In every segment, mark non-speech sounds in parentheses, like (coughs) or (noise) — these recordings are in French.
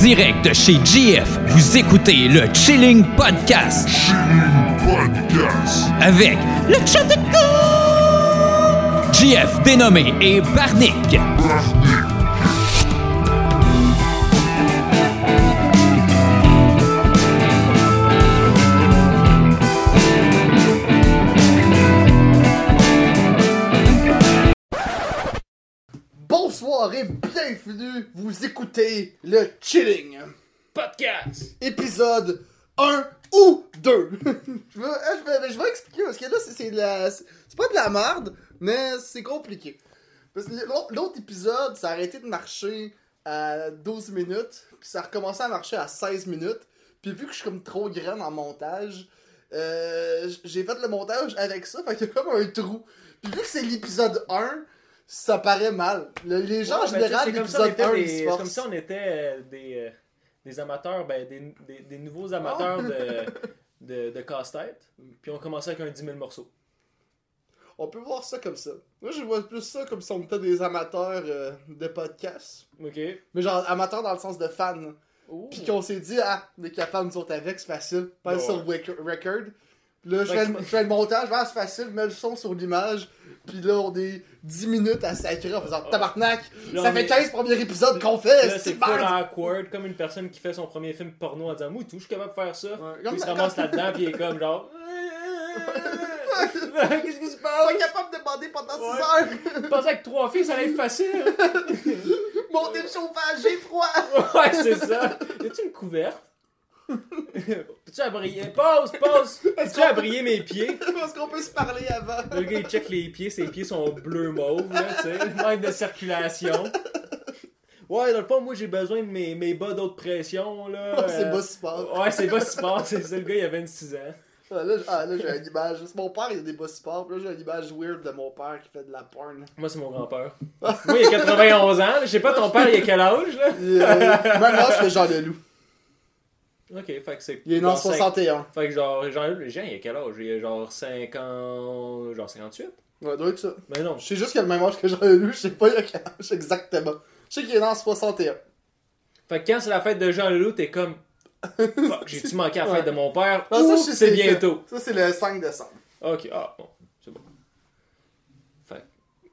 direct de chez GF, vous écoutez le Chilling Podcast. Podcast. Avec le chat de GF dénommé et Barnick. Bonsoir bienvenue, vous écoutez le Chilling, Podcast! épisode 1 ou 2. (laughs) je, vais, vais, je vais expliquer parce que là c'est- la- c'est pas de la merde, mais c'est compliqué. Parce que l'autre- épisode, ça a arrêté de marcher à 12 minutes, puis ça a recommencé à marcher à 16 minutes. Puis vu que je suis comme trop grand en montage, euh, j'ai fait le montage avec ça, fait qu'il y a comme un trou. Puis vu que c'est l'épisode 1, ça paraît mal. Le- les gens en Ouais, sais, général, c'est comme ça, on l'épisode était 1, des- ils se C'est comme ça on était euh, des, euh, des amateurs, ben, des, des, des nouveaux amateurs de, (laughs) de, de casse-tête. Puis on commençait avec un 10 000 morceaux. On peut voir ça comme ça. Moi, je vois plus ça comme si on était des amateurs euh, de podcasts. Ok. Mais genre, amateurs dans le sens de fans. Puis qu'on s'est dit, ah, est capable, nous autres, avec, c'est facile. Pas Ouais. sur rec- record. Là, je fais, le- je fais le montage, ah, c'est facile, mets le son sur l'image. Puis là, on est 10 minutes à sacrer en faisant tabarnak. Là, ça fait est- 15 premiers épisodes qu'on fait. C'est merde. awkward, comme une personne qui fait son premier film porno en disant Moi, tout, je suis capable de faire ça. Ouais, Puis il se ramasse là-dedans, puis il est comme genre. (laughs) Qu'est-ce qui se passe? Pas capable de demander pendant 6 Ouais. heures. Je pensais que trois filles, ça allait être facile. (laughs) Monter le chauffage, j'ai froid. Ouais, c'est ça. Y a-tu une couverte? Peux-tu abrier? Pause, pause! (laughs) Peux-tu abrier mes pieds? (laughs) Parce qu'on peut se parler avant. Le gars, il check les pieds, ses pieds sont bleu mauve, là, tu sais. Manque de circulation. Ouais, dans le fond, moi, j'ai besoin de mes, mes bas d'haute pression, là. (laughs) c'est euh, bas sport. Ouais, c'est bas sport, c'est ça, le gars, il a 26 ans. Ah, là, ah, là, j'ai une image. Mon père, il a des bas sports. Là, j'ai une image weird de mon père qui fait de la porn. Moi, c'est mon grand-père. Moi, il a 91 ans. Je sais pas, ton père, il a quel âge, là? Euh, même âge que Jean Leloup. Ok, fait que c'est. Il est né en genre cinq- 61. Fait que genre, Jean, Jean, il a quel âge? Il a genre 50. Genre 58? Ouais, doit être ça. Mais non. Je sais juste qu'il a le même âge que Jean Leloup. Je sais pas il a quel âge exactement. Je sais qu'il est né en 61. Fait que quand c'est la fête de Jean Leloup, t'es comme. (laughs) Fuck, j'ai-tu manqué la fête de mon père? Non, ça, c'est bientôt? Ça, c'est le 5 décembre. Ok, ah, bon, c'est bon. Fait que-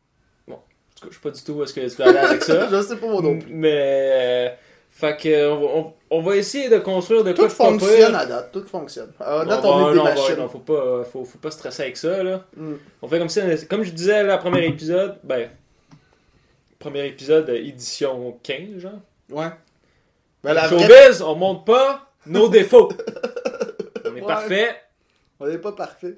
Bon, en tout cas, je sais pas du tout où est-ce que tu vas aller avec ça. (laughs) je sais pas moi non plus. Mais. euh, fait que, on va, on- on va essayer de construire de quoi Tout de pas fonctionne à date. Tout fonctionne. À Non, date, bon, on est des non, bon, machines. non, faut pas, faut, faut pas stresser avec ça, là. Mm. On fait comme ça, comme je disais, la premier épisode, ben, premier épisode, euh, édition 15, genre. Ouais. Ben, la vraie... Showbiz, on montre pas nos défauts. (laughs) on est Ouais. parfait. On est pas parfait.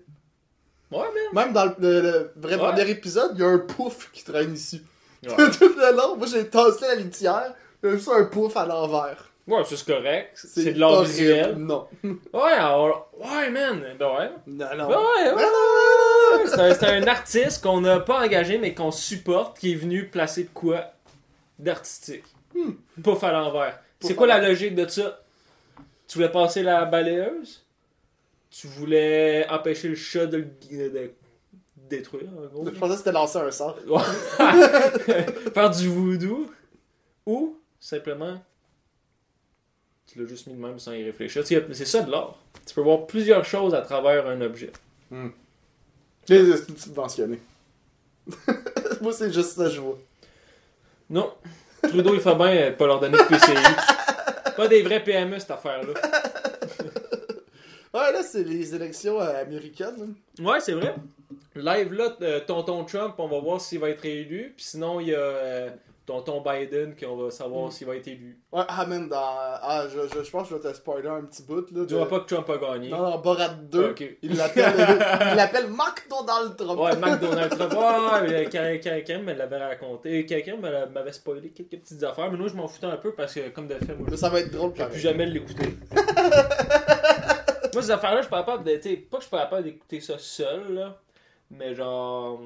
Ouais, man. Même dans le, le- le vrai Ouais. premier épisode, il y a un pouf qui traîne ici. Ouais, (laughs) Tout le long, moi j'ai tassé la litière. A juste un pouf à l'envers. ouais c'est correct. C'est de l'art visuel. Non. Ouais, alors- ouais, man. Ben ouais. Non, non. Ben ouais. C'est un, artiste qu'on n'a pas engagé, mais qu'on supporte, qui est venu placer de quoi d'artistique. Pouf à l'envers. C'est quoi la logique de ça? Tu voulais passer la balayeuse? Tu voulais empêcher le chat de le de- de détruire, en gros? Je pensais que c'était lancer un sort. (laughs) Faire du voodoo? Ou, simplement, tu l'as juste mis de même sans y réfléchir. C'est ça de l'art. Tu peux voir plusieurs choses à travers un objet. Les est subventionnés. (laughs) Moi, c'est juste ça que je vois. Non. Trudeau, il fait bien de pas leur donner de PCI. pas des vrais PME, cette affaire-là. Ouais, là, c'est les élections euh, américaines. hein. Ouais, c'est vrai. Live là, euh, Tonton Trump, on va voir s'il va être réélu. Puis sinon, il y a euh, Tonton Biden, qu'on va savoir s'il va être élu. Ouais, ah, man, dans. Ah, je, je, je pense que je vais te spoiler un petit bout, là. Tu diras pas que Trump a gagné. Non, non, Borat 2. Ah. Il l'appelle (laughs) il l'appelle McDonald Trump. Ouais, McDonald (laughs) Trump. Ouais, Karen me l'avait raconté. Quelqu'un m'avait spoilé quelques petites affaires. Mais moi, je m'en foutais un peu parce que, comme de fait, moi, ça va être drôle, je plus jamais l'écouter. (laughs) moi, ces affaires-là, je suis pas capable de. Pas que je suis pas capable d'écouter ça seul, là. Mais genre.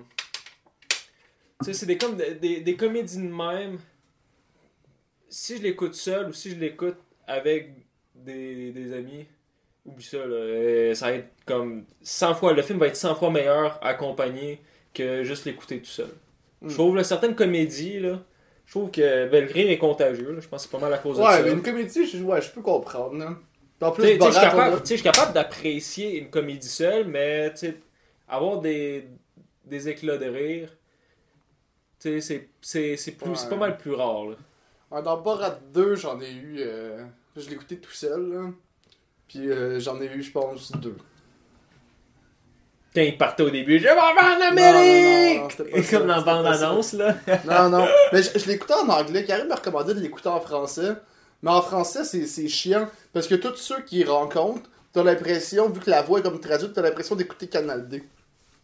Tu sais, c'est des, comme des, des, des comédies de même. Si je l'écoute seul ou si je l'écoute avec des, des amis, oublie ça, là. Euh, Ça va être comme 100 fois. Le film va être 100 fois meilleur accompagné que juste l'écouter tout seul. Mm. Je trouve, là, certaines comédies, là. Je trouve que rire est contagieux. là. Je pense que c'est pas mal à cause de Ouais, ça. mais une comédie, je, ouais, je peux comprendre. Là. En plus, je suis capable, capable d'apprécier une comédie seule, mais avoir des, des éclats de rire, c'est- Ouais. pas mal plus rare. Là. Ouais, Dans Borat 2, j'en ai eu. euh, Je l'ai écouté tout seul, là. Puis euh, j'en ai eu, je pense, deux. Quand il partait au début, je vais en Non, non, non, Amérique! ça, Comme dans bande-annonce, là. Non, non. Mais je, je l'écoutais en anglais. Karim me recommandait de l'écouter en français. Mais en français, c'est c'est chiant. Parce que tous ceux qui rencontrent, t'as l'impression, vu que la voix est comme traduite, t'as l'impression d'écouter Canal D.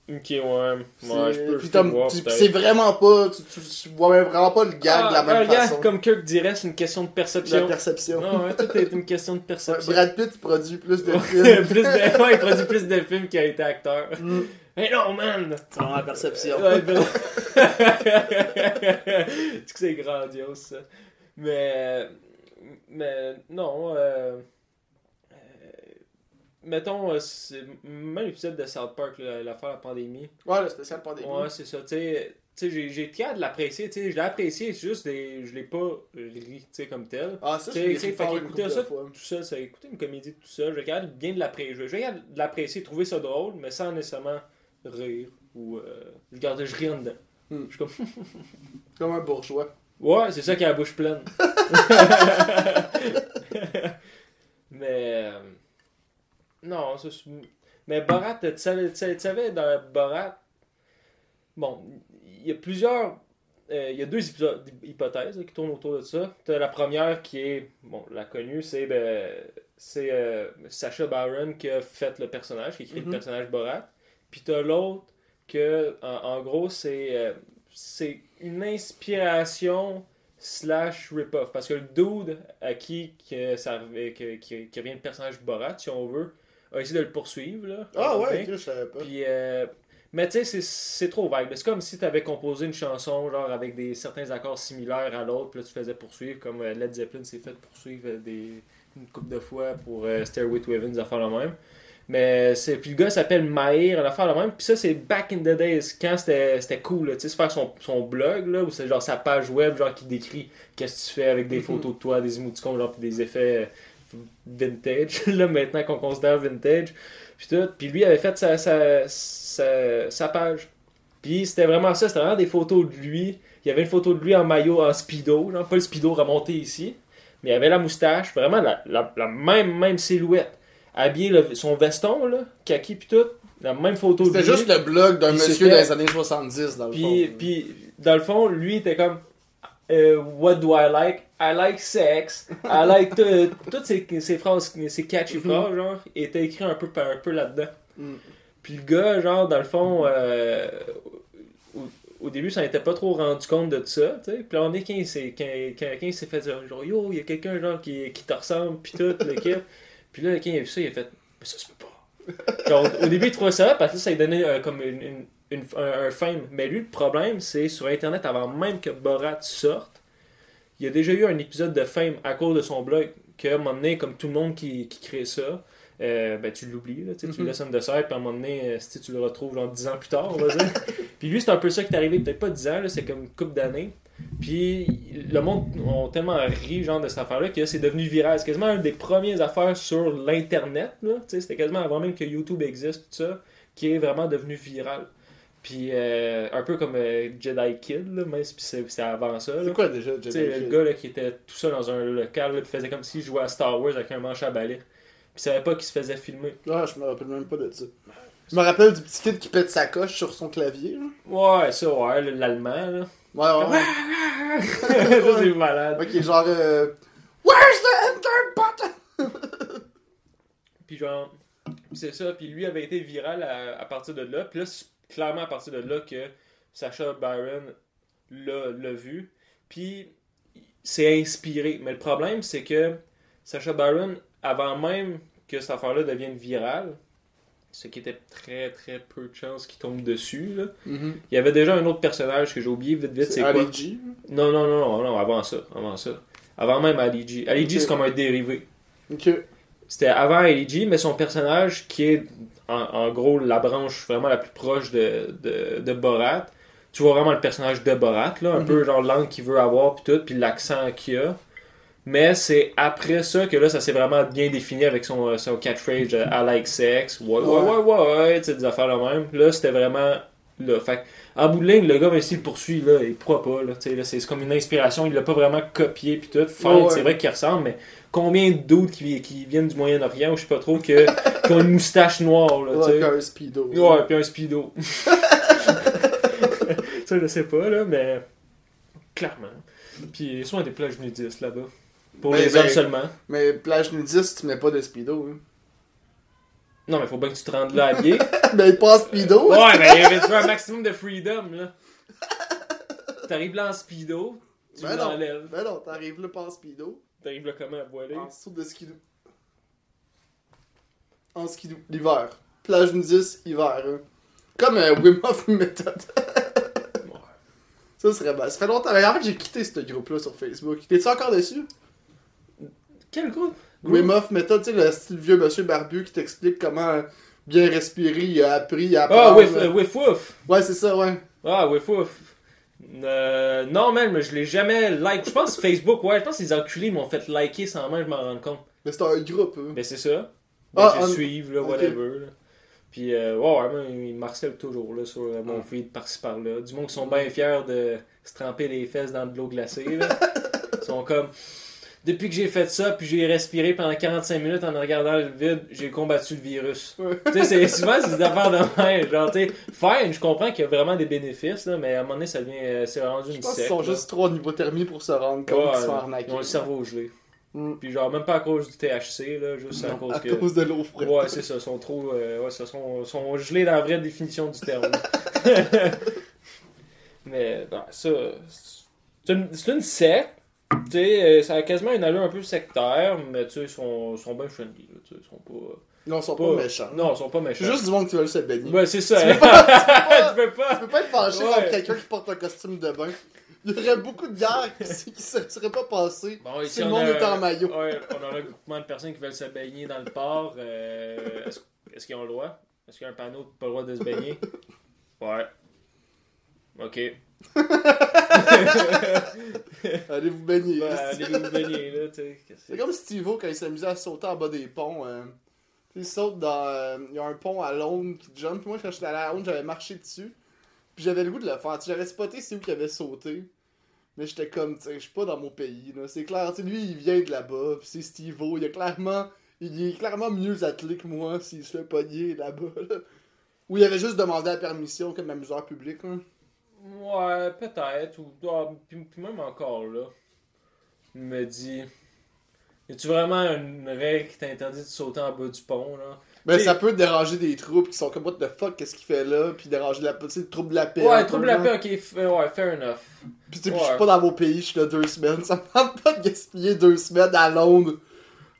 Ok, ouais. Ouais, C'est- je peux, peux vraiment pas. Tu, tu, tu vois même vraiment pas le gag de la Ah, même regarde, façon. comme Kirk dirait, c'est une question de La perception. perception. Non, ouais, tout est une question de Ouais, perception. Brad Pitt produit plus de films. (laughs) plus de... ouais, il produit plus de films qu'il a été acteur. Mm. Mais non, man! C'est vraiment la perception. Ouais, ben- Tu sais que c'est grandiose, ça? Mais. Mais non, euh, euh, mettons, euh, c'est- même l'épisode de South Park, l'affaire la pandémie. Ouais, le spécial pandémie. Ouais, c'est ça. Tu sais, j'ai j'ai été capable de l'apprécier. Tu sais, je l'ai apprécié, c'est juste des, je l'ai pas ri, tu sais, comme tel. Ah, ça, sais, fait qu'écouter ça tout seul, ça écouter une comédie tout seul, je regarde bien de l'apprécier, je regarde de l'apprécier, trouver ça drôle, mais sans nécessairement rire ou euh, je regarde, je ris en dedans. Hmm. Je suis comme Comme un bourgeois. Ouais, c'est ça qui a la bouche pleine. (laughs) mais euh, non, ça, mais Borat, tu savais, tu savais- dans Borat, bon, il y a plusieurs euh, il y a deux hypothèses qui tournent autour de ça. T'as la première qui est, bon, la connue, c'est ben, c'est euh, Sacha Baron qui a fait le personnage, qui a écrit Mhm. le personnage Borat. Puis t'as l'autre que, en, en gros, c'est euh, c'est une inspiration slash rip-off. Parce que le dude à qui que ça, que, qui, qui revient le personnage Borat, si on veut, a essayé de le poursuivre. Là, Ah ouais, je savais pas. puis, euh, mais tu sais, c'est- c'est trop vague. C'est comme si tu avais composé une chanson genre avec des certains accords similaires à l'autre, puis là tu faisais poursuivre, comme euh, Led Zeppelin s'est fait poursuivre euh, des, une couple de fois pour euh, Stairway to Heaven, des affaires la même. Mais c'est puis le gars s'appelle Maïr, une affaire la même. Puis ça c'est back in the days quand c'était cool, tu sais, se faire son, son blog là, ou c'est genre sa page web genre qui décrit qu'est-ce que tu fais avec des Mhm. photos de toi, des émoticônes genre puis des effets euh, vintage (laughs) là maintenant qu'on considère vintage puis tout. Puis lui avait fait sa, sa, sa, sa page. Puis c'était vraiment ça, c'était vraiment des photos de lui. Il y avait une photo de lui en maillot, en speedo, genre pas le speedo remonté ici, mais il avait la moustache, vraiment la, la, la même, même silhouette. Habillé le- son veston, là, kaki puis tout, la même photo. C'était juste le blog d'un monsieur les années 70, dans le Puis, fond. puis, dans le fond, lui était comme euh, What do I like? I like sex. I like. (laughs) toutes ces, ces phrases, ces catchy Mhm. phrases, genre, étaient écrites un peu, par- un peu là-dedans. Mm. Puis le gars, genre, dans le fond, euh, au, au début, ça n'était pas trop rendu compte de ça, tu sais. Puis là, on est quand il s'est fait dire, genre, yo, il y a quelqu'un, genre, qui, qui te ressemble, puis tout, le kit. Puis là, quand il a vu ça, il a fait, mais ça se peut pas. (laughs) Au début, il trouvait ça, parce que ça lui donnait euh, comme une, une- une- un, un fame. Mais lui, le problème, c'est sur Internet, avant même que Borat sorte, il y a déjà eu un épisode de fame à cause de son blog, que à un moment donné, comme tout le monde qui, qui crée ça, euh, ben, tu l'oublies, là, tu tu Mhm. le laisses en dessert, puis à un moment donné, euh, si tu le retrouves genre 10 ans plus tard, on va dire. puis lui, c'est un peu ça qui est arrivé, peut-être pas 10 ans, c'est comme une couple d'années. Puis le monde ont tellement ri genre de cette affaire-là que c'est devenu viral. C'est quasiment une des premières affaires sur l'internet. C'était quasiment avant même que YouTube existe, tout ça, qui est vraiment devenu viral. Puis euh, un peu comme euh, Jedi Kid, là, si c'est avant ça. C'est quoi déjà, Jedi sais, le Kid? gars là, qui était tout seul dans un local, là, puis faisait comme s'il jouait à Star Wars avec un manche à balai. Puis il savait pas qu'il se faisait filmer. Ah, je me rappelle même pas de ça. Je me rappelle du petit kid qui pète sa coche sur son clavier. là. Ouais, ça, ouais, le- l'allemand, là. Ouais, ouais, (laughs) ça, c'est malade. Ok, genre. Euh... Where's the enter button? Puis genre, c'est ça. Puis lui avait été viral à, à partir de là. Puis là, c'est clairement à partir de là que Sacha Baron l'a l'a vu. Puis c'est inspiré. Mais le problème, c'est que Sacha Baron, avant même que cette affaire-là devienne virale, ce qui était très très peu de chances qu'il tombe dessus, là, il y avait déjà un autre personnage que j'ai oublié vite vite. C'est quoi? G. Non, non, non, non, non, avant ça. Avant ça. Avant même Ali G. Ali G, Ok. c'est comme un dérivé. Ok. C'était avant Ali mais son personnage qui est en, en gros la branche vraiment la plus proche de, de, de Borat, tu vois vraiment le personnage de Borat, là, un Mhm. peu genre l'angle qu'il veut avoir, puis tout, puis l'accent qu'il a. Mais c'est après ça que là, ça s'est vraiment bien défini avec son, euh, son catchphrase I like sex. Ouais, ouais, ouais, ouais, ouais, tu sais, des affaires là même. Là, c'était vraiment là. Fait en bout de ligne, le gars, même s'il le poursuit, là, il pourra pas, là, tu sais, là, c'est comme une inspiration, il l'a pas vraiment copié, puis tout. Fine, Ouais, ouais. c'est vrai qu'il ressemble, mais combien de doutes qui, qui viennent du Moyen-Orient, ou je sais pas trop, que, qui ont une moustache noire, là, tu Ouais, sais. avec un speedo. Ouais, puis un speedo. (laughs) ça, je sais pas, là, mais. Clairement. Puis, soit des plages nudistes là-bas. Pour Ben, les ben- hommes seulement. Mais plage nudiste, tu mets pas de speedo. Hein. Non, mais faut bien que tu te rendes là habillé. (laughs) ben, pas en speedo. ouais, mais, mais tu veux un maximum de freedom, là. (laughs) T'arrives là en speedo, tu Ben l'enlèves. Ben non, t'arrives là pas en speedo. T'arrives là comment à voiler? En dessous de skidoo. En skidoo. L'hiver. Plage nudiste, hiver. hein. Comme euh, Wim Hof (laughs) Method. Ouais. Ça serait bien. Ça fait longtemps. En fait, j'ai quitté ce groupe-là sur Facebook. T'es-tu encore dessus? Quel groupe? Wim Hof Method, tu sais, le style vieux monsieur barbu qui t'explique comment bien respirer, il a appris à Ah, apprendre. Whiff euh, Whiff Woof. Ouais, c'est ça, ouais. Ah, Whiff Woof. Euh, non, mais je l'ai jamais like. Je pense Facebook, ouais, je pense que les enculés m'ont fait liker sans même je m'en rendre compte. Mais c'est un groupe, hein. Ben c'est ça. Ah, Ben, on- je là, whatever. là. Puis, euh, ouais, il toujours là, sur euh, Ah. mon feed par-ci par-là. Du monde qui sont bien fiers de se tremper les fesses dans de l'eau glacée. Là. (laughs) Ils sont comme. Depuis que j'ai fait ça, puis j'ai respiré pendant 45 minutes en regardant le vide, j'ai combattu le virus. (laughs) Tu sais, c'est souvent c'est des affaires de même. Genre, tu fine, je comprends qu'il y a vraiment des bénéfices, là, mais à un moment donné, ça devient. euh, c'est rendu une secte. sont là. juste trop en hypothermie pour se rendre compte Ouais, qu'ils là, arnaquer. ils ont le cerveau gelé. Mm. Puis, genre, même pas à cause du THC, là, juste à Non, cause à que. cause de l'eau fraîche. Ouais, c'est ça, sont trop. euh, ouais, ça, sont, sont gelés dans la vraie définition du terme. (laughs) (laughs) Mais, ben, ça. C'est une, une secte. Tu sais, euh, ça a quasiment une allure un peu sectaire, mais tu sais, ils sont, sont bien friendly. Là, ils sont pas. Non, ils sont pas pas, méchants. Non, ils sont pas méchants. C'est juste du monde qui veut se baigner. Ouais, c'est ça. (laughs) Tu peux pas- tu peux pas. Tu peux pas être fâché Ouais. contre quelqu'un qui porte un costume de bain. Il y aurait beaucoup de guerres qui, qui se seraient pas passées Bon, si le on monde était en maillot. Ouais, on a un regroupement de personnes qui veulent se baigner dans le port. Euh, est-ce, qu'ils ont le droit? Est-ce qu'il y a un panneau de pas le droit de se baigner? (laughs) Ouais. Ok. (laughs) Allez vous baigner. Ben, là. allez vous baigner, là, tu C'est comme Steve-O quand il s'amusait à sauter en bas des ponts. euh, il saute dans. euh, il y a un pont à Londres qui jump. Puis moi, quand j'étais allé à Londres, j'avais marché dessus. Puis j'avais le goût de le faire. J'avais spoté c'est où qui avait sauté. Mais j'étais comme, sais, je suis pas dans mon pays. C'est clair, tu lui, il vient de là-bas. Puis c'est Steve-O. Il, a clairement, il est clairement mieux attelé que moi s'il se fait pogner là-bas. là. Ou il avait juste demandé la permission comme amuseur public. Là. Ouais, peut-être. Ou, ah, puis, puis même encore, là. Il me dit. Y a-tu vraiment une règle qui t'interdit de sauter en bas du pont, là? Ben, T'sais- ça peut déranger des troupes qui sont comme, what the fuck, qu'est-ce qu'il fait là? Puis déranger la, tu sais, le trouble de la paix. Ouais, trouble la genre. paix, ok, euh, ouais, fair enough. Puis tu sais, Ouais. je suis pas dans mon pays, je suis là deux semaines. (laughs) Ça me tente pas de gaspiller deux semaines à Londres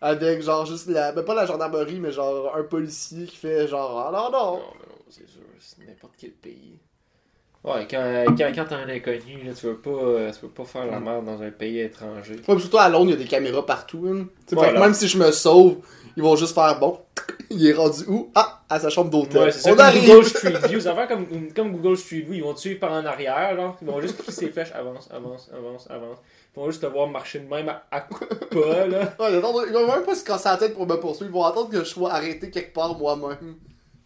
avec genre juste la. Ben pas la gendarmerie, mais genre un policier qui fait genre. Ah non, non. Non, mais non, c'est sûr, c'est n'importe quel pays. Ouais, quand, quand, quand t'es un inconnu, là, tu veux pas, euh, tu veux pas faire la merde dans un pays étranger. Ouais, surtout à Londres, il y a des caméras partout. Hein. Fait que même si je me sauve, ils vont juste faire bon. (laughs) Il est rendu où? Ah, à sa chambre d'hôtel. Ouais, c'est ça, On arrive. Google Street (laughs) View. Ça va comme, comme Google Street View. Ils vont te suivre par en arrière, là. Ils vont juste cliquer ses flèches. Avance, avance, avance, avance. Ils vont juste te voir marcher de même à, à coups de pas, là. (laughs) Ouais, ils vont même pas se casser la tête pour me poursuivre. Ils vont attendre que je sois arrêté quelque part moi-même.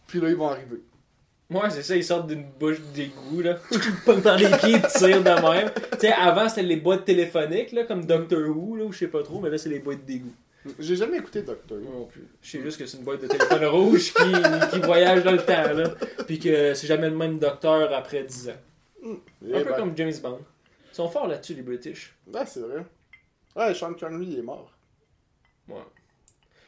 Puis là, ils vont arriver. Ouais, c'est ça, ils sortent d'une bouche d'égout, là. (laughs) Pas dans les pieds, ils tirent de même. Tu sais, avant, c'était les boîtes téléphoniques, là, comme Doctor Who, là, ou je sais pas trop, mais là, c'est les boîtes d'égout. J'ai jamais écouté Doctor. Moi non plus. Je sais juste que c'est une boîte de téléphone (laughs) rouge qui, qui voyage dans le temps, là. Puis que c'est jamais le même docteur après 10 ans. Eh Un peu ben. comme James Bond. Ils sont forts là-dessus, les British. Ouais, c'est vrai. Ouais, Sean Connery, il est mort. Ouais.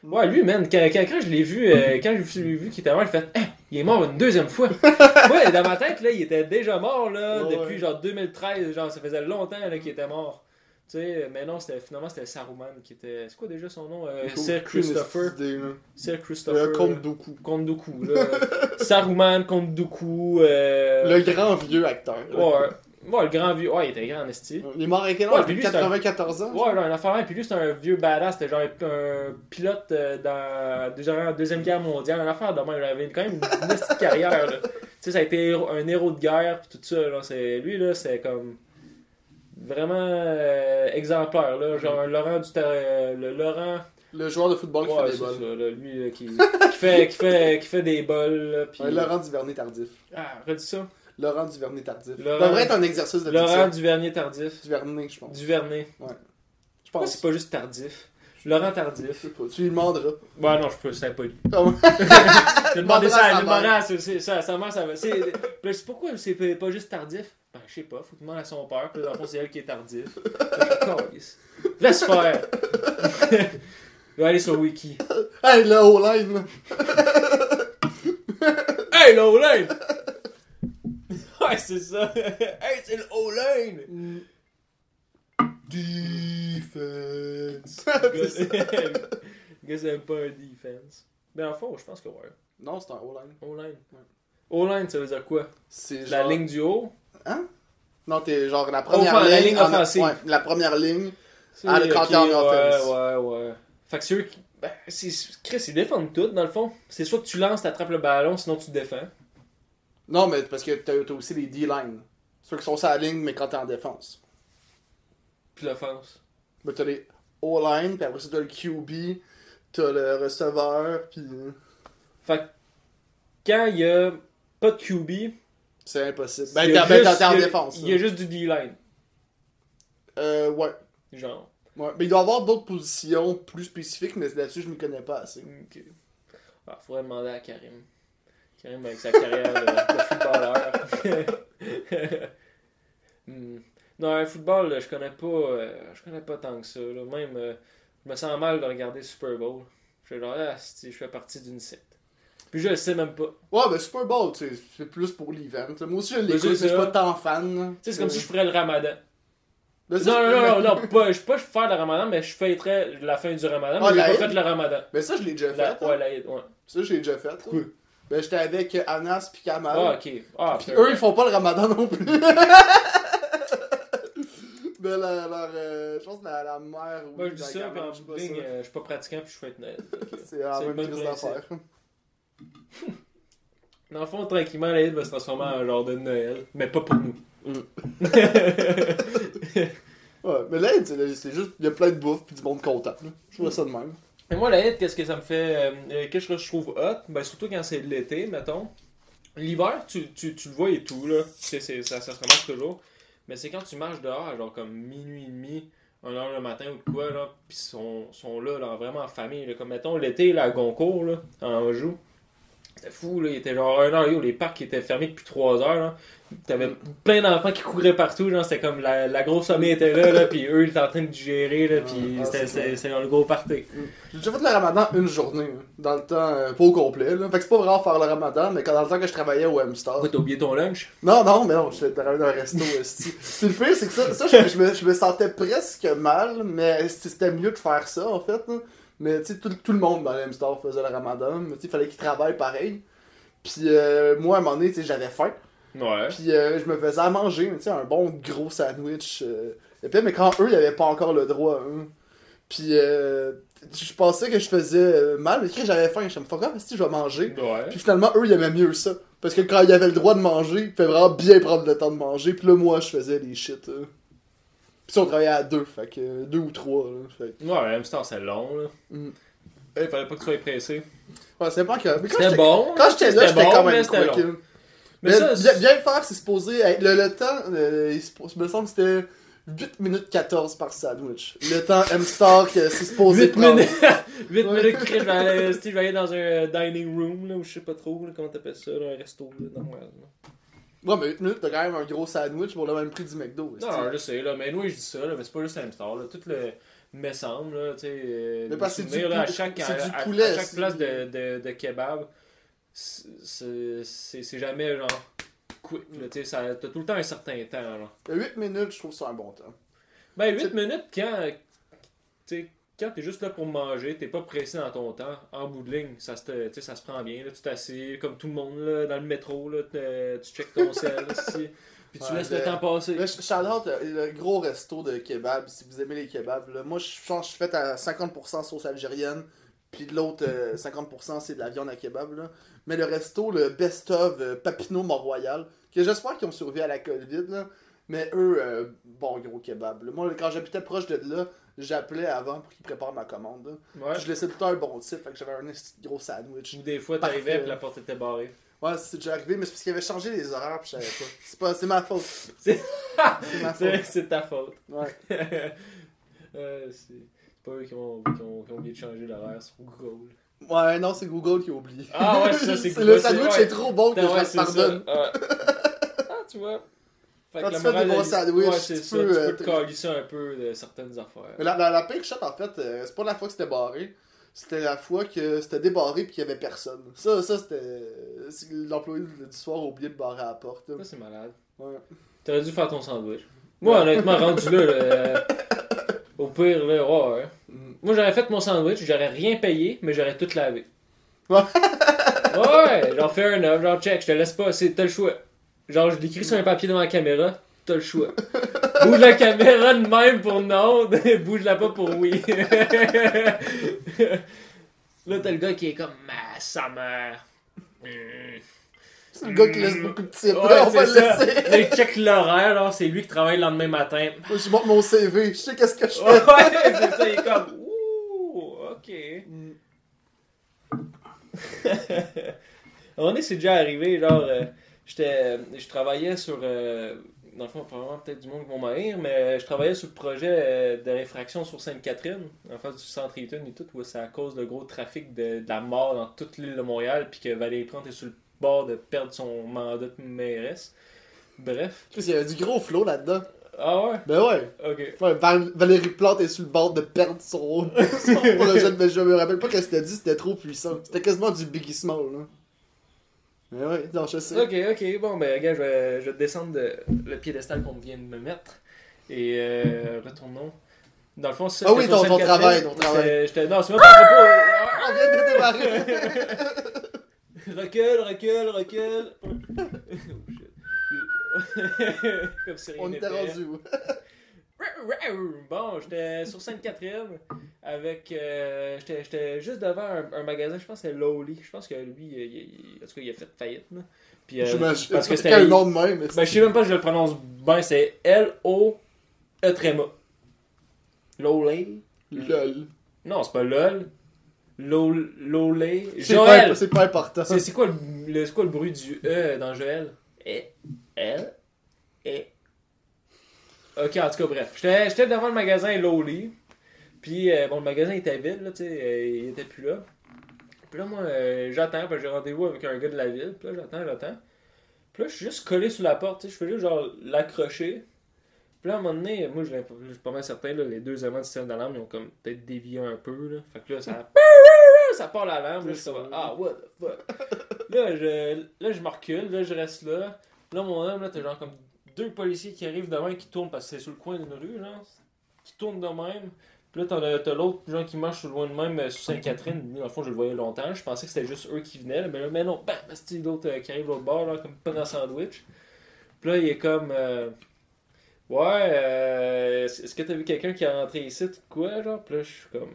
Ouais, lui, man, quand, quand, quand je l'ai vu, euh, quand j'ai vu, vu qu'il était mort, j'ai fait, Hein, il est mort une deuxième fois. (laughs) ouais, dans ma tête, là, il était déjà mort, là, Ouais, depuis ouais. genre 2013, genre, ça faisait longtemps, là, qu'il était mort. Tu sais, mais non, c'était, finalement, c'était Saruman qui était. C'est quoi déjà son nom euh, Sir Christopher. Sir Euh, Christopher. Comte Dooku. Comte Dooku, là. Saruman, Comte Dooku. Euh... Le grand vieux acteur. là. Ouais, ouais, le grand vieux. Ouais, il était grand en esti. Il est mort à quel Ouais, âge? puis c'est un- 94 ans? Ouais, là, un affaire, puis lui, c'était un vieux badass, c'était genre un, un pilote euh, dans la deuxième, guerre mondiale, un affaire de même, il avait quand même une, (laughs) petite carrière, là. sais, ça a été un héros de guerre, pis tout ça. Là, c'est, lui, là, c'est comme. Vraiment euh, exemplaire, là. Genre un Laurent du euh, Le Laurent. Le joueur de football qui Ouais, fait c'est des ça, là, lui, là, qui, (laughs) qui, fait, qui, fait, qui fait des bols. Pis... Ouais, Laurent Duvernay tardif. Ah, redis ça. Laurent Duvernay tardif. Laurent- Ça devrait être un exercice de Laurent. Duvernier tardif. Duvernay, je pense. Duvernay. Je Pourquoi pense. c'est pas juste tardif? Laurent Je Tardif. pas, Tu lui demanderas. Ouais, non, je peux, c'est impoli. Comme- J'ai demandé ça, sa demandé à sa- sa mère, ça va. C'est, je pourquoi c'est pas- juste tardif? Ben, je sais pas, faut que tu demandes à son père, puis dans le fond, c'est elle qui est tardif. Je. Laisse faire. (laughs) Je vais aller sur Wiki. Hey, le O-line. Hey, le O-line! (laughs) Ouais, c'est ça. (laughs) Hey, c'est le O-line! Defense. (laughs) Le gars, c'est pas un defense. Mais en fond, je pense que ouais. non, c'est un O-line. O-line. O-line, ça veut dire quoi? C'est La genre... ligne du haut? Hein? Non, t'es genre la première Offen- la ligne. ligne en- offensive. Ouais, la première ligne. C'est- Ah, le quand en offense. Ouais, ouais, ouais. Fait que ceux qui. Ben, c'est- Chris, ils défendent tout, dans le fond. C'est soit que tu lances, t'attrapes le ballon, sinon tu te défends. Non, mais parce que t'as t'as aussi les D-line. Ceux qui sont sur la ligne, mais quand t'es en défense. Puis l'offense. Ben, t'as les O-line, puis après ça, t'as le QB, t'as le receveur, puis Fait que quand il y a pas de QB, c'est impossible. Ben, ben, juste- t'es en défense. Il y a juste du D-line. Euh, ouais. Genre. ouais. Mais il doit y avoir d'autres positions plus spécifiques, mais là-dessus, je m'y connais pas assez. Ok. Ah, faudrait demander à Karim. Karim avec sa carrière de, de footballeur. (laughs) Hmm. Non, un football, là, je connais pas. euh, je connais pas tant que ça. là. Même, euh, je me sens mal de regarder le Super Bowl. Je suis genre, ah, je fais partie d'une secte. Puis je le sais même pas. Ouais, ben Super Bowl, tu sais, c'est plus pour l'event. Moi aussi, je Ben, l'écoute, c'est mais je suis pas tant fan. là. Tu sais, c'est comme si je ferais le ramadan. Ben, Non, non, non, non, non, pas, je peux pas faire le ramadan, mais je fêterais la fin du ramadan, mais Ah, j'ai la pas fait le ramadan. Ben ça, je l'ai déjà fait. La, hein. ouais, ouais. Ça, je l'ai déjà fait. Ben, j'étais avec Anas puis Kamal. Ah, ok. Ah, Puis eux, ils font pas le ramadan non plus. (laughs) ben, leur, euh, je pense que la, la mère. Moi, je dis ça, puis en euh, je suis pas pratiquant, puis je fête Noël. C'est la même crise d'affaires. (laughs) Dans le fond, tranquillement, la va se transformer en genre de Noël, mais pas pour nous. (laughs) Ouais, mais là, c'est juste, il y a plein de bouffe puis du monde content. Je vois ça de même. Et moi, la Eid, qu'est-ce que ça me fait. euh, euh, qu'est-ce que je trouve hot? Ben, surtout quand c'est l'été, mettons. L'hiver, tu, tu, tu le vois et tout, là. C'est, c'est- ça, ça se remarque toujours. Mais c'est quand tu marches dehors, genre comme minuit et demi, 1 heure le matin ou quoi, là. Pis ils sont, sont là, vraiment en famille. Comme mettons l'été, là, à Goncourt, là, en Anjou. C'était fou, là. Il était genre 1 heure, yo, les parcs étaient fermés depuis 3 heures, là. T'avais plein d'enfants qui couraient partout, genre, c'était comme la, la grosse famille était là, là, pis eux, ils étaient en train de digérer, là, pis Ah, c'était, le gros party. J'ai déjà fait le ramadan une journée, là, dans le temps, euh, pas au complet. Là. Fait que c'est pas vraiment faire le ramadan, mais quand dans le temps que je travaillais au M-Star. Pourquoi t'as oublié ton lunch? Non, non, mais non, je travaillais dans un resto. esti. C'est le pire, c'est que ça, ça je, je me, je me sentais presque mal, mais c'était mieux de faire ça, en fait. là. Mais tu sais, tout, tout le monde dans le M-Star faisait le ramadan, mais tu sais, il fallait qu'ils travaillent pareil. Puis euh, moi, à un moment donné, tu sais, j'avais faim. Ouais. Puis euh, je me faisais à manger, tu sais, un bon gros sandwich. euh, épais, mais quand eux, ils avaient pas encore le droit. hein. Puis euh, je pensais que je faisais mal, mais que j'avais faim. Je me fuck si je vais manger. Ouais. Puis finalement, eux, ils aimaient mieux ça. Parce que quand ils avaient le droit de manger, ils pouvaient vraiment bien prendre le temps de manger. Puis là, moi, je faisais les shit. euh. Puis ça, on travaillait à deux, fait que euh, deux ou trois. Là, fait Ouais, même temps, c'est long, là. Mm. Il fallait pas que tu sois pressé. Ouais, c'est pas que. C'était bon. Quand j'étais là, j'étais bon, quand même c'était quick. long. hein. Mais Mais ça, bien, bien le faire, c'est supposé. hey, Le, le temps, euh, il me semble que c'était 8 minutes 14 par sandwich. Le temps M-Star que c'est supposé 8 prendre. minutes. (laughs) 8 Ouais. minutes, je vais aller, je vais aller dans un euh, dining room, là, ou je sais pas trop, là, comment t'appelles ça, là, un resto, là, normal. là. Ouais, mais 8 minutes, t'as quand même un gros sandwich pour le même prix du McDo. Non, je sais, là, mais nous, je dis ça, là, mais c'est pas juste un star, là, tout le. Me semble, là, tu sais. euh, Mais parce que c'est du là, à chaque, à, du poulet, à chaque place de, de, de kebab, c'est jamais genre quick, là, tu sais, t'as tout le temps un certain temps, là. Mais 8 minutes, je trouve ça un bon temps. Ben, 8 C'est- minutes quand. Tu sais, quand t'es juste là pour manger, t'es pas pressé dans ton temps, en bout de ligne, ça se, ça se prend bien. Là, tu t'assieds comme tout le monde là, dans le métro, là, te- tu checkes ton sel, puis tu Ouais, laisses le temps passer. Là, shout-out, euh, le gros resto de kebab, si vous aimez les kebabs. Là, moi, je pense je suis fait à 50% sauce algérienne, Puis l'autre, euh, 50% c'est de la viande à kebab. Là. Mais le resto, le best-of euh, Papineau Mont-Royal, que j'espère qu'ils ont survécu à la COVID. Là. Mais eux, euh, bon gros kebab. là. Moi, quand j'habitais proche de là, j'appelais avant pour qu'ils préparent ma commande. là. Ouais. Je laissais tout le temps un bon type, fait que j'avais un gros sandwich. Ou des fois, t'arrivais et la porte était barrée. Ouais, c'est déjà arrivé, mais c'est parce qu'ils avaient changé les horaires, puis je savais pas. C'est pas, c'est ma faute. (laughs) C'est- C'est ma C'est faute. c'est ta faute. Ouais. (laughs) Euh, c'est pas eux qui ont, qui, ont, qui ont oublié de changer l'horaire sur Google. Ouais, non, c'est Google qui a oublié. Ah ouais, c'est ça, c'est (laughs) Le Google, sandwich c'est- est trop bon que Ouais, je le ça. pardonne. Ouais. Ah, tu vois. Fait Quand que tu fais des bons sandwichs, ouais, c'est tu ça, peux, tu euh, peux te te- calisser un peu de certaines affaires. Mais la, la, la pire shot, en fait, euh, c'est pas la fois que c'était barré. C'était la fois que c'était débarré puis qu'il y avait personne. Ça, ça c'était. c'est L'employé du soir a oublié de barrer à la porte. là. Ça, c'est malade. Ouais. T'aurais dû faire ton sandwich. Moi, honnêtement, rendu là, là, euh, (laughs) au pire, là, ouais, ouais. Mm. Moi, j'aurais fait mon sandwich, j'aurais rien payé, mais j'aurais tout lavé. Ouais. genre un œuvre, genre check, je te laisse pas, c'est- t'as le choix. Genre, je l'écris sur un papier devant la caméra, t'as le choix. (laughs) Bouge la caméra de même pour non, (laughs) bouge-la pas pour oui. (laughs) là, t'as le gars qui est comme, ma sa mère. C'est le gars qui laisse beaucoup de tips. Ouais, on va le laisser. Là, il check l'horaire, c'est lui qui travaille le lendemain matin. Moi, je montre mon CV. Je sais qu'est-ce que je fais. Ouais, c'est ça, il est comme, ouh, ok. Mm. Moment donné, c'est déjà arrivé, genre, euh, je travaillais sur, euh, dans le fond, probablement peut-être du monde qui vont m'haïr, mais je travaillais sur le projet euh, de réfraction sur Sainte-Catherine, en face du centre Eaton et tout, où c'est à cause de gros trafic de, de la mort dans toute l'île de Montréal, puis que Valérie Plante est sur le bord de perdre son mandat de mairesse. Bref. Il y avait du gros flow là-dedans. Ah ouais? Ben ouais. Ok. Ouais, Val- Valérie Plante est sur le bord de perdre son, son (laughs) projet mais je me rappelle pas que c'était dit, c'était trop puissant. C'était quasiment du Biggie Small, là. Mais ouais, non, je sais. Ok, ok, bon, ben, regarde, je vais, je vais descendre de, le piédestal qu'on vient de me mettre. Et euh, retournons. Dans le fond, c'est. Ah oui, ton- ton travail, ton travail. J'étais- Non, c'est même pas à On vient de démarrer. (laughs) recule, recule, recule. (laughs) Oh, shit. (laughs) Comme si rien On était rendu où? Bon, j'étais sur Sainte-Catherine avec. euh, j'étais, j'étais juste devant un, un magasin, je pense que c'était Lowly. Je pense que lui, il, il- en tout cas, il a fait faillite. Là. Puis, euh, J'imagine. parce que C'était un nom de même. mais Ben, je sais même pas si je le prononce bien, c'est L-O-E tréma. Lowly? Lol. Non, c'est pas LOL. Lol- Lolé. C'est Joël pas, c'est pas important. C'est c'est quoi, le- le- c'est quoi le bruit du E dans Joël? E. L. E. Ok, en tout cas, bref. J'étais devant le magasin Lowly. Puis, euh, bon, le magasin était vide, là, tu sais, euh, il était plus là. Puis là, moi, euh, j'attends, que j'ai rendez-vous avec un gars de la ville. Puis là, j'attends, j'attends. Puis là, je suis juste collé sur la porte, tu sais, je fais juste genre l'accrocher. Puis là, à un moment donné, moi, je suis pas mal certain, là, les deux éléments du système d'alarme, ils ont comme peut-être dévié un peu, là. Fait que là, ça. (laughs) Ça part l'alarme, là, suis comme, ah, what the fuck. là, je, là, je me recule, là, je reste là. Là, mon homme, là, t'as genre comme deux policiers qui arrivent de même, qui tournent, parce que c'est sur le coin d'une rue, là. Qui tournent de même. Puis là, t'as l'autre genre qui marche loin de même euh, sur Sainte-Catherine. Dans le fond, je le voyais longtemps. Je pensais que c'était juste eux qui venaient. là. Mais là, mais non, bam, c'est l'autre euh, qui arrive l'autre bord, là, comme pas dans sandwich? Puis là, il est comme. euh, ouais, euh, est-ce que t'as vu quelqu'un qui est rentré ici, quoi, genre? Puis là, je suis comme.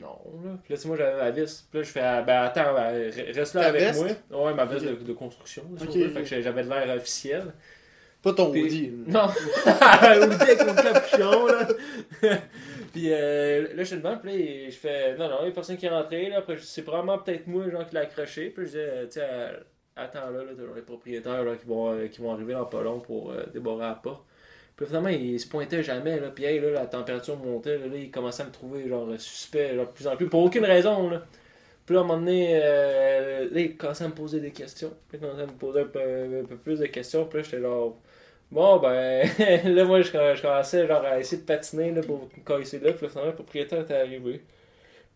Non, là. Puis là, tu moi, j'avais ma veste. Puis là, je fais, ah, ben attends, ben, re- reste là Ta avec veste? moi. Ouais, ma veste Ok. de, de construction. si on Ok, veut. ok. Fait que j'avais de l'air officiel. Pas ton Puis- Woody. Non, (laughs) (laughs) Woody avec mon capuchon, là. (laughs) puis euh, là, je suis devant, puis là, je fais, non, non, il y a personne qui est rentré, là. Après, c'est probablement peut-être moi, genre, qui l'a accroché. Puis je disais, euh, tu sais, attends là, là, les propriétaires, là, qui vont, euh, qui vont arriver dans pas long pour euh, débarrer la porte. Puis finalement, il se pointait jamais, là. Puis hey, là, la température montait, là, là, il commençait à me trouver, genre, suspect, genre, de plus en plus, pour aucune raison, là. Puis là, à un moment donné, euh, là, il commençait à me poser des questions. Puis il commençait à me poser un peu, un peu plus de questions. Puis là, j'étais genre, bon, ben, (laughs) là, moi, je, je commençais genre à essayer de patiner là, pour casser là. Puis là, finalement, le propriétaire était arrivé.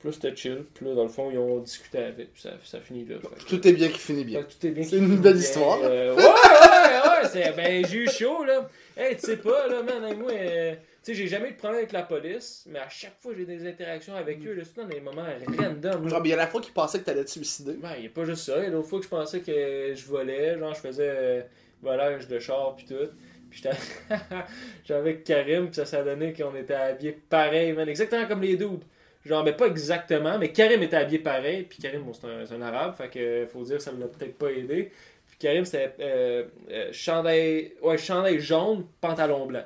Là, c'était chill. Puis là, dans le fond, ils ont discuté avec. Puis ça, ça finit là. Fait Tout est bien qui finit bien. fait tout est bien. C'est une belle bien. histoire. Euh, (laughs) ouais, ouais, ouais. C'est, ben, j'ai eu chaud, là. Hey, tu sais pas, là, man, moi, euh, tu sais, j'ai jamais eu de problème avec la police, mais à chaque fois, j'ai des interactions avec eux, là, c'est dans des moments random. là. Ah, il y a la fois qu'il pensait que t'allais te suicider. Ben, il a pas juste ça. Il y a d'autres fois que je pensais que je volais, genre je faisais euh, volage de char pis tout. Puis (laughs) j'étais avec Karim, puis ça s'est donné qu'on était habillés pareil, man. Exactement comme les dudes. Genre, mais pas exactement, mais Karim était habillé pareil, puis Karim, bon, c'est un, arabe, fait que faut dire ça l'a peut-être pas aidé. Puis Karim, c'était euh, euh, chandail, ouais, chandail jaune, pantalon blanc.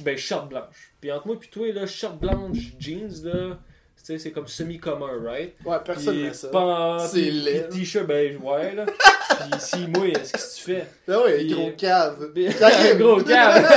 Ben, short blanche. Puis entre moi et toi, là, short blanche, jeans, là, tu sais, c'est comme semi-commun, right? Ouais, personne Puis n'a ça. C'est puis- laid. puis t-shirt beige, ouais, là. (laughs) puis si moi, qu'est-ce que tu fais? Ah ouais, Puis- gros cave. (laughs) Puis- Karim. Gros cave. (laughs)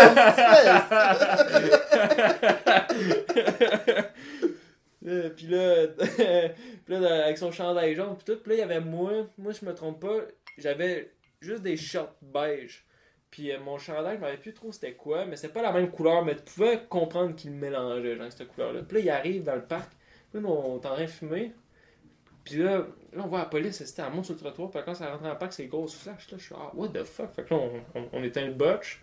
Euh, puis là, (laughs) puis là, avec son chandail jaune, puis tout, puis là, il y avait moi, moi, je me trompe pas, j'avais juste des shorts beige. Puis euh, mon chandail, je m'avais plus trop c'était quoi, mais c'était pas la même couleur, mais tu pouvais comprendre qu'il mélangeait, genre, cette couleur-là. Puis là, il arrive dans le parc, là, on est en train de fumer. Puis là, là, on voit la police, c'était elle monte sur le trottoir, puis quand ça rentre le parc, c'est grosses flashs, là, je suis ah, what the fuck? Fait que là, on, on, on éteint le botch.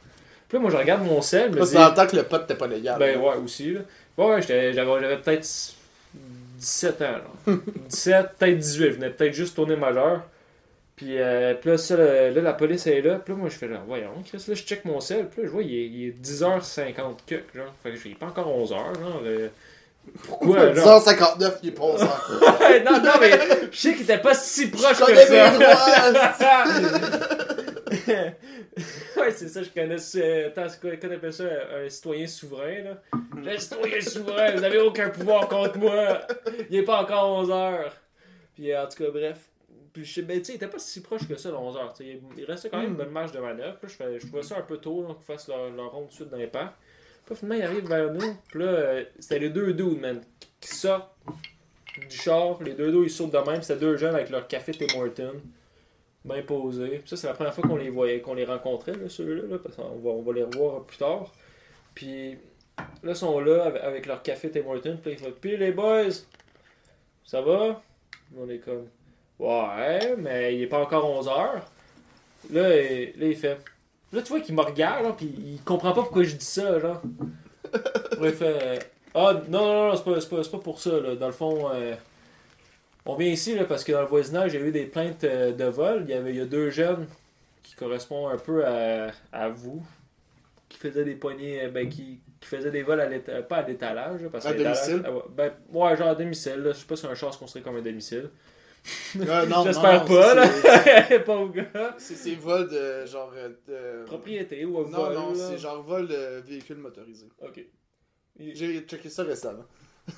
Puis là, moi, je regarde mon sel, je me dis- en que le pote n'était pas légal. ben ouais, aussi. Là. Ouais, j'avais, j'avais peut-être 17 ans. Genre. 17, peut-être 18. Je venais peut-être juste tourner majeur. Puis, euh, puis là, ça, là, là, la police est là. Puis là, moi, je fais là, voyons, Chris, là, je check mon sel. Puis là, je vois, il est, il est 10h50 que, genre. Fait que est pas encore 11h, genre. Pourquoi, genre? 10h59, il est pas 11h. Ouais, non, non, mais je sais qu'il était pas si proche Je que ça. (laughs) ouais, c'est ça, je connais ça. Attends, c'est quoi, qu'on appelle ça un citoyen souverain, là? Le citoyen souverain, vous avez aucun pouvoir contre moi. Il est pas encore 11 heures. Puis euh, en tout cas, bref. Puis je sais, ben, tu sais, il était pas si proche que ça, le 11 heures. Il restait quand même une bonne marge de manœuvre. Puis je, je trouvais ça un peu tôt, donc qu'ils fassent leur, leur ronde de suite dans les parcs. Là, finalement, il arrive vers nous. Puis là, euh, c'était les deux dudes, man, qui sortent du char. Les deux dudes, ils sautent de même. C'était deux jeunes avec leur café Tim Hortons. Bien posés. Puis ça, c'est la première fois qu'on les voyait, qu'on les rencontrait, là, ceux-là, là, parce qu'on va, on va les revoir plus tard. Puis là, sont là avec, leur café Tim Hortons. Puis ils Puis les boys, ça va? On est comme Ouais, mais il est pas encore 11h. Là, là, il fait Là, tu vois qu'il me regarde, là, puis il comprend pas pourquoi je dis ça, genre. Il fait euh, Ah, non, non, non, c'est pas, c'est pas, c'est pas pour ça, là. Dans le fond, euh, on vient ici, là, parce que dans le voisinage, il y a eu des plaintes euh, de vol. Il y, avait, il y a deux jeunes qui correspondent un peu à, à vous, qui faisaient des poignées, ben, qui, qui faisaient des vols à l'éta- pas à l'étalage, parce À qu'à l'étalage- domicile? ah ouais, ben, ouais, genre à domicile, là. Je sais pas si un char se construit comme un domicile. Euh, (laughs) non, J'espère non, pas, là. (laughs) Pauvre gars. C'est vol de genre. euh, de- Propriété ou un Non, vol. non, là. c'est genre vol de véhicule motorisé. Ok. Il- J'ai checké ça récemment.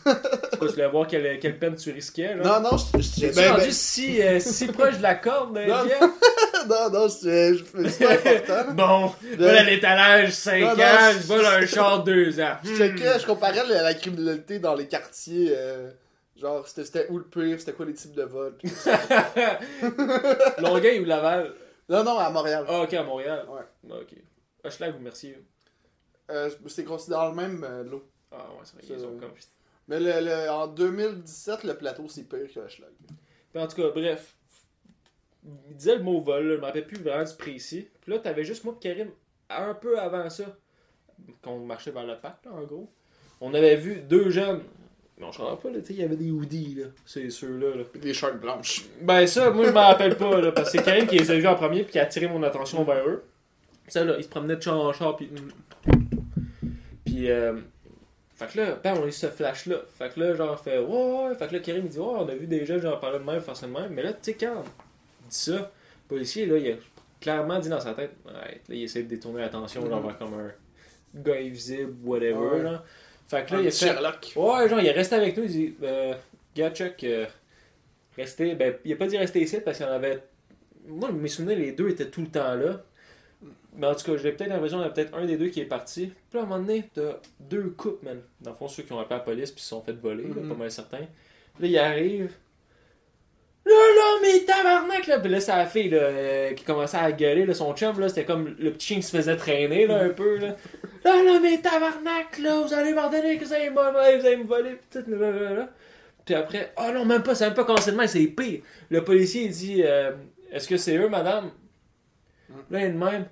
Tu voulais voir quelle, quelle peine tu risquais, là? Non, non, je. T'es-tu ben, rendu ben- si, euh, si proche de la corde, euh, Non, Jeff? (laughs) non, non, je je- c'est pas important. Bon, De- voilà l'étalage 5 Non, non, ans, je- je vole un char 2 ans. Je checkais, je comparais la, la criminalité dans les quartiers. euh, genre, c'était où le pire, c'était quoi les types de vols. (laughs) Longueuil ou Laval? non, non, à Montréal. Ah, ok, à Montréal. Ouais. Ah, Ok. Hochelag ou Mercier? Euh, c'est considéré le même euh, lot. Ah, ouais, c'est vrai, Ça, ils ont comme... Mais le, le- en 2017, le plateau, c'est pire que Hochelag. En tout cas, bref. Il disait le mot vol, là, je me rappelle plus vraiment du précis. Puis là, t'avais juste moi et Karim, un peu avant ça, quand on marchait vers le parc, là, en gros. On avait vu deux jeunes. Mais on se rappelle pas, il y avait des hoodies, là. C'est ceux-là, là. Des shirts blanches. Ben ça, moi je m'en rappelle pas, là, parce que c'est Karim qui les a vus en premier puis qui a attiré mon attention vers eux. Ça, là, ils se promenaient de char en char puis... Puis, euh... Fait que là, ben, on a eu ce flash-là. Fait que là, genre, fait, ouais, ouais. Fait que là, Karim, il dit, ouais, on a vu des jeunes, j'en parlais de même, même. Mais là, tu sais, quand il dit ça, le policier, là, il a clairement dit dans sa tête, ouais, là, il essaie de détourner l'attention, genre, vers comme un gars invisible, whatever, Ouais. là. Fait que là, Un il a fait, Sherlock. Ouais, genre, il est resté avec nous, il dit, euh, gars, Chuck, euh, restez, ben, il a pas dit rester ici parce qu'il y en avait. Moi, mes souvenirs, les deux étaient tout le temps là. Mais en tout cas, j'ai peut-être l'impression qu'il y en a peut-être un des deux qui est parti. Puis là, à un moment donné, t'as deux couples, man. Dans le fond, ceux qui ont appelé la police puis se sont fait voler, là, Mhm. pas mal certains. Là, il arrive. Là, là, mais tabarnak, là. Puis là, c'est la fille, là, euh, qui commençait à gueuler, là. Son chum, là, c'était comme le petit chien qui se faisait traîner, là, un peu, là. Là, là, mais tabarnak, là, vous allez m'ordonner que vous allez me voler, vous allez me voler, pis tout, là. Puis après, oh non, même pas, c'est même pas même, c'est pire. Le policier, il dit, euh, est-ce que c'est eux, madame? Là, il est de même.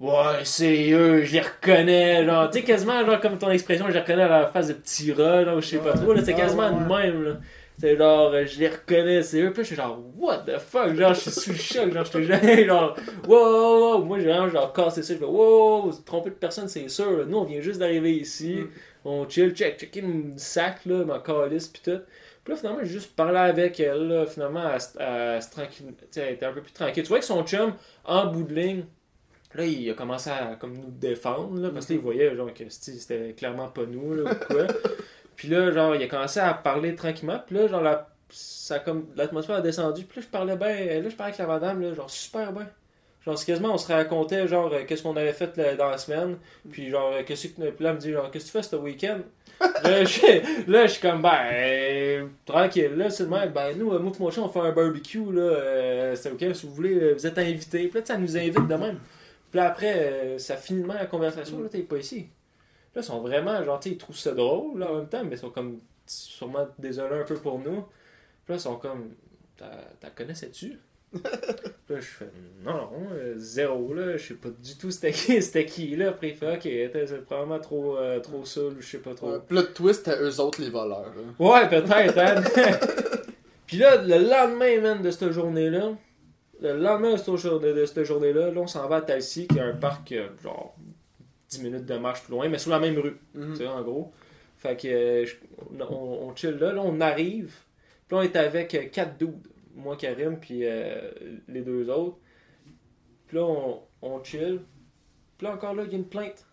Ouais, c'est eux, je les reconnais, genre, tu sais, quasiment, genre, comme ton expression, je les reconnais à la face de petit rat, là, ou je sais pas trop, là, c'est Ah, quasiment de même, là. C'est genre, euh, je les reconnais, c'est eux, puis je suis genre, what the fuck, genre, je suis sous le choc, genre, je te jamais, genre, wow, wow, wow, moi, j'ai vraiment, genre, cassé ça, je fais, wow, wow, trompé de personne, c'est sûr, là. nous, on vient juste d'arriver ici, On chill, check, check une sac, là, ma calice, pis tout. Puis là, finalement, j'ai juste parlé avec elle, là, finalement, elle, se- tranquille, tu sais, elle était un peu plus tranquille. Tu vois que son chum, en bout de ligne, là, il a commencé à comme nous défendre, là, parce qu'il voyait, genre, que c'était clairement pas nous, là, ou quoi. (laughs) puis là, genre, il a commencé à parler tranquillement, puis là, genre, la, ça, comme, l'atmosphère a descendu, puis là, je parlais bien, là, je parlais avec la madame, là, genre, super bien. Genre, quasiment, on se racontait, genre, euh, qu'est-ce qu'on avait fait là, dans la semaine. Puis, genre, euh, qu'est-ce que. Puis là, elle me dit, genre, qu'est-ce que tu fais ce week-end? là, (laughs) je, là, je suis comme, ben, euh, tranquille. Là, c'est de même, ben, nous, euh, moi mon chien, on fait un barbecue, là. Euh, c'est ok, si vous voulez, euh, vous êtes invités. Puis là, ça nous invite de même. Puis là, après, euh, ça finit de même la conversation. Là, t'es pas ici. Là, ils sont vraiment, genre, tu sais, ils trouvent ça drôle, là, en même temps, mais ils sont comme, sûrement désolés un peu pour nous. Puis là, ils sont comme, t'as t'as connaissais-tu? Là, je fais non, non, euh, zéro, là, je sais pas du tout c'était qui, (laughs) c'était qui, là. Après, il fait ok, c'est probablement trop, euh, trop saoul, je sais pas trop. Ouais, Plot twist à eux autres les voleurs. hein. Ouais, peut-être, hein. (laughs) (laughs) Puis là, le lendemain, man, de cette journée-là, le lendemain de cette, jour- de cette journée-là, là, on s'en va à Talcy, qui est un parc, euh, genre, 10 minutes de marche plus loin, mais sur la même rue. Mhm. Tu sais, en gros. Fait que euh, je- on, on chill là, là, on arrive. Puis on est avec euh, quatre dudes. Moi, Karim, puis euh, les deux autres. Puis là, on, on chill. Puis là, encore là, il y a une plainte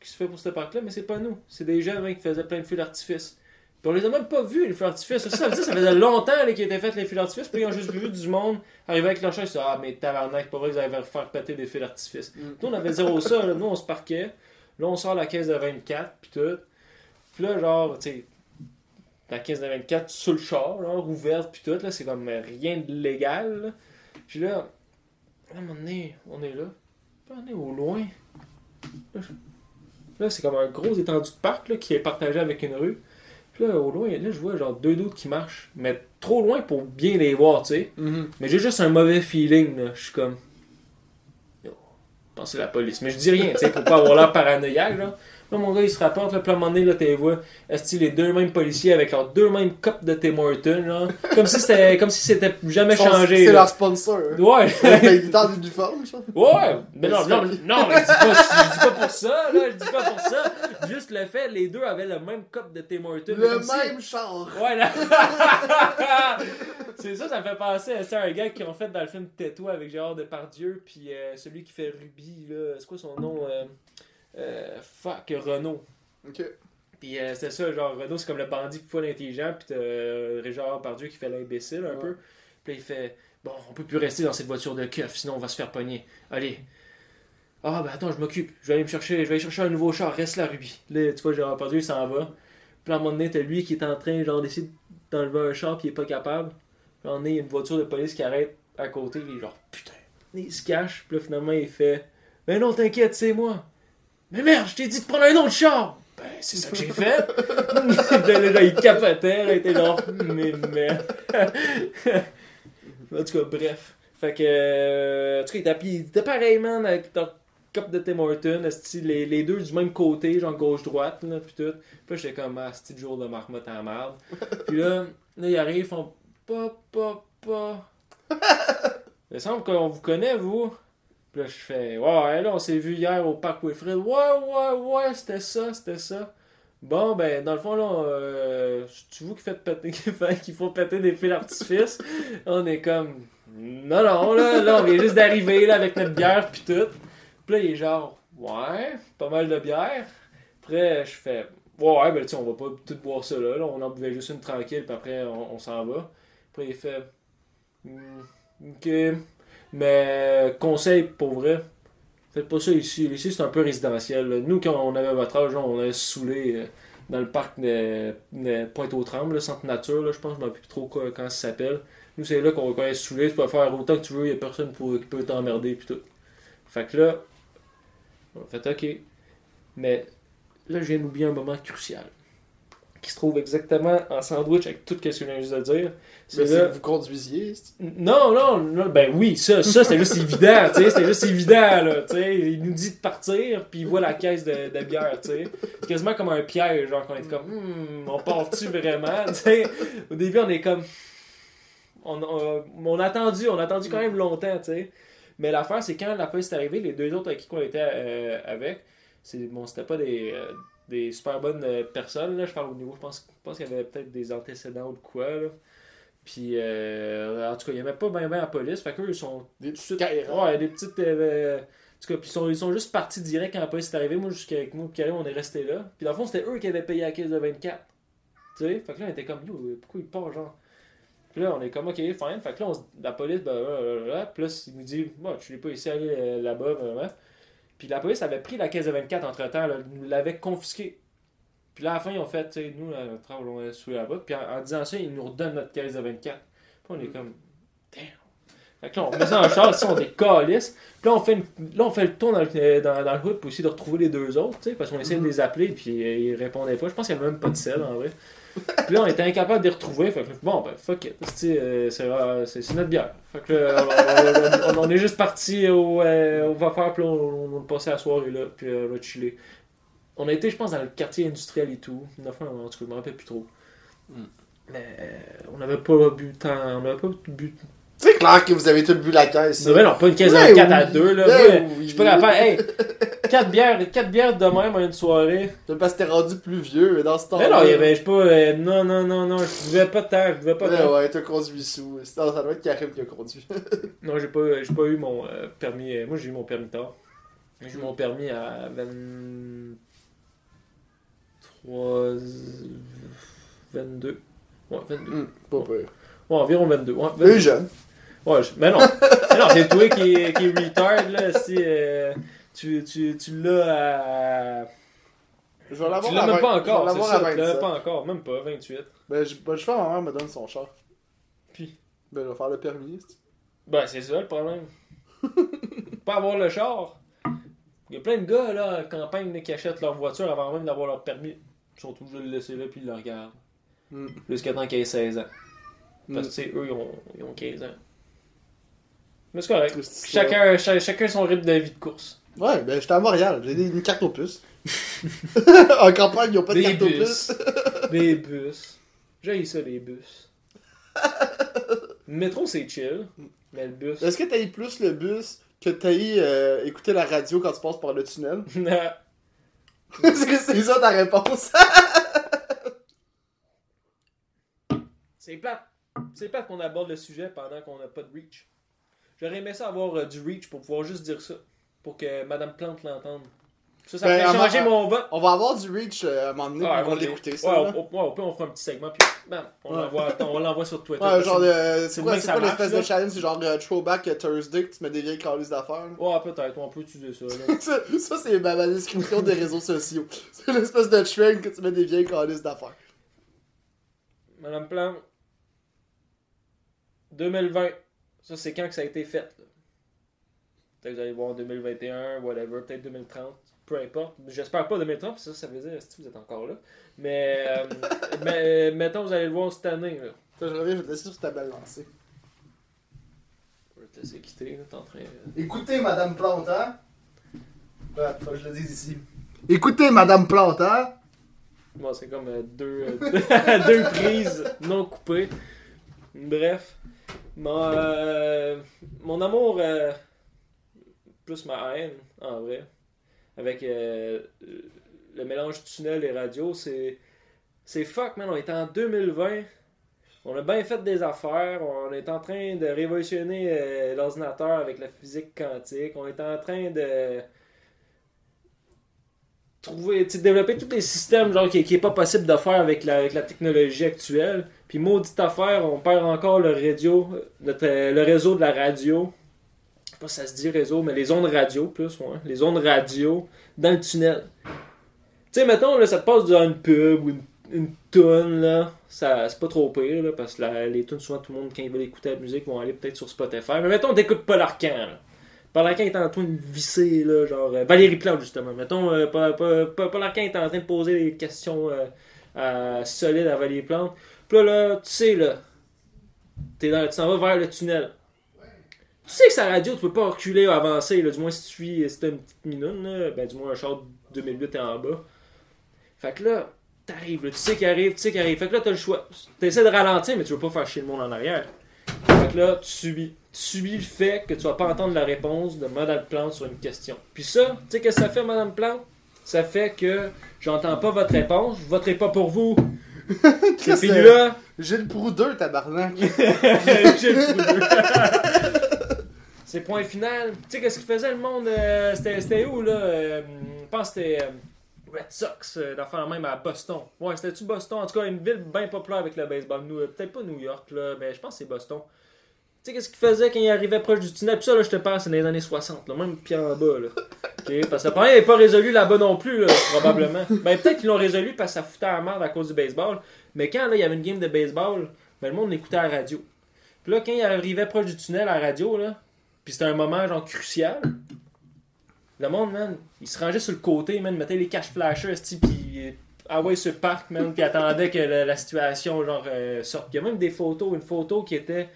qui se fait pour ce parc-là, mais c'est pas nous. C'est des jeunes hein, qui faisaient plein de feux d'artifice. Puis on les a même pas vus, les feux d'artifice. Ça, ça veut dire ça faisait longtemps qu'ils étaient faits les feux d'artifice. Puis ils ont juste vu du monde arriver avec leur chat. Ils se disaient, Ah, mais tabarnak, pas vrai, ils allaient faire péter des feux d'artifice. Mm. Nous, on avait zéro ça. Là. Nous, on se parquait. Là, on sort la caisse de 24, puis tout. Puis là, genre, tu sais, la caisse de 24 sur le char, genre, ouverte, puis tout, là, c'est comme rien de légal. là. Puis là, à un moment donné, on est là. Puis on est au loin. Là, c'est comme un gros étendu de parc, là, qui est partagé avec une rue. Puis là, au loin, là, je vois genre deux doutes qui marchent, mais trop loin pour bien les voir, tu sais. Mhm. Mais j'ai juste un mauvais feeling, là. Je suis comme. Je pense que c'est la police. Mais je dis rien, tu sais, pour pas avoir l'air paranoïaque, là. Là, mon gars, il se rapporte, là, puis à un moment donné, là, t'es vois, est-ce que les deux mêmes policiers avec leurs deux mêmes copes de Tim Hortons, genre. Comme si c'était, comme si c'était jamais Son- changé, C'est là. leur sponsor. Ouais. Ben, il est en uniforme, ça. Ouais, mais non, non, non, mais je dis pas, je dis pas pour ça, là, je dis pas pour ça. Juste le fait, les deux avaient le même cop de Tim Hortons. Le si- même char. Ouais, là. (laughs) c'est ça, ça me fait penser à c'est un gars qui ont fait dans le film Této avec Gérard Depardieu, puis euh, celui qui fait Ruby, là, c'est quoi son nom euh, euh, Fuck, Renault. Ok. Puis euh, c'est ça, genre Renault, c'est comme le bandit full intelligent, puis t'as euh, Gérard Depardieu qui fait l'imbécile un Ouais. peu. Puis là, il fait Bon, on peut plus rester dans cette voiture de keuf, sinon on va se faire pogner. Allez. Ah, ben attends, je m'occupe. Je vais aller me chercher, je vais aller chercher un nouveau char. Reste là, Ruby. Là, tu vois, Gérard Depardieu, il s'en va. Puis à un moment donné, t'as lui qui est en train, genre, d'essayer d'enlever un char, puis il est pas capable. Puis moment donné, il y a une voiture de police qui arrête à côté, il est genre, putain. Il se cache, puis là, finalement, il fait Ben non, t'inquiète, c'est moi. Mais merde, je t'ai dit de prendre un autre char. Ben, c'est ça que j'ai fait. Là, là, il capotait, là, il était genre, mais merde. (laughs) en tout cas, bref. Fait que, euh, en tout cas, il était, pareil, man, avec leur cop de Tim Hortons, esti, les, les deux du même côté, genre gauche-droite, là, puis tout. Puis j'étais comme, ah, c'est jour de marmotte en merde. Puis là, là, ils arrivent, ils font, pas, pas, pas. (laughs) Il me semble qu'on vous connaît, vous. Puis là, je fais, ouais, là, on s'est vu hier au parc Wilfred. Ouais, ouais, ouais, c'était ça, c'était ça. Bon, ben, dans le fond, là, euh, c'est vous qui faites péter, (laughs) qui fait- qui font péter des feux d'artifice. on est comme, non, non, là, là, on vient juste d'arriver, là, avec notre bière, pis tout. Puis là, il est genre, ouais, pas mal de bière. Après, je fais, ouais, ben, tu on va pas tout boire ça là, là, on en buvait juste une tranquille, puis après, on, on s'en va. Puis il fait, Hmm, ok. Mais conseil pour vrai, faites pas ça ici. Ici c'est un peu résidentiel. Nous quand on avait votre âge, on allait se saouler euh, dans le parc de, Pointe-aux-Trembles, le centre nature, je pense, je ne sais plus trop quoi- comment ça s'appelle. Nous c'est là qu'on se saouler, tu peux faire autant que tu veux, il n'y a personne qui peut t'emmerder. Fait que là, on fait ok. Mais là je viens d'oublier un moment crucial. Qui se trouve exactement en sandwich avec tout ce que je viens juste de dire. C'est là. que vous conduisiez. Non, non, non, ben oui, ça, ça c'était juste évident, tu sais, c'était juste évident, là, tu sais. Il nous dit de partir, puis il voit la caisse de, de bière, tu sais. C'est quasiment comme un piège, genre, qu'on est comme, hmm, on part-tu vraiment, tu sais? Au début, on est comme, on, on, on a attendu, on a attendu quand même longtemps, tu sais. Mais l'affaire, c'est quand la police est arrivée, les deux autres avec qui on était euh, avec, c'est, bon, c'était pas des, euh, des super bonnes euh, personnes. Là. Je parle au niveau, je pense, je pense qu'il y avait peut-être des antécédents ou de quoi. Là. Puis, euh, en tout cas, il n'y avait pas bien ben la police. Fait qu'eux, ils sont. Des petites. Ouais, des petites. euh, en tout cas, puis ils sont, ils sont juste partis direct quand la police est arrivée. Moi, jusqu'avec moi, Karim, on est resté là. Puis dans le fond, c'était eux qui avaient payé la caisse de 24. Tu sais, fait que là, on était comme, yo, pourquoi il part, genre? Puis là, on est comme, ok, fine. Fait que là, on la police, ben, là, là, là, là. Puis là, il nous dit, moi, tu l'es pas ici aller euh, là-bas, vraiment. Puis la police avait pris la caisse de 24 entre temps, nous l'avait confisquée. Puis là, à la fin, ils ont fait, tu sais, nous, là, notre travail, on est sous là-bas. Puis en, en disant ça, ils nous redonnent notre caisse de 24. Puis on est comme, damn. Fait que là, on met ça en charge, on est calice. Puis là, on fait, une- là, on fait le tour dans le, dans, dans le hood pour essayer de retrouver les deux autres, tu sais, parce qu'on essayait de les appeler, puis ils répondaient pas. Je pense qu'il n'y avait même pas de sel, en vrai. Puis là, on était incapable de les retrouver. Fait que, bon, ben, fuck it. C'est, euh, euh, c'est, notre bière. Fait que là, on, on- on est juste parti au, euh, au Vaffaire, puis là, on, on passé la soirée là, puis euh, on a chillé. On a été, je pense, dans le quartier industriel et tout. Une fois, en tout cas, je me rappelle plus trop. Mm. Mais euh, on n'avait pas bu tant. On n'avait pas bu. C'est clair que vous avez tous bu la caisse. Non, mais non, pas une caisse de 4 à oui. 2, là. Moi, oui. je suis pas capable. Hey, (laughs) 4 bières, 4 bières de même en une soirée. C'est parce que t'es rendu plus vieux, dans ce temps Mais non, il y avait, je sais pas. euh, non, non, non, non, je buvais pas tant. Je buvais pas Ouais, tant. ouais, t'as conduit sous. Ça, ça doit être Karim qui a conduit. (laughs) Non, j'ai pas, j'ai pas eu mon euh, permis. euh, moi, j'ai eu mon permis tard. J'ai eu mon permis à 23. 22. Ouais, 22. Hum, pas peur. Ouais, environ 22. Ouais, 22. Eux jeunes. Ouais, je- mais non. (laughs) mais non, c'est toi qui, est- qui est retard, là. Si euh, tu, tu, tu l'as à. Je vais l'avoir Tu l'as même pas encore, c'est ça. Tu l'as 27. pas encore, même pas, 28. Ben, je, ben, je fais ma mère me donne son char. Puis? Ben, je vais faire le permis. Ben, c'est ça le problème. (laughs) pas avoir le char. Il y a plein de gars, là, en campagne, là, qui achètent leur voiture avant même d'avoir leur permis. Ils sont obligés de le laisser là, puis ils le regardent. Mm. Jusqu'à temps qu'ils aient 16 ans. Parce que, tu sais, eux, ils ont, ils ont 15 ans. Mais c'est correct. Chacun, cha- chacun son rythme de vie de course. Ouais, ben, j'étais à Montréal. J'ai une carte au plus. (laughs) en campagne, ils ont pas de Des carte au bus. plus. (laughs) Des bus. J'ai ça, les bus. Le (laughs) métro, c'est chill. Mais le bus. Est-ce que t'as eu plus le bus que t'as eu euh, écouter la radio quand tu passes par le tunnel? Est-ce que c'est ça ta réponse? c'est plate. C'est plate qu'on aborde le sujet pendant qu'on n'a pas de reach. J'aurais aimé ça avoir euh, du reach pour pouvoir juste dire ça. Pour que Madame Plante l'entende. Ça, ça Ben, ferait en- changer mon vote. On va avoir du reach euh, à un moment donné, vont ouais, l'écouter, ouais, au, ouais, pire, on fera un petit segment, puis bam, on Ouais. l'envoie on sur Twitter. Ouais, genre, C'est- de- c'est quoi, quoi l'espèce de challenge? C'est genre euh, Throwback Thursday que tu mets des vieilles calices d'affaires. Ouais, peut-être, on peut utiliser ça. Là. (laughs) ça, ça, c'est ma, ma description des réseaux sociaux. C'est l'espèce de trend que tu mets des vieilles calices d'affaires. Madame Plante, 2020, ça c'est quand que ça a été fait. là. Peut-être que vous allez voir en 2021, whatever, peut-être 2030, peu importe. J'espère pas 2030, parce que ça, ça veut dire si vous êtes encore là? Mais, euh, (laughs) mais mettons, vous allez le voir cette année. Là. Quand je reviens, je vais te laisser sur ta belle lancée. Je vais te laisser quitter, là, t'es en train. euh, Écoutez, Madame Plante, hein? Ouais, faut que je le dise ici. Écoutez, Madame Plante, hein? Bon, c'est comme euh, deux, euh, (laughs) deux prises non coupées. Bref. Mon, euh, mon amour, euh, plus ma haine, en vrai, avec euh, le mélange tunnel et radio, c'est. C'est fuck, man. On est en 2020. On a bien fait des affaires. On est en train de révolutionner l'ordinateur avec la physique quantique. On est en train de trouver, développer tous les systèmes genre qui, qui est pas possible de faire avec la, avec la technologie actuelle. Puis maudite affaire, on perd encore le radio, notre, euh, le réseau de la radio. Je sais pas si ça se dit réseau, mais les ondes radio plus, ouais. Les ondes radio dans le tunnel. Tu sais, mettons, là, ça te passe dans une pub ou une, une là. C'est pas trop pire, là, parce que les tunes, souvent, tout le monde, quand ils veulent écouter la musique, vont aller peut-être sur Spotify. Mais mettons, t'écoutes pas l'Arcan, là. Paul Arcand est en train de visser, là, genre euh, Valérie Plante, justement. Mettons, euh, Paul, Paul, Paul- Paul Arcand est en train de poser des questions euh, solides à Valérie Plante. Puis là, tu sais, là, t'es dans, tu t'en vas vers le tunnel. Tu sais que sa radio, tu peux pas reculer ou avancer, là, du moins si tu suis, si une petite minute, là, ben du moins un char de 2008 est en bas. Fait que là, t'arrives, tu sais qu'il arrive, tu sais qu'il arrive. Fait que là, t'as le choix. T'essaies de ralentir, mais tu veux pas faire chier le monde en arrière. Fait que là, tu subis. Tu subis le fait que tu vas pas entendre la réponse de Madame Plante sur une question. Puis ça, tu sais qu'est-ce que ça fait, Madame Plante? ça fait que j'entends pas votre réponse, je voterai pas pour vous. (laughs) Chris, Puis euh, là, brou 2, tabarnak. j'ai le trou deux. C'est point final. Tu sais, qu'est-ce qu'il faisait le monde euh, C'était où là? Euh, Je pense que c'était euh, Red Sox, euh, d'affaires même à Boston. Ouais, c'était-tu Boston? En tout cas, une ville bien populaire avec le baseball. Nous, euh, Peut-être pas New York, là, mais je pense que c'est Boston. Sais, qu'est-ce qu'il faisait quand il arrivait proche du tunnel? Puis ça, là, je te parle, c'est dans les années 60, là, même pied en bas. Là. Parce que le problème n'est pas résolu là-bas non plus, là, probablement. Ben, peut-être qu'ils l'ont résolu parce que ça foutait à la merde à cause du baseball. Mais quand là, il y avait une game de baseball, ben, le monde l'écoutait à la radio. Puis là, quand il arrivait proche du tunnel à la radio, là, puis c'était un moment genre crucial, le monde, man, il se rangeait sur le côté, man, mettait les cash flashers, puis ah ouais, le parc, man, puis attendait que la, la situation, genre, euh, sorte. Il y a même des photos, une photo qui était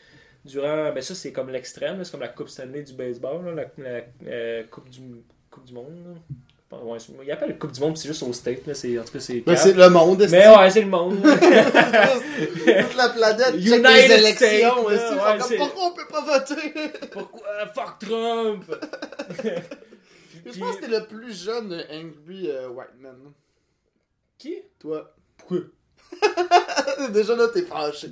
durant, ben ça, c'est comme l'extrême, c'est comme la Coupe Stanley du baseball, là, la, la, euh, coupe, du, coupe du Monde, là. Ouais, il appelle la Coupe du Monde, c'est juste au State, là, c'est, en tout cas, c'est... Mais c'est le monde, Mais ouais, c'est le monde. (laughs) Toute la planète United les élections. Ouais, comme, c'est- pourquoi on peut pas voter? Pourquoi? Fuck Trump! (laughs) Je pense que t'es le plus jeune angry euh, white man. Qui? Toi. Pourquoi? (laughs) Déjà là, t'es fâché.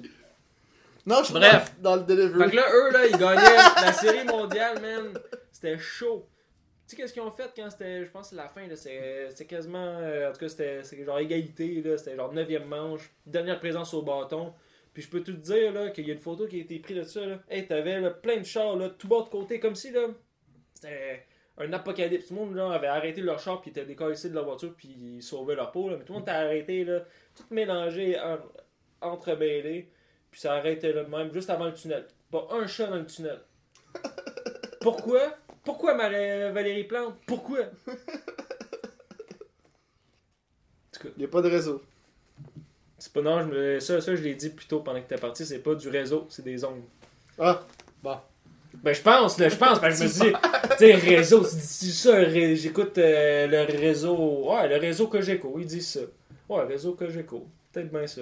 Non, je suis Bref. dans, dans le delivery. Fait que là, eux, là, ils gagnaient la série mondiale, man. C'était chaud. Tu sais, qu'est-ce qu'ils ont fait quand c'était, je pense, la fin, là, c'est- quasiment, euh, en tout cas, c'était genre égalité, là, c'était genre 9e manche, dernière présence au bâton. Puis je peux tout te dire, là, qu'il y a une photo qui a été prise de ça, là. Hey, t'avais, là, plein de chars, là, tout bas de côté, comme si, là, c'était un apocalypse. Tout le monde, là, avait arrêté leur char, puis étaient décollés de leur voiture, puis ils sauvaient leur peau, là. Mais tout le monde était arrêté, là, tout mélangé, en- entremêlé. Puis ça arrêtait là de même, juste avant le tunnel. Pas un chat dans le tunnel. Pourquoi? Pourquoi Marie- Valérie Plante? Pourquoi? Il y a pas de réseau. C'est pas non, je me- ça, ça je l'ai dit plus tôt pendant que t'es parti, c'est pas du réseau, c'est des ondes. Ah, bon. Ben je pense, là, je pense, parce que je me dis, (laughs) tu sais, réseau, dis ça, ré- j'écoute euh, le réseau, ouais, le réseau Cogeco, ils disent ça. Ouais, réseau Cogeco, peut-être bien ça.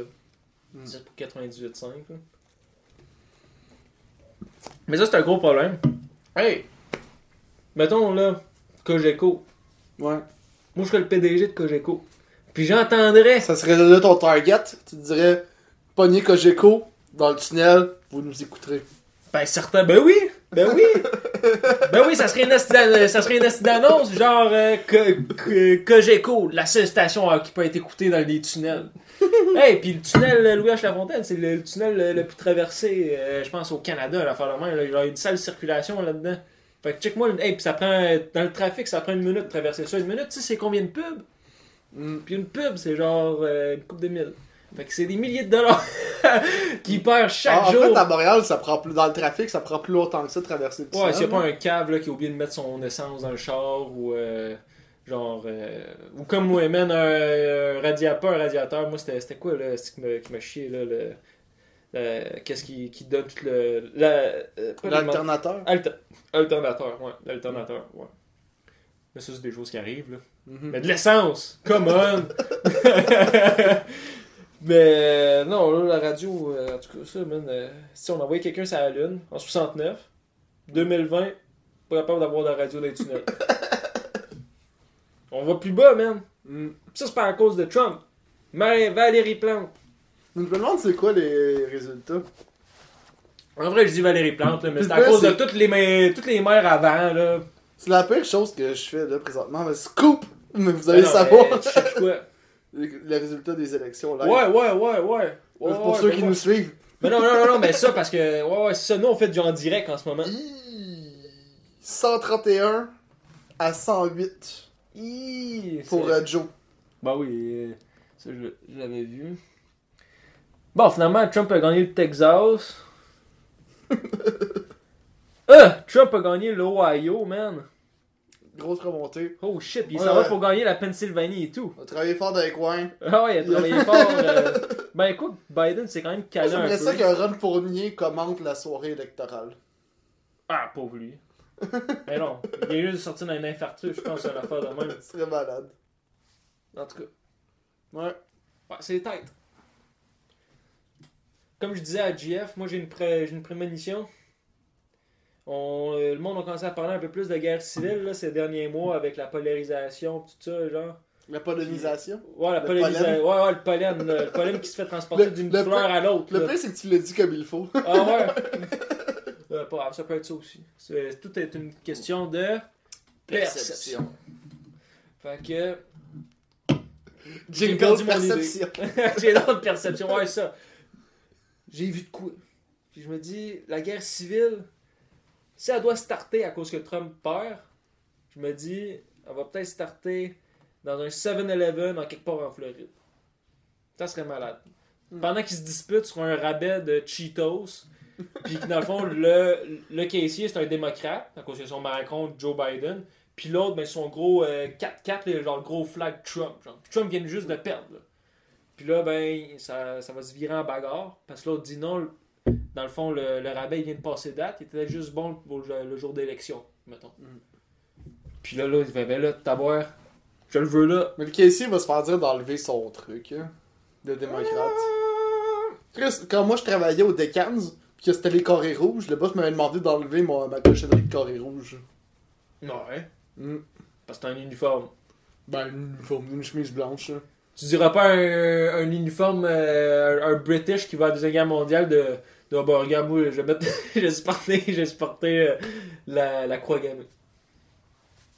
C'est pour 98.5. là. Mais ça, c'est un gros problème. Hey! Mettons là, Cogeco. Ouais. Moi, je serais le PDG de Cogeco. Puis j'entendrais. Ça serait là ton target. Tu te dirais, pogné Cogeco dans le tunnel, vous nous écouterez. Ben, certain. Ben oui! Ben oui! (laughs) ben oui, ça serait une une esti d'annonce, genre euh, Co- Co- Cogeco, la seule station euh, qui peut être écoutée dans les tunnels. (laughs) hey, puis le tunnel Louis H. Lafontaine, c'est le, tunnel le plus traversé, euh, je pense, au Canada. Là. Il y a une sale circulation là-dedans. Fait que check-moi, hey, puis ça prend, dans le trafic, ça prend une minute de traverser ça. Une minute, tu sais, c'est combien de pubs? Mm. Puis une pub, c'est genre euh, une coupe de mille. Fait que c'est des milliers de dollars (laughs) qui perdent chaque Ah, en jour. fait, à Montréal, ça prend plus, dans le trafic, ça prend plus longtemps que ça de traverser le. Ouais, s'il n'y a pas un cave là, qui a oublié de mettre son essence dans le char ou euh, genre. euh, ou comme moi, man, un, un radiateur, un radiateur. Moi, c'était quoi là, ce qui me, qui m'a chié là le, Qu'est-ce qui, qui donne tout le. La, euh, L'alternateur? Alter- alternateur, ouais. L'alternateur, ouais. Mais ça, c'est des choses qui arrivent là. Mhm. Mais de l'essence! Come on! (laughs) Mais non, là, la radio, euh, en tout cas, ça, man, euh, si on envoyait quelqu'un sur la Lune en 69, 2020, pas capable d'avoir de la radio dans les tunnels. (laughs) on va plus bas, man. Mm. Ça, c'est pas à cause de Trump. Mais Valérie Plante. Je me demande c'est quoi les résultats? En vrai, je dis Valérie Plante, là, mais c'est à cause de toutes les, ma- toutes les mères avant, là. C'est la pire chose que je fais là présentement. Mais scoop! Mais vous allez non, savoir mais quoi? (laughs) les résultats des élections là. Ouais, ouais, ouais, ouais. Ouais, pour ouais, ceux qui ouais. nous suivent. Mais non, non, non, non, mais ça, parce que, (laughs) ouais, ouais, c'est ça. Nous, on fait du en direct en ce moment. Hi. 131 à 108 Hi, pour euh, Joe. Bah oui, ça, je, je l'avais vu. Bon, finalement, Trump a gagné le Texas. (laughs) euh, Trump a gagné l'Ohio, man. Grosse remontée. Oh shit, il Ouais, s'en va pour gagner la Pennsylvanie et tout. On a travaillé fort dans les coins. Ah ouais, il a travaillé (laughs) fort. euh. Ben écoute, Biden, c'est quand même un J'aimerais ça que Ron Fournier commente la soirée électorale. Ah, pauvre lui. Mais non, il est juste sorti d'un infarctus, je pense, à l'affaire de même. Ce serait malade. En tout cas. Ouais. Ouais, c'est tête. Comme je disais à GF, moi j'ai une, pré- j'ai une prémonition. On, euh, le monde a commencé à parler un peu plus de guerre civile là, ces derniers mois avec la polarisation tout ça, genre. La polonisation? Ouais, la pollinisation. Ouais, ouais, le pollen. Le, le pollen qui se fait transporter d'une le fleur à l'autre. Le pire, c'est que tu l'as dit comme il faut. Ah ouais. (laughs) Euh, pas grave, ça peut être ça aussi. Tout est une question de perception. Fait que. J'ai perdu mon idée. perception. (laughs) J'ai d'autres perceptions. Ouais, ça. J'ai vu de quoi. Puis je me dis, la guerre civile, si elle doit starter à cause que Trump perd, je me dis, elle va peut-être starter dans un 7-Eleven en quelque part en Floride. Ça serait malade. Pendant qu'ils se disputent sur un rabais de Cheetos, puis que dans le fond, le, le caissier, c'est un démocrate, à cause que son Macron, Joe Biden, puis l'autre, ben, son gros euh, 4-4, là, genre le gros flag Trump. Genre. Puis Trump vient juste de perdre. là. Puis là, ben, ça, ça va se virer en bagarre. Parce que l'autre dit non, dans le fond, le, le rabais il vient de passer date. Il était juste bon pour le, le jour d'élection, mettons. Puis là, là, il fait, ben là, t'avoir, je le veux là. Mais le caissier va se faire dire d'enlever son truc, hein, de démocrate. Chris, quand moi je travaillais au Decans, que c'était les carrés rouges, le boss m'avait demandé d'enlever ma cochonnerie de carrés rouges. Ouais. Hmm. Parce que c'est un uniforme. Ben, une, uniforme, une chemise blanche. Tu diras pas un, un uniforme, euh, un, British qui va à la Deuxième Guerre mondiale de, de oh, bah, regarde, moi, je vais mettre, (laughs) j'ai supporté, j'ai supporté euh, la, la croix gammée.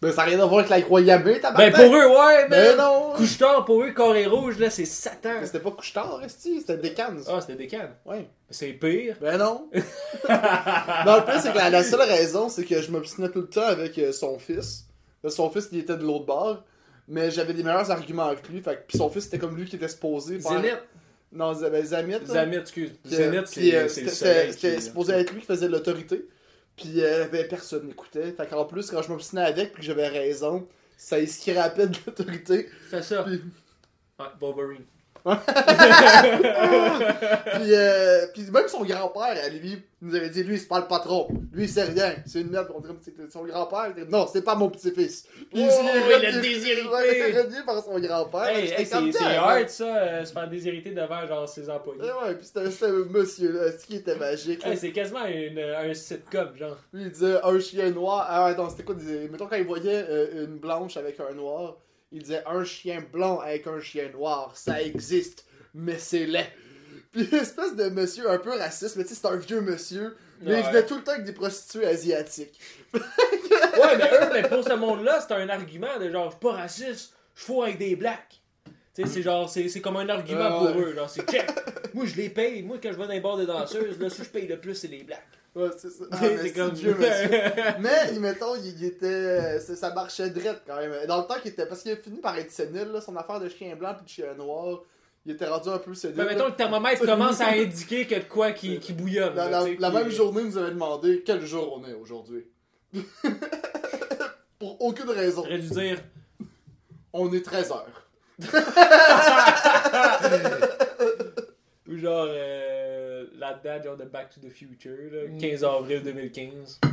Ben, ça n'a rien à voir avec la croix gammée, Ben pour eux, ouais, Ben ben non! Couche-tard, pour eux, carré rouge, là, c'est Satan. Mais C'était pas couche-tard, c'était Decans. Ah, c'était des cannes. Ouais. C'est pire. Ben non! (laughs) non, le pire, c'est que la, la seule raison, c'est que je m'obstinais tout le temps avec euh, son fils. Là, son fils, il était de l'autre bord. Mais j'avais des meilleurs arguments avec lui. Fait que, puis son fils, c'était comme lui qui était supposé. faire- Zénith. Non, ben, Zamit. Zamit, excuse. Zénith, euh, c'est le c'était- supposé être lui qui faisait l'autorité. Puis euh, ben, personne n'écoutait. Fait qu'en plus, quand je m'obstinais avec puis que j'avais raison, ça y scrapait de l'autorité. Ça. Puis- Ouais, Wolverine. (laughs) Puis, euh, puis même son grand-père, à lui, nous avait dit lui, c'est pas le patron. Lui, c'est rien. C'est une merde. On dirait que son grand-père. il dit, Non, c'est pas mon petit-fils. Puis Oh, il renié- déshérité. (laughs) par son grand-père. Hey, hey, c'est hard ça, euh, se faire déshériter devant genre ses employés. Ouais, ouais, puis c'était un monsieur là, ce qui était magique. Hey, c'est quasiment une- un sitcom, genre. Lui, il disait un chien noir. Ah, attends, c'était quoi Mettons, quand il voyait euh, une blanche avec un noir, il disait un chien blanc avec un chien noir. Ça existe, mais c'est laid. (laughs) Puis, espèce de monsieur un peu raciste, mais tu sais, c'est un vieux monsieur. Mais il venait tout le temps avec des prostituées asiatiques. Ouais, mais eux, mais pour ce monde-là, c'est un argument de genre, je suis pas raciste, je fous avec des blacks. C'est genre, c'est comme un argument Ah, pour eux. Genre, c'est check. Moi, je les paye. Moi, quand je vais dans les bars de danseuses, là, ceux que je paye le plus, c'est les blacks. Ouais, c'est ça. (laughs) Ah, C'est comme- monsieur. (laughs) mais, mettons, il, il était. ça- Ça marchait drette quand même. Dans le temps qu'il était. Parce qu'il a fini par être sénile, là, son affaire de chien blanc puis de chien noir. Il était rendu un peu sénile. Mais mettons, le thermomètre commence à (laughs) indiquer que de quoi qui, qui bouillonne. La, là, même journée, nous avait demandé quel jour on est aujourd'hui. Pour aucune raison. J'aurais dû dire. On est 13h. (laughs) Ou genre, euh, la date genre de Back to the Future, là, 15 avril 2015. (laughs)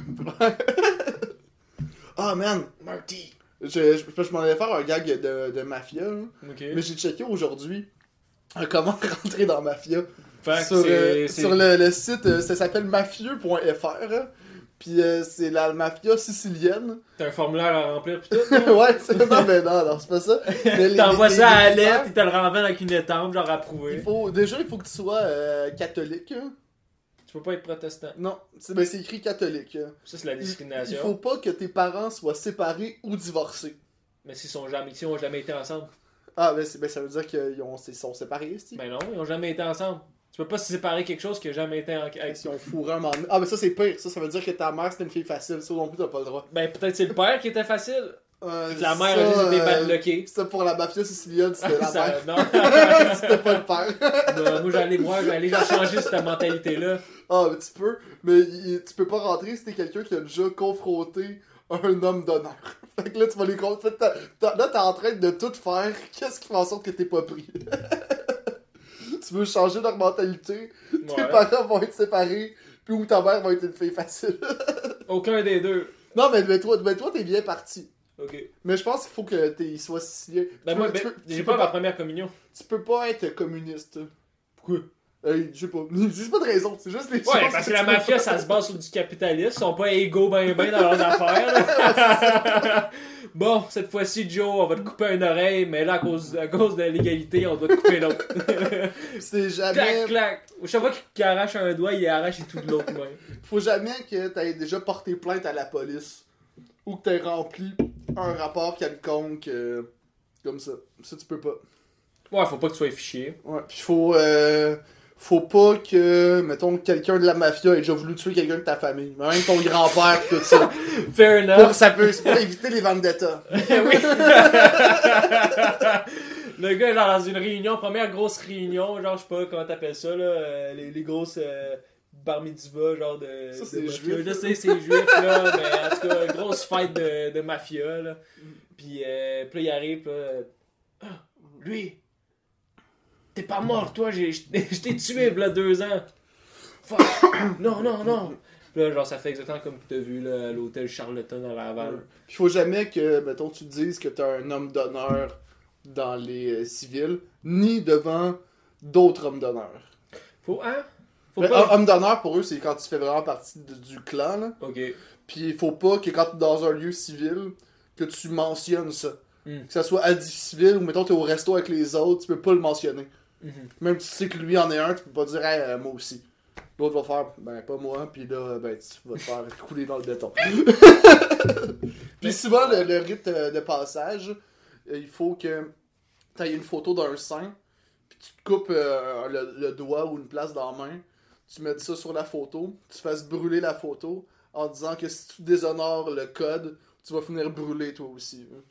Ah man, Marty. je, je, je m'en allais faire un gag de, de mafia, mais j'ai checké aujourd'hui euh, comment (laughs) rentrer dans mafia. Fait sur, euh, sur le, le site, euh, ça s'appelle mafieux.fr. Puis euh, c'est la mafia sicilienne. T'as un formulaire à remplir pis tout. (laughs) ouais, c'est non, mais non, non, c'est pas ça. (laughs) T'envoies ça à critères, ils te le renvoient avec une étampe, genre Il approuvé. faut, déjà, il faut que tu sois euh, catholique. hein. Tu peux pas être protestant. Non, c'est ben, c'est écrit catholique. hein. Ça, c'est la Il, il discrimination. faut pas que tes parents soient séparés ou divorcés. Mais s'ils sont jamais, s'ils ont jamais été ensemble. Ah, ben, c'est- ben, ça veut dire qu'ils ont- ils sont séparés, ici. Ben non, ils ont jamais été ensemble. Tu peux pas se séparer quelque chose qui a jamais été en. Ils ont fourré un moment donné. Ah, mais ça, c'est pire. Ça, ça veut dire que ta mère, c'était une fille facile. Ça non plus, t'as pas le droit. Ben peut-être c'est le père qui était facile. Euh, La mère a juste été euh, badlockée. Ça, pour la mafia sicilienne, c'était (laughs) la Ça- mère. non. (laughs) c'était pas le père. Non, moi j'allais voir, j'allais changer cette mentalité-là. Ah, mais tu peux. Mais il- tu peux pas rentrer si t'es quelqu'un qui a déjà confronté un homme d'honneur. (laughs) Fait que là, tu vas les confronter. Là, t'es en train de tout faire. Qu'est-ce qui fait en sorte que t'es pas pris? Tu veux changer leur mentalité. Tes parents vont être séparés. Puis ou ta mère va être une fille facile. (laughs) Aucun des deux. non, mais, mais toi, mais toi, t'es bien parti. Ok. Mais je pense qu'il faut que sicilien. Ben Tu moi, peux- ben, tu peux- j'ai pas peux ma première communion. Tu peux pas être communiste. Pourquoi? Hey, je sais pas. (laughs) Ils disent pas de raison, c'est juste les Ouais, choses parce que la mafia, ça se base sur du capitalisme. Ils sont pas égaux ben ben dans leurs affaires. (laughs) (laughs) bon, cette fois-ci, Joe, on va te couper une oreille, mais là, à cause, à cause de l'égalité, on doit te couper l'autre. C'est jamais. clac, clac. Chaque fois qu'il arrache un doigt, il arrache tout de l'autre main. Faut jamais que t'aies déjà porté plainte à la police. Ou que t'aies rempli un rapport quelconque. euh, comme ça. Ça, tu peux pas. Ouais, faut pas que tu sois fiché. Ouais, pis faut. Euh, faut pas que, mettons, quelqu'un de la mafia ait déjà voulu tuer quelqu'un de ta famille. Même ton grand-père, tout ça. (laughs) Fair Pour, enough. ça peut, pour éviter les vendettas. (laughs) oui. (laughs) Le gars, genre, dans une réunion, première grosse réunion, genre, je sais pas comment t'appelles ça, là, euh, les, les grosses euh, bar mitzvah, genre de. Ça, c'est juif. Je sais, c'est juif, là, mais en tout cas, une grosse fête de, de mafia, là. Puis, euh, puis là, il arrive, là, Ah, lui, t'es pas mort, toi, j'ai- je t'ai (laughs) tué, là, deux ans. Fuck. (coughs) non, non, non. Puis là, genre, ça fait exactement comme tu as vu, là, à l'hôtel Charlotten à Laval. Pis faut jamais que, mettons, tu te dises que t'es un homme d'honneur dans les euh, civils, ni devant d'autres hommes d'honneur. Faut, hein? Faut Mais pas. Homme d'honneur, pour eux, c'est quand tu fais vraiment partie de- du clan, là. Ok. Puis il faut pas que quand t'es dans un lieu civil, que tu mentionnes ça. Hmm. Que ça soit à civil ou mettons t'es au resto avec les autres, tu peux pas le mentionner. Mhm. Même si tu sais que lui en est un, tu peux pas dire hey, euh, moi aussi. L'autre va faire ben pas moi, puis là ben tu vas te faire (laughs) couler dans le béton. (laughs) puis souvent le, le rite euh, de passage, euh, il faut que t'aies une photo d'un sein, puis tu te coupes euh, le, le doigt ou une place dans la main, tu mets ça sur la photo, tu fasses brûler la photo en disant que si tu déshonores le code, tu vas finir brûlé toi aussi. hein.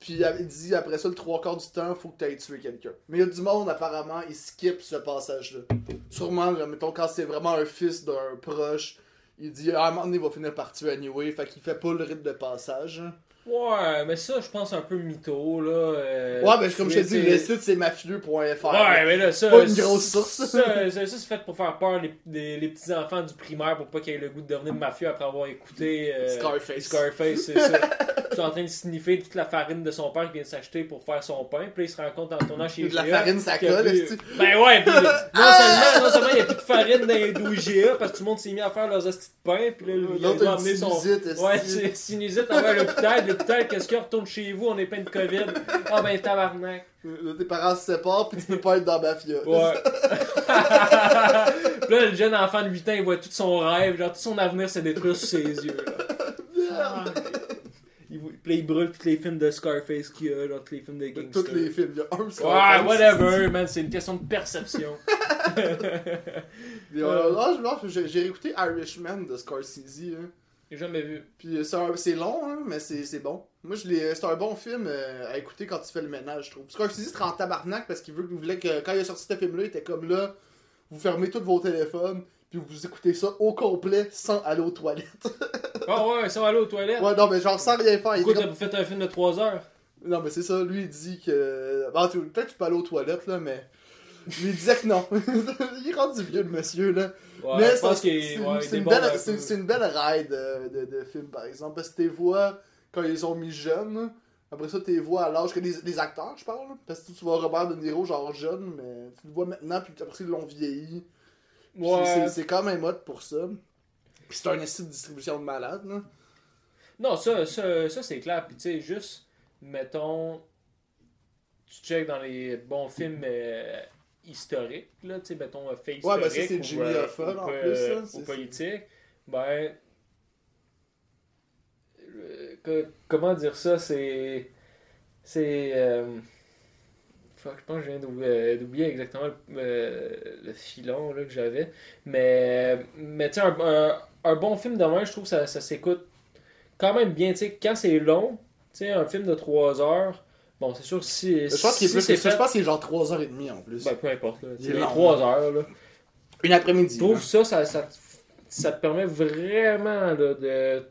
Puis il dit après ça, le trois quarts du temps, faut que tu aies tué quelqu'un. Mais il y a du monde, apparemment, il skip ce passage-là. Sûrement, là, mettons, quand c'est vraiment un fils d'un proche, il dit ah, à un moment donné, il va finir par tuer anyway. Fait qu'il fait pas le rite de passage. Ouais, mais ça, je pense un peu mytho, là. euh, ouais, mais comme je te dis, le site c'est mafieux.fr. Ouais, mais là, ça. Pas une grosse source. Ça, ça, ça, c'est fait pour faire peur les, les, les petits enfants du primaire pour pas qu'ils aient le goût de devenir mafieux après avoir écouté euh, Scarface. Scarface, c'est ça. Ils sont en train de sniffer toute la farine de son père qui vient de s'acheter pour faire son pain. Puis là, il se rend compte en tournant chez De la IGA farine, ça colle, plus- Ben ouais, puis (laughs) non, seulement, non seulement il n'y a plus de farine dans les douilles IGA parce que tout le monde s'est mis à faire leurs hosties de pain. Puis là, il a amener son. Ouais, c'est sinusite, à l'hôpital. L'hôpital, qu'est-ce qu'il y a? Retourne chez vous, on est plein de COVID. Ah ben tabarnak. Là, tes parents se séparent, puis tu peux pas être dans Mafia. Ouais. (laughs) Puis là, le jeune enfant de 8 ans, il voit tout son rêve, genre tout son avenir se détruire sous ses yeux. là. Il, voit- puis là, il brûle tous les films de Scarface qu'il y a, genre tous les films de gangsters. Tous les films, il y a un Ouais, whatever, man, c'est une question de perception. (laughs) Euh, ah, rappelle, j'ai j'ai réécouté Irishman de Scorsese. Hein. J'ai jamais vu. Puis euh, c'est c'est long, hein, mais c'est c'est bon. Moi, je l'ai- c'est un bon film euh, à écouter quand tu fais le ménage, je trouve. Scorsese se rend en tabarnak parce qu'il voulait que quand il a sorti ce film-là, il était comme là, vous fermez tous vos téléphones, puis vous écoutez ça au complet sans aller aux toilettes. Oh (laughs) ouais, va aller aux toilettes. ouais, non, mais genre sans rien faire. Il Pourquoi dit t'as comme- fait un film de 3 heures? Non, mais c'est ça, lui il dit que. Bon, tu- peut-être que tu peux aller aux toilettes, là, mais. Lui il disait que non. (laughs) il est rendu vieux, le monsieur, là. Ouais, mais je ça, pense c'est qu'il c'est- ouais, il c'est une, belle- une belle ride euh, de, de film, par exemple. Parce que tes voix, quand ils ont mis jeunes, après ça, tes voix à l'âge que les, les acteurs, je parle. Parce que tu vois Robert De Niro, genre jeune, mais tu le vois maintenant, puis après ils l'ont vieilli. Ouais. c'est- C'est quand même hot pour ça. Puis c'est un essai de distribution de malade, là. Non, ça, ça, ça c'est clair. Puis tu sais, juste, mettons, tu check dans les bons films euh, historiques, là, tu sais, mettons, euh, fait Ouais, ben, historique ça, c'est ou, Jimmy euh, Hoffa, en euh, plus, ça, ou politique, ben, euh, que- comment dire ça, c'est, c'est, euh, fuck, je pense que je viens d'oubli- euh, d'oublier exactement le, euh, le filon là, que j'avais, mais, mais tu sais, un, un- un bon film de même, je trouve que ça, ça s'écoute quand même bien, tu sais, quand c'est long, tu sais, un film de 3 heures, bon, c'est sûr, si. Je pense qu'il est si plus c'est que ça. fait- Je pense qu'il est genre 3h30 en plus. Ben, peu importe, là. C'est est les long, 3 heures, là. Une après-midi. Je trouve ça, ça, ça, te- ça te permet vraiment là, de,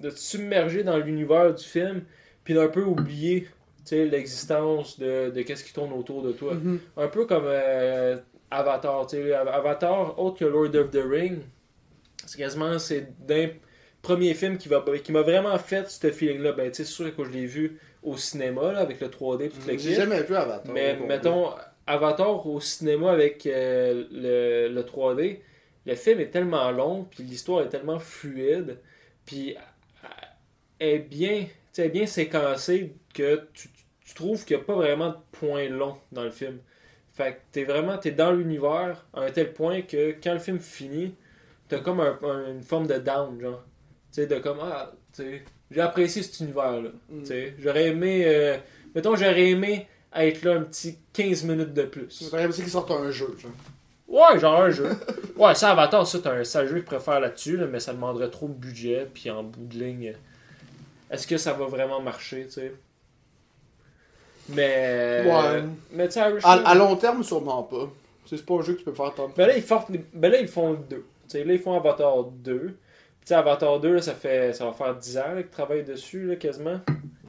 de te submerger dans l'univers du film, puis d'un peu oublier l'existence de, de qu'est-ce qui tourne autour de toi. Mhm. Un peu comme euh, Avatar. tu sais, Avatar, autre que Lord of the Ring, c'est quasiment c'est d'un premier film qui va qui m'a vraiment fait ce feeling-là. Ben, tu sais, c'est sûr que je l'ai vu au cinéma là, avec le 3D, toute J'ai l'équipe. jamais vu Avatar. Mais mettons, Avatar au cinéma avec euh, le, le 3D, le film est tellement long, puis l'histoire est tellement fluide, puis euh, est bien, tu sais, bien séquencée que tu, tu trouves qu'il n'y a pas vraiment de point long dans le film. Fait que t'es vraiment t'es dans l'univers à un tel point que quand le film finit, t'as comme un- un- une forme de down, genre. Tu sais, de comme, ah, tu sais, j'ai apprécié cet univers-là. Mm. J'aurais aimé, euh, mettons, j'aurais aimé être là un petit 15 minutes de plus. J'aurais aimé qu'ils sortent un jeu, genre. Ouais, genre un jeu. (laughs) Ouais, ça, Avatar, ça, t'as un sale jeu que je préfère là-dessus, là, mais ça demanderait trop de budget, puis en bout de ligne, est-ce que ça va vraiment marcher, tu sais? Mais. Ouais. Mais tu sais, À, à long terme, sûrement pas. C'est c'est pas un jeu que tu peux faire tant de Ben là, ils font, ben là, ils font le 2. Tu sais, là, ils font Avatar 2. Sais, Avatar 2, là, ça, fait, ça va faire 10 ans qu'ils travaillent dessus, là, quasiment,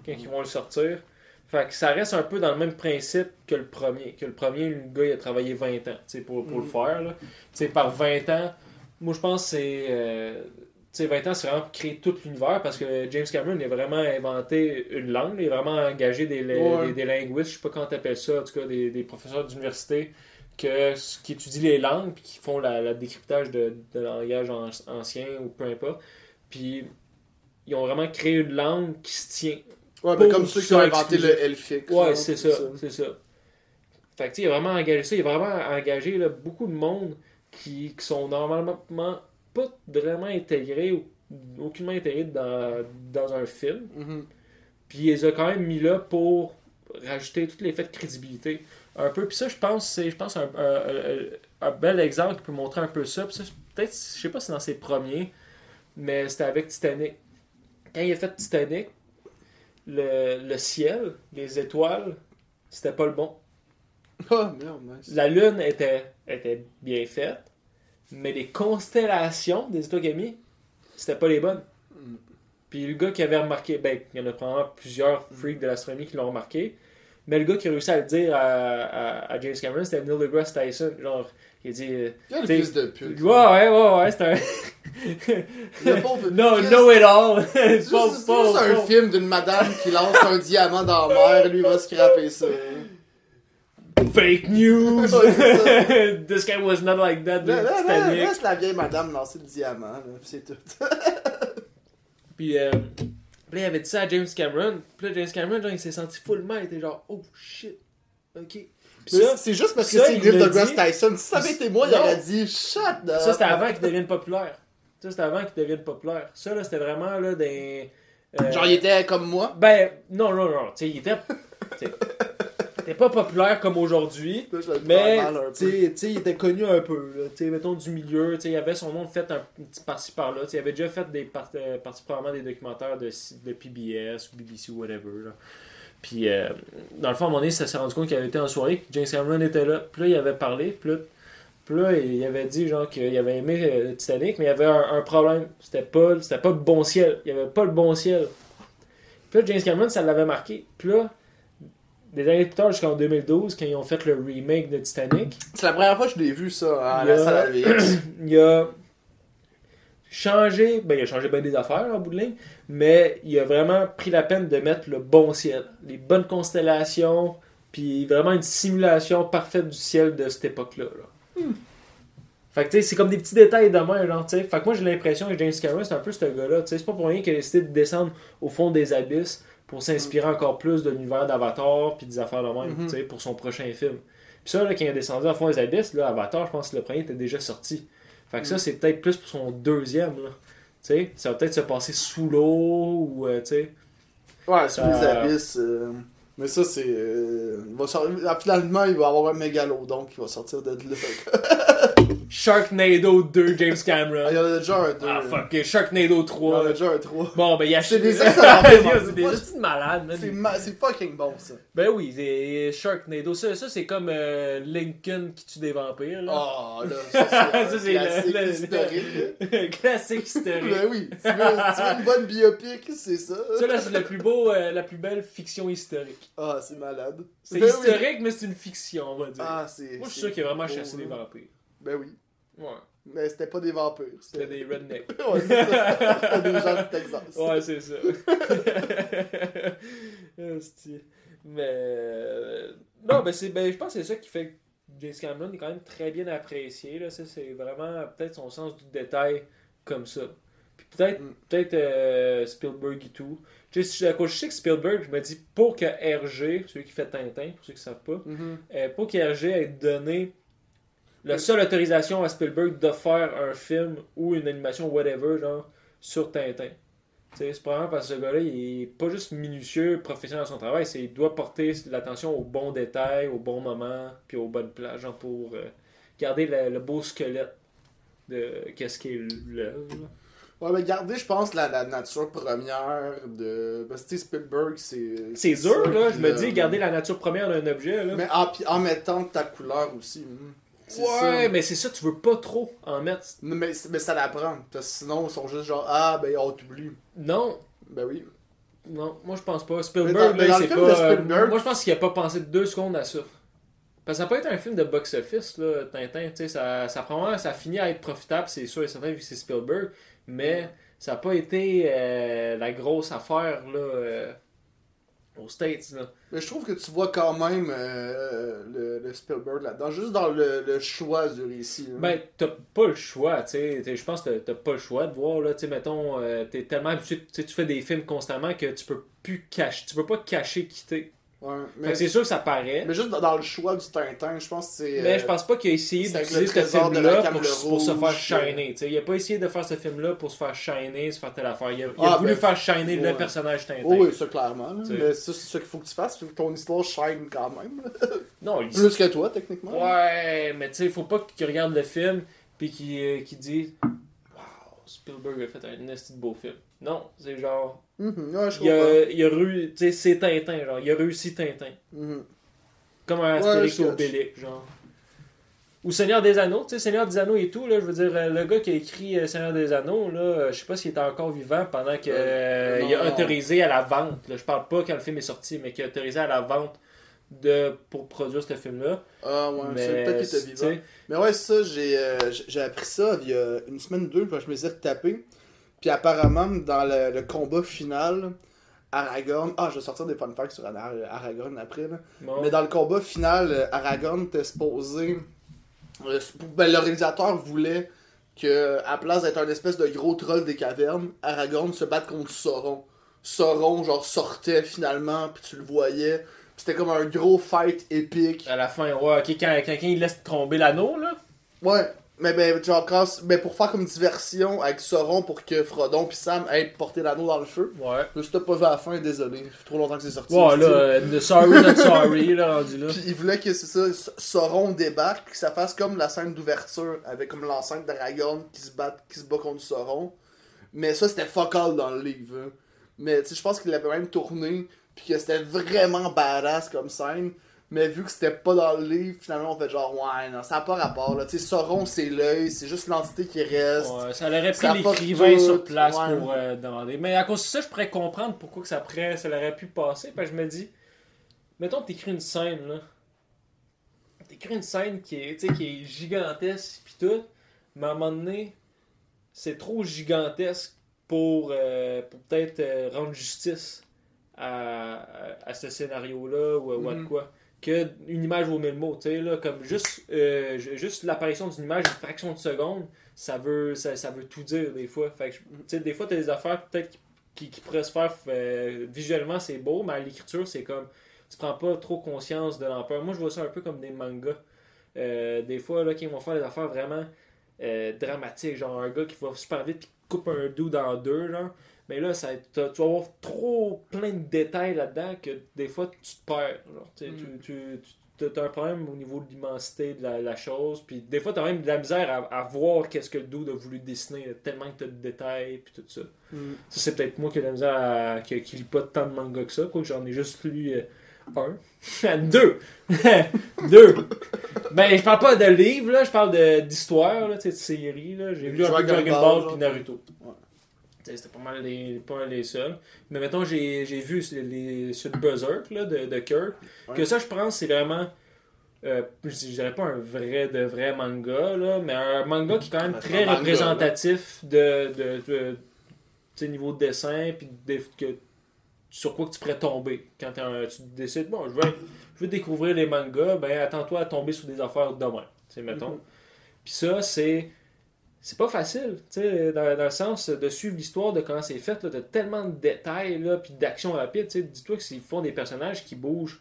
quand ils vont le sortir. Fait que ça reste un peu dans le même principe que le premier. Que le premier, le gars, il a travaillé 20 ans tu sais, pour, pour le Mhm. faire. Là. Tu sais, par 20 ans, moi, je pense que c'est. euh, tu sais, 20 ans, c'est vraiment pour créer tout l'univers parce que James Cameron il a vraiment inventé une langue. Il a vraiment engagé des, Ouais. des, des linguistes, je sais pas comment t'appelles ça, en tout cas, des, des professeurs d'université que, qui étudient les langues puis qui font la, la décryptage de, de langage an- ancien ou peu importe. Puis ils ont vraiment créé une langue qui se tient. Ouais, mais comme ceux qui ont inventé exclusif. le Elfic. Ouais, c'est ça, c'est ça. Fait que il a vraiment engagé ça. Il a vraiment engagé là, beaucoup de monde qui, qui sont normalement pas vraiment intégrés ou aucunement intégrés dans, dans un film. Mhm. Puis il les a quand même mis là pour rajouter tout l'effet de crédibilité. Un peu. Puis ça, je pense, c'est je pense un, un- bel exemple qui peut montrer un peu ça. Puis ça, peut-être, je sais pas si c'est dans ses premiers, mais c'était avec Titanic. Quand il a fait Titanic, le, le ciel, les étoiles, c'était pas le bon. Ah, merde, nice. La lune était, était bien faite, mais les constellations des étoiles qu'il a mis, c'était pas les bonnes. Mm. Puis le gars qui avait remarqué, ben, il y en a probablement plusieurs freaks de l'astronomie qui l'ont remarqué, mais le gars qui a réussi à le dire à, à- à James Cameron, c'était Neil deGrasse Tyson. Genre, il a dit. euh, Quel fils de pute. Ouais, ouais, ouais, ouais, c'est un. (laughs) Le pauvre- (laughs) no, know it all! C'est juste, (laughs) un film d'une madame qui lance un diamant dans la mer, lui va scraper ça. Fake news! This guy was not like that, Là, là, là, laisse la vieille madame lancer le diamant, c'est tout. Puis, euh, puis là, il avait dit ça à James Cameron? Puis là, James Cameron, genre, il s'est senti full mal. Il était genre, oh shit. Ok. C'est juste parce que c'est il Neil deGrasse. Tyson. Si ça avait été moi, il aurait dit shut up. ça c'était avant qu'il devienne populaire. Ça, c'était avant qu'il devienne populaire. Ça, là, c'était vraiment, là, des. euh, Genre, il était comme moi? Ben, non, non, non. Tu sais, il était. Tu sais, il était pas populaire comme aujourd'hui. Mais, il était connu un peu, là, mettons du milieu, il avait son nom fait un petit par-ci par-là, il avait déjà fait des euh, parties probablement des documentaires de, de PBS ou BBC ou whatever, là. Puis, euh, dans le fond, à un moment donné, ça s'est rendu compte qu'il avait été en soirée, que James Cameron était là, puis là, il avait parlé, puis là, puis là, il avait dit, genre, qu'il avait aimé euh, Titanic, mais il y avait un, un problème, c'était pas, c'était pas le bon ciel, il y avait pas le bon ciel. Puis là, James Cameron, ça l'avait marqué, puis là, des années plus tard, jusqu'en 2012, quand ils ont fait le remake de Titanic, C'est la première fois que je l'ai vu, ça, à Il a- la salle (clears throat) VX. il a changé, ben il a changé bien des affaires en bout de ligne, mais il a vraiment pris la peine de mettre le bon ciel, les bonnes constellations, puis vraiment une simulation parfaite du ciel de cette époque-là. là. Fait que tu sais, c'est comme des petits détails de même, genre, tu sais. Fait que moi j'ai l'impression que James Cameron c'est un peu ce gars-là, tu sais, c'est pas pour rien qu'il a décidé de descendre au fond des abysses pour s'inspirer encore plus de l'univers d'Avatar puis des affaires de même, tu sais, pour son prochain film. Puis ça, là, quand il a descendu au fond des abysses, là, Avatar, je pense que le premier était déjà sorti. Fait que ça, Mhm. c'est peut-être plus pour son deuxième, là. Tu sais, ça va peut-être se passer sous l'eau ou, euh, tu sais. Ouais, Ça- les abysses. euh, Mais ça, c'est. euh, va sortir- Finalement, il va avoir un mégalodon qui va sortir de là. (laughs) Sharknado 2, James Ah, il y Cameron. en a déjà un 2. Ah, fuck, Sharknado Il y en 3. a déjà un 3. Bon, ben, il y a C'est des excellents (laughs) films. C'est des petits malades, man. C'est ma- c'est fucking bon, ça. Ben oui, c'est Sharknado. Ça, ça c'est comme euh, Lincoln qui tue des vampires, là. Oh, là, ça, c'est (laughs) un Ça, c'est le- classique le- historique. (laughs) Classique historique. Ben oui, tu veux, tu veux une bonne biopic, c'est ça. Ça, là, c'est le plus beau, euh, la plus belle fiction historique. Ah, c'est malade. C'est Ben oui. historique, mais c'est une fiction, on va dire. Ah, c'est. Moi, je suis sûr qu'il a vraiment chassé des là. vampires. Ben oui. Ouais. Mais c'était pas des vampires. C'était des rednecks. (laughs) ouais, c'est ça. C'était des gens du Texas. Ouais, c'est ça. (laughs) Mais. euh, non, ben, c'est, ben, je pense que c'est ça qui fait que James Cameron est quand même très bien apprécié. Là. Ça, c'est vraiment peut-être son sens du détail comme ça. Puis peut-être, Mm. peut-être euh, Spielberg et tout. Tu sais, je sais que Spielberg, je me dis, pour que RG, celui qui fait Tintin, pour ceux qui ne savent pas, Mhm. euh, pour que RG ait donné la seule autorisation à Spielberg de faire un film ou une animation, whatever, genre, sur Tintin. Tu sais, C'est probablement parce que ce gars-là, il est pas juste minutieux, professionnel dans son travail, c'est il doit porter l'attention aux bons détails, aux bons moments, puis aux bonnes plages, genre pour euh, garder le, le beau squelette de qu'est-ce qu'est l'œuvre. là. Ouais, mais gardez, je pense, la, la nature première de. Parce que Spielberg, c'est. C'est dur, là, je me dis, garder la nature première d'un objet, là. Mais en, puis en mettant ta couleur aussi. hmm. C'est ça. ouais, mais c'est ça, tu veux pas trop en mettre. Non, Mais, mais ça l'apprend. Parce que sinon, ils sont juste genre, ah, ben, on t'oublie. Non, Ben oui. Non, moi je pense pas. Spielberg, dans- mais là, c'est pas. de Spielberg- moi je pense qu'il a pas pensé deux secondes à ça. Parce que ça peut être un film de box-office, là, Tintin, tu sais, ça, ça, prend vraiment- ça finit à être profitable, c'est sûr et certain, vu que c'est Spielberg, mais ça n'a pas été euh, la grosse affaire, là, euh, aux States, là. Mais je trouve que tu vois quand même euh, le, le Spielberg là-dedans. Juste dans le, le choix du récit. là. Ben, t'as pas le choix, tu sais. T'es- Je pense que t'as- pas le choix de voir, là. Tu sais, mettons, euh, t'es tellement habitué, tu sais, tu fais des films constamment que tu peux plus cacher, tu peux pas cacher quitter. Ouais, c'est sûr que ça paraît. mais juste dans, le choix du Tintin, je pense que c'est. Mais je pense pas qu'il a essayé d'utiliser ce film-là pour, se faire shiner. t'sais. Il a pas essayé de faire ce film-là pour se faire shiner, se faire telle affaire. Il a, il a Ah, voulu ben, faire shiner le personnage Tintin. Oh, oui, ça clairement. Mais ça, c'est ça qu'il faut que tu fasses. Faut que ton histoire shine quand même. (laughs) Non, il... Plus que toi, techniquement. Ouais, mais tu sais, faut pas qu'il regarde le film puis qu'il euh, dise Wow, Spielberg a fait un de beau film. Non, c'est genre. Mhm, ouais, je Il a, il c'est Tintin, genre. Il a réussi Tintin. Mhm. Comme un Ouais, Astérix je ou catch. Obélix, genre. Ou Seigneur des Anneaux, tu sais, Seigneur des Anneaux et tout, là, je veux dire, euh, le gars qui a écrit euh, Seigneur des Anneaux, là, euh, je sais pas s'il était encore vivant pendant qu'il Euh, a autorisé à la vente, là, je parle pas quand le film est sorti, mais qu'il a autorisé à la vente de, pour produire ce film-là. Ah, ouais, c'est peut-être qu'il était vivant. Mais ouais, ça, j'ai euh, appris ça il y a une semaine ou deux, quand je me suis tapé. Puis apparemment, dans le, le combat final, Aragorn. Ah, je vais sortir des fun facts sur Ara- Aragorn après. Là. bon. Mais dans le combat final, euh, Aragorn était supposé. euh, ben, le réalisateur voulait que, à la place d'être un espèce de gros troll des cavernes, Aragorn se batte contre Sauron. Sauron, genre, sortait finalement, puis tu le voyais. Puis C'était comme un gros fight épique. À la fin, ouais, ok, quand quelqu'un il laisse tomber l'anneau, là. Ouais, mais ben, genre, quand, ben, pour faire comme diversion avec Sauron pour que Frodon puis Sam aient porté l'anneau dans le feu. Ouais. Mais si t'as pas vu à la fin, désolé. Ça fait trop longtemps que c'est sorti. Ouais, là, euh, sorry, not sorry, là, rendu là. (laughs) Puis il voulait que c'est ça, Sauron débarque, que ça fasse comme la scène d'ouverture, avec comme l'enceinte d'Aragorn qui se bat, qui se bat contre Sauron. Mais ça, c'était fuck all dans le livre. hein. Mais tu sais, je pense qu'il l'avait même tourné, puis que c'était vraiment badass comme scène. Mais vu que c'était pas dans le livre, finalement, on fait genre, ouais, non, ça n'a pas rapport. Là. Tu sais, Sauron, c'est l'œil, c'est juste l'entité qui reste. Ouais, ça aurait pris l'écrivain sur place ouais. pour euh, demander. Mais à cause de ça, je pourrais comprendre pourquoi que ça, pourrait- ça aurait pu passer. Parce que je me dis, mettons que t'écris une scène, là. T'écris une scène qui est, qui est gigantesque pis tout, mais à un moment donné, c'est trop gigantesque pour, euh, pour peut-être euh, rendre justice à, à, à ce scénario-là ou à ou à de Mhm. quoi. Que une image vaut mille mots, tu là, comme juste, euh, ju- juste l'apparition d'une image, une fraction de seconde, ça veut, ça, ça veut tout dire des fois. Fait tu des fois, t'as des affaires peut-être qui, qui, pourraient se faire euh, visuellement, c'est beau, mais à l'écriture, c'est comme, tu prends pas trop conscience de l'ampleur. Moi, je vois ça un peu comme des mangas. Euh, des fois, là, qui vont faire des affaires vraiment dramatiques, genre un gars qui va super vite qui coupe un dude en deux, genre. Mais là, ça, tu vas avoir trop plein de détails là-dedans que des fois, tu te perds. Genre, tu Mm. tu, tu, as un problème au niveau de l'immensité de la, la chose. Puis des fois, tu as même de la misère à, à voir qu'est-ce que le dude a voulu dessiner, là, tellement que tu as de détails puis tout ça. Mm. Ça, c'est peut-être moi qui ai de la misère à. qui, qui lis pas tant de manga que ça, quoi. J'en ai juste lu euh, un. (laughs) Deux! (laughs) Deux! Ben, je parle pas de livres, là, je parle de- d'histoire, sais, de séries, là. J'ai lu un peu Dragon Dragon Ball, Ball puis Naruto. Ouais. C'était pas mal les, pas les seuls. Mais mettons, j'ai vu les, les, sur le Berserk, là, de, de Kirk, Ouais. que ça, je pense, c'est vraiment. Euh, je dirais pas un vrai de vrai manga, là, mais un manga qui est quand même très manga, représentatif de, de, de, niveau de dessin, puis que sur quoi que tu pourrais tomber. Quand un- tu décides, bon, je veux, je veux découvrir les mangas, ben attends-toi à tomber sur des affaires demain. Tu sais, mettons. Mhm. Puis ça, c'est. C'est pas facile, tu sais, dans, dans le sens de suivre l'histoire de comment c'est fait. Là, t'as tellement de détails, là, puis d'actions rapides. Tu sais, dis-toi que s'ils font des personnages qui bougent,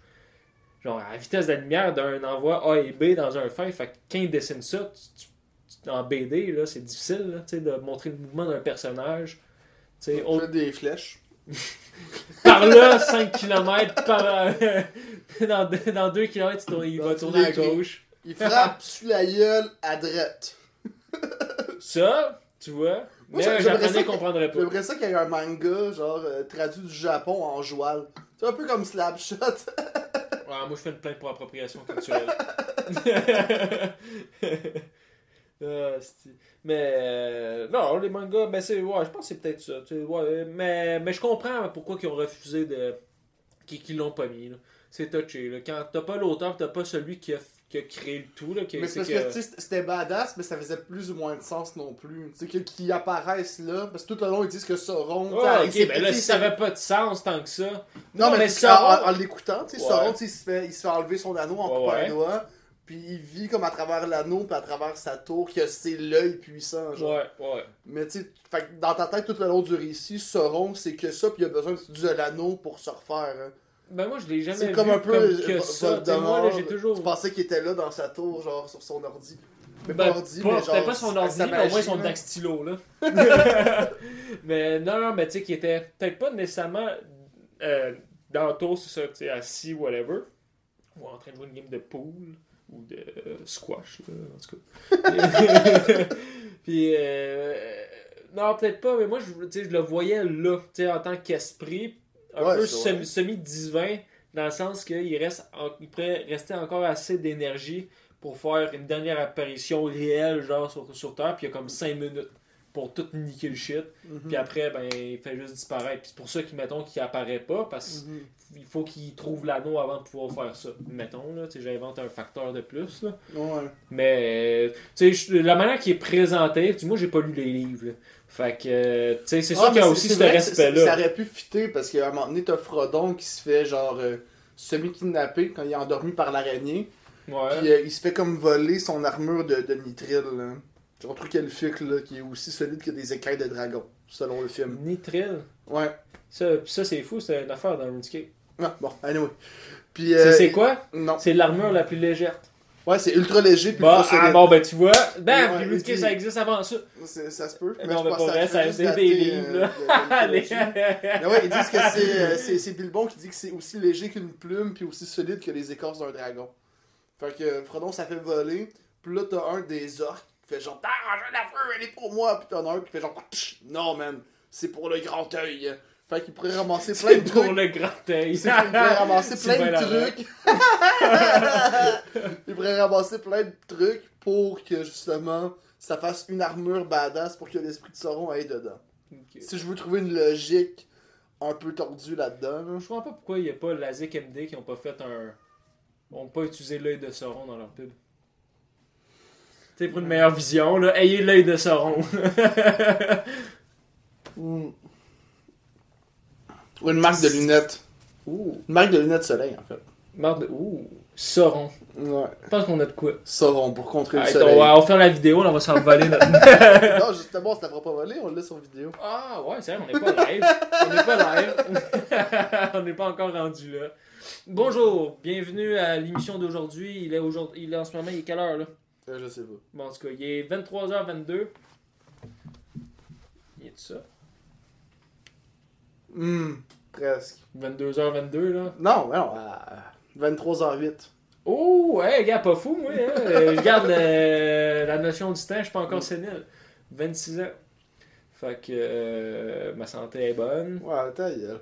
genre à la vitesse de la lumière d'un envoi A et B dans un fight, fait que quand ils dessinent ça, tu- tu- en BD, là, c'est difficile, là, tu sais, de montrer le mouvement d'un personnage. Tu sais, des flèches. (laughs) par là, 5 km, par, euh, (laughs) dans, dans 2 km, il va tourner à gauche. Il frappe sur la gueule à droite. (laughs) Ça, tu vois, Moi, mais un ça japonais comprendrait pas. J'aimerais ça qu'il y ait un manga, genre, euh, traduit du Japon en joual. C'est un peu comme Slapshot. (laughs) Ouais, moi, je fais une plainte pour appropriation culturelle. (laughs) Ah, mais euh, non, les mangas, ben c'est ouais, je pense que c'est peut-être ça. ouais, mais, mais je comprends pourquoi ils ont refusé de. qu'ils l'ont pas mis. C'est touché. Là. Quand t'as pas l'auteur, t'as pas celui qui a, qui a créé le tout. Là, qui, Mais c'est parce que, c'était badass, mais ça faisait plus ou moins de sens non plus. Tu sais, qu'ils apparaissent là, parce que tout le long, ils disent que Sauron... Ouais, ok, ben là, ça avait pas de sens tant que ça. Non, mais, en, en- en l'écoutant, tu sais, Ouais. Sauron, il se fait, il se fait enlever son anneau en coupant ouais. un doigt, puis il vit comme à travers l'anneau, puis à travers sa tour, que c'est l'œil puissant, genre. Ouais, ouais. Mais tu sais, dans ta tête, tout le long du récit, Sauron, c'est que ça, puis il a besoin de, de l'anneau pour se refaire. hein. Ben moi, je l'ai jamais C'est vu comme un peu comme euh, que Vo- ça. Tu sais, Moi, là, Voldemort. j'ai toujours. Tu pensais qu'il était là dans sa tour, genre sur son ordi. Mais Ben, pas ordi, pas- mais genre. pas son ordi, mais au moins son dactylo, là. (laughs) (laughs) mais non, non, mais tu sais, qui était peut-être pas nécessairement euh, dans le tour, c'est ça, tu sais, assis, whatever, ou en train de jouer une game de pool, ou de euh, squash, là, en tout cas. (laughs) Puis, euh, non, peut-être pas, mais moi, je, tu sais, je le voyais là, tu sais, en tant qu'esprit, un Ouais, peu semi-divin, dans le sens qu'il reste, en- il pourrait rester encore assez d'énergie pour faire une dernière apparition réelle, genre sur, sur Terre, puis il y a comme 5 minutes pour tout niquer le shit. Mhm. Puis après, ben, il fait juste disparaître. Puis c'est pour ça qu'il, mettons, qu'il apparaît pas, parce Mhm. qu'il faut qu'il trouve l'anneau avant de pouvoir faire ça. Mettons, là, tu sais, j'invente un facteur de plus, là. Ouais. Mais, tu sais, je- la manière qui est présentée, moi, j'ai pas lu les livres, là. Fait que, euh, tu sais, c'est sûr Ah, qu'il y a aussi ce c'est- Ça respect-là. aurait pu fitter parce qu'à un moment donné, t'as Frodon qui se fait genre euh, semi-kidnappé quand il est endormi par l'araignée. Ouais. Puis euh, il se fait comme voler son armure de, de nitril. Là. Genre un truc elfique là, qui est aussi solide que des écailles de dragon, selon le film. Nitril? Ouais. Ça, ça c'est fou, c'est une affaire dans RuneScape. Ah, bon, anyway. Puis, C'est- euh, c'est quoi? Non. C'est l'armure la plus légère. Ouais, c'est ultra léger puis Bon, ah, bon, ben tu vois, bam, Ouais, puis RuneScape, puis- ça existe avant ça. Ça se peut. Eh non, je mais pas vrai, ça- dater, des euh, livres, là. (laughs) Allez. mythologie. Mais ouais, ils disent que c'est, euh, c'est, Bilbon qui dit que c'est aussi léger qu'une plume puis aussi solide que les écorces d'un dragon. Fait que euh, Frodon, ça fait voler. Puis là, t'as un des orques qui fait genre Ah, j'ai la feu, elle est pour moi. Puis t'en as un qui fait genre Non, man, c'est pour le grand œil. Fait qu'il pourrait ramasser plein de (laughs) pour trucs. le œil. C'est qu'il pourrait ramasser (laughs) plein de trucs. (laughs) il pourrait ramasser plein de trucs pour que justement ça fasse une armure badass pour que l'esprit de Sauron aille dedans. Si je veux trouver une logique un peu tordue là-dedans, là, Je comprends pas pourquoi il n'y a pas Lazic MD qui ont pas fait un. ont pas utilisé l'œil de Sauron dans leur pub. Tu sais, pour une meilleure vision, là, ayez l'œil de Sauron. Ou une marque de lunettes. Ouh. Une marque de lunettes soleil, en fait. Marde de. Ouh. Sauron. Ouais. Je pense qu'on a de quoi. Sauron pour contrer le soleil. on, va, on va faire la vidéo, là, on va s'en voler notre. (laughs) non, justement, on se la fera pas voler, on l'a sur vidéo. Ah ouais, c'est vrai, on n'est pas live. On n'est pas live. (laughs) on n'est pas encore rendu là. Bonjour, bienvenue à l'émission d'aujourd'hui. Il est aujourd'hui, il est en ce moment, il est quelle heure là? Euh, je sais pas. Bon, en tout cas, il est 23h22. Il est ça Hmm, presque. 22h22 là. Non, non, à 23h08. Oh, ouais, gars, pas fou, moi. Hein? Euh, je garde euh, la notion du temps, je suis pas encore sénile. 26 ans. Fait que euh, ma santé est bonne. Ouais, ta gueule.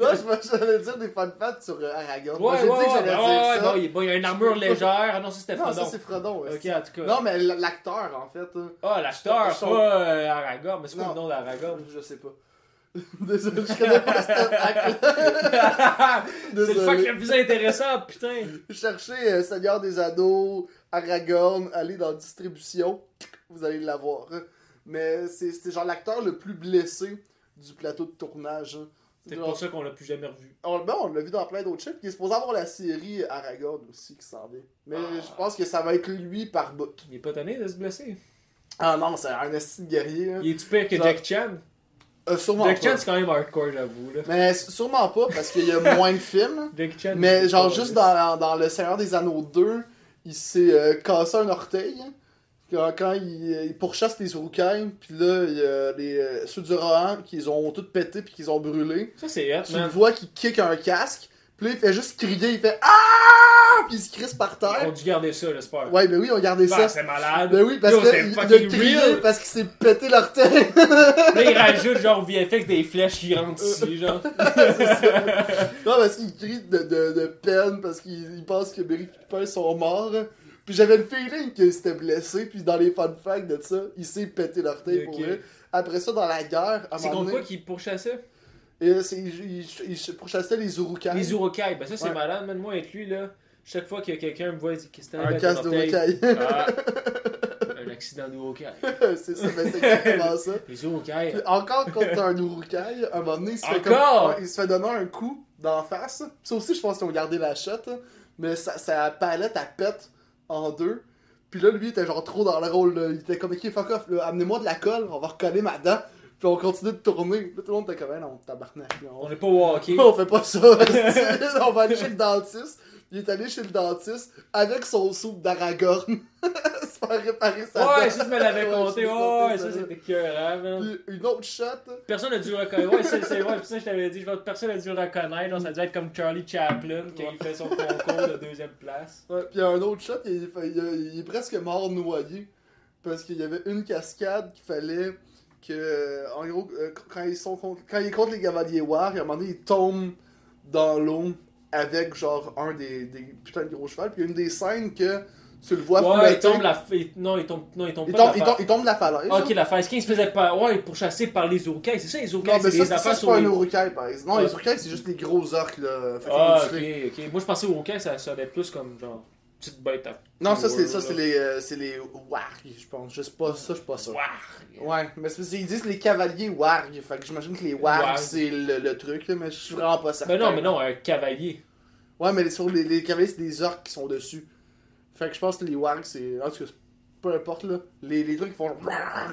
Là, je j'allais dire des fun facts sur euh, Aragorn. Moi, Ouais, ouais, que ouais, j'allais ouais, dire ouais, ça. bon, il, y a une armure (laughs) légère. Ah non, ça c'était non, Frodon. ça c'est Frodon. ouais. Ok, en tout cas. Non, mais l'acteur, en fait. hein. Ah, l'acheteur, Son- pas euh, Aragorn. Mais c'est quoi Non. le nom d'Aragorn? Je sais pas. (laughs) Désolé, je connais pas cette. (laughs) C'est le fuck le plus intéressant, putain. Cherchez euh, Seigneur des Anneaux, Aragorn, allez dans distribution, vous allez l'avoir. Mais c'est genre l'acteur le plus blessé du plateau de tournage. hein. C'est pour ça qu'on l'a plus jamais revu. On, ben, on l'a vu dans plein d'autres shit. Puis il est supposé avoir la série Aragorn aussi qui s'en vient. Mais Ah. je pense que ça va être lui par bout. Il est pas tanné de se blesser? Ah non, c'est un esti guerrier. hein. Il est-tu pire que Genre- Jack Chan? Euh, sûrement Jack pas. Chan, c'est quand même hardcore, j'avoue. Mais sûrement pas parce qu'il y a (laughs) moins de films. Jack Chan. Mais genre juste dans, dans Le Seigneur des Anneaux 2, il s'est euh, cassé un orteil. Quand, quand il, il pourchasse les Urukai, puis là, il y a les, euh, ceux du Rohan qui ont tout pété puis qu'ils ont brûlé. Ça, c'est Tu le man. vois qui kick un casque, puis là, il fait juste crier, il fait Ah! Puis il se crisse par On a terre. dû garder ça, j'espère. Ouais, ben oui, on regardait Bah, ça. c'est malade. Ben oui, parce qu'il crié parce qu'il s'est pété l'orteil. Là, il rajoute genre VFX des flèches qui rentrent (laughs) ici, genre. Non, parce qu'il crie de, de, de peine parce qu'il il pense que Merry Pippin sont morts. Puis j'avais le feeling qu'il s'était blessé, puis dans les fun facts de ça, il s'est pété l'orteil pour Ok. vrai. Après ça, dans la guerre, un C'est contre quoi donné, qui pourchassait? Et c'est- il, pourchassait les Urukai. Les Urukai. Ben, ça, c'est Ouais. malade, man. Moi, avec lui, là, chaque fois que quelqu'un me voit, il dit Qu'est-ce que t'as Un ton orteil? d'Urukai. Ah, (laughs) un accident d'Urukai. (laughs) c'est ça, ben, c'est exactement ça. (laughs) Les Urukai. Puis encore contre un Urukai, à un moment donné, il se fait, Encore? comme, ouais, il se fait donner un coup d'en face. Ça aussi, je pense qu'ils ont gardé la shot, mais sa, sa palette, elle pète en deux. Puis là, lui, il était genre trop dans le rôle. là. Il était comme, ok, fuck off, amenez-moi de la colle, on va recoller ma dent. Puis on continue de tourner. Là, tout le monde était comme, Eh non, tabarnak. On n'est pas walké. (laughs) on fait pas ça. (laughs) on va aller chez le dentiste. Il est allé chez le dentiste avec son soupe d'Aragorn. (laughs) se faire réparer sa Ouais, dent. ça, tu me l'avais (laughs) Ouais, compté. je Ouais, ça, ça. c'était cœur, man. Puis une autre shot. Personne n'a dû reconnaître. Ouais, c'est c'est- ouais, puis ça, je t'avais dit, je vois, personne n'a dû reconnaître. Genre, ça dû être comme Charlie Chaplin quand il fait son concours de deuxième place. (laughs) Ouais, puis il y a un autre shot, il, est- il est- il est presque mort noyé. Parce qu'il y avait une cascade qu'il fallait que. En gros, euh, quand, ils sont contre, quand il est contre les cavaliers War, à un moment donné, il tombe dans l'eau avec genre un des, des putains de gros chevaux. Puis il y a une des scènes que tu le vois Ouais, il tombe la. il- Non, il tombe, non, il tombe il pas. tombe, de il la tombe- fa- il tombe de la falaise. Ah, ok, la phase 15 se faisait pas. Ouais, pour chasser par les Urukai. C'est ça, les Urukai, Non, mais c'est ça, c'est- affaires ça, sur pas un les. Urukai, par exemple. Non, Ouais. les Urukai, c'est juste les gros orques, là. Ah, ok, ok. Moi, je pensais aux Urukai, ça sonnait plus comme genre. Petite bête à. Non, ça, c'est ça, c'est les, euh, c'est les wargs, je pense. Je sais pas, ça, je suis pas sûr. Ouah. Ouais, mais c'est parce qu'ils disent les cavaliers warg. Fait que j'imagine que les wargs, Warg. c'est le, le truc, là, mais je suis vraiment pas certain. Mais non, mais non, un cavalier. Ouais, mais sur les, les cavaliers, c'est des orques qui sont dessus. Fait que je pense que les wargs, c'est. En tout cas, peu importe, là. Les, les trucs qui font.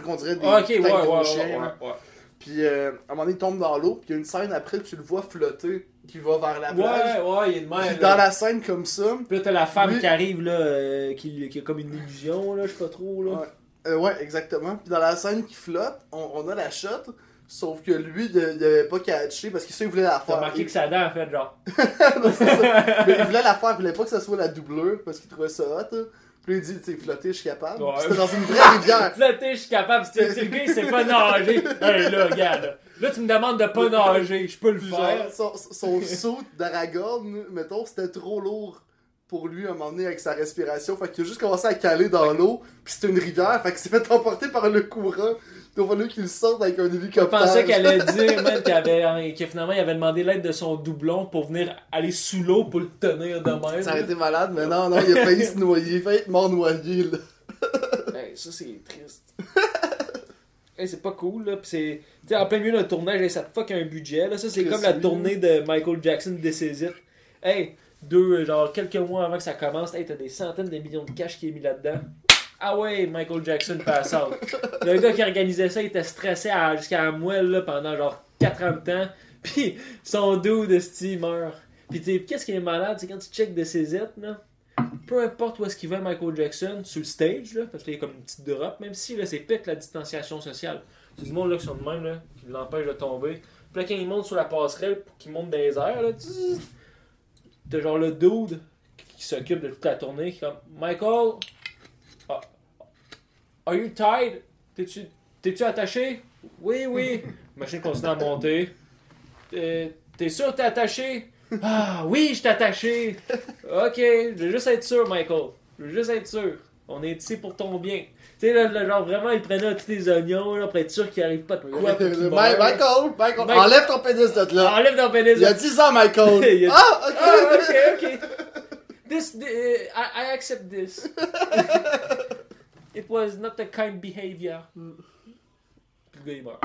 qu'on dirait des Ah, ok, ouais, de ouais, gros ouais, chiens, ouais, là. ouais. Puis euh, à un moment donné, il tombe dans l'eau, puis il y a une scène après, puis tu le vois flotter, qui va vers la plage. Ouais, ouais, il est de Puis même. dans là. la scène comme ça. Puis là, t'as la femme Lui- qui arrive, là, euh, qui, qui a comme une illusion, là, je sais pas trop, là. Ouais. Euh, ouais, exactement. Puis dans la scène qui flotte, on, on a la shot, sauf que lui, il, il avait pas catché parce qu'il sait qu'il voulait la T'as faire. remarqué Il- que sa dent, en fait, genre. (laughs) Non, c'est ça. Mais il voulait la faire, il voulait pas que ça soit la doublure parce qu'il trouvait ça hot. hein. Puis il dit, tu sais, flotter, je suis capable. Ouais. C'était dans une vraie rivière. (laughs) Flotter, je suis capable. Si tu- si le gars, il sait pas nager. Hey, là, regarde. là. Là, tu me demandes de pas nager. Je peux le faire. genre, son, son saut d'Aragorn, mettons, c'était trop lourd pour lui à un moment donné avec sa respiration. Fait qu'il a juste commencé à caler dans l'eau. Puis c'était une rivière. Fait qu'il s'est fait emporter par le courant. Il a fallu qu'il sorte avec un Je pensais qu'elle allait (laughs) dire, man, qu'il avait, que finalement, il avait demandé l'aide de son doublon pour venir aller sous l'eau pour le tenir de même. Ça aurait été malade, mais non, non, il a failli se noyer. Il a failli être mort noyé, là. (laughs) Hey, ça, c'est triste. hey, c'est pas cool, là. C'est. Tu sais, en plein milieu d'un tournage, hey, ça te fuck un budget, là. Ça, c'est comme la tournée de Michael Jackson This Is It. Hey, deux, genre, quelques mois avant que ça commence, hey, t'as des centaines de millions de cash qui est mis là-dedans. Ah ouais, Michael Jackson pass out. Le gars qui organisait ça, il était stressé jusqu'à la moelle, là, pendant genre 40 temps. (laughs) Puis son dos de Steve meurt. Puis tu qu'est-ce qui est malade, c'est quand tu check de ses là, peu importe où est-ce qu'il va Michael Jackson, sur le stage, là, parce qu'il y a comme une petite drop, même si là, c'est que la distanciation sociale. C'est du monde là, qui sont de même, là, qui l'empêche de tomber. Puis là, quand il monte sur la passerelle, pour qu'il monte dans les airs, là, t'as genre le dude qui s'occupe de toute la tournée, qui est comme Michael, are you tied? T'es-tu t'es-tu attaché? Oui, oui. La machine continue à monter. T'es sûr que t'es attaché? Ah oui, je t'ai attaché. Ok, je veux juste être sûr, Michael. Je veux juste être sûr. On est ici pour ton bien. Tu sais, là, là, genre vraiment, il prenait tous les oignons là, pour être sûr qu'il arrive pas de quoi. pour qu'il Ma- meure. Michael, Michael, Mike- enlève ton pénis de là. Enlève ton pénis. Il y a 10 ans, Michael. (laughs) Il y a- Ah, ok. Ah, ok, ok. This, I, I accept this. (laughs) It was not a kind behavior. Puis le gars, il meurt.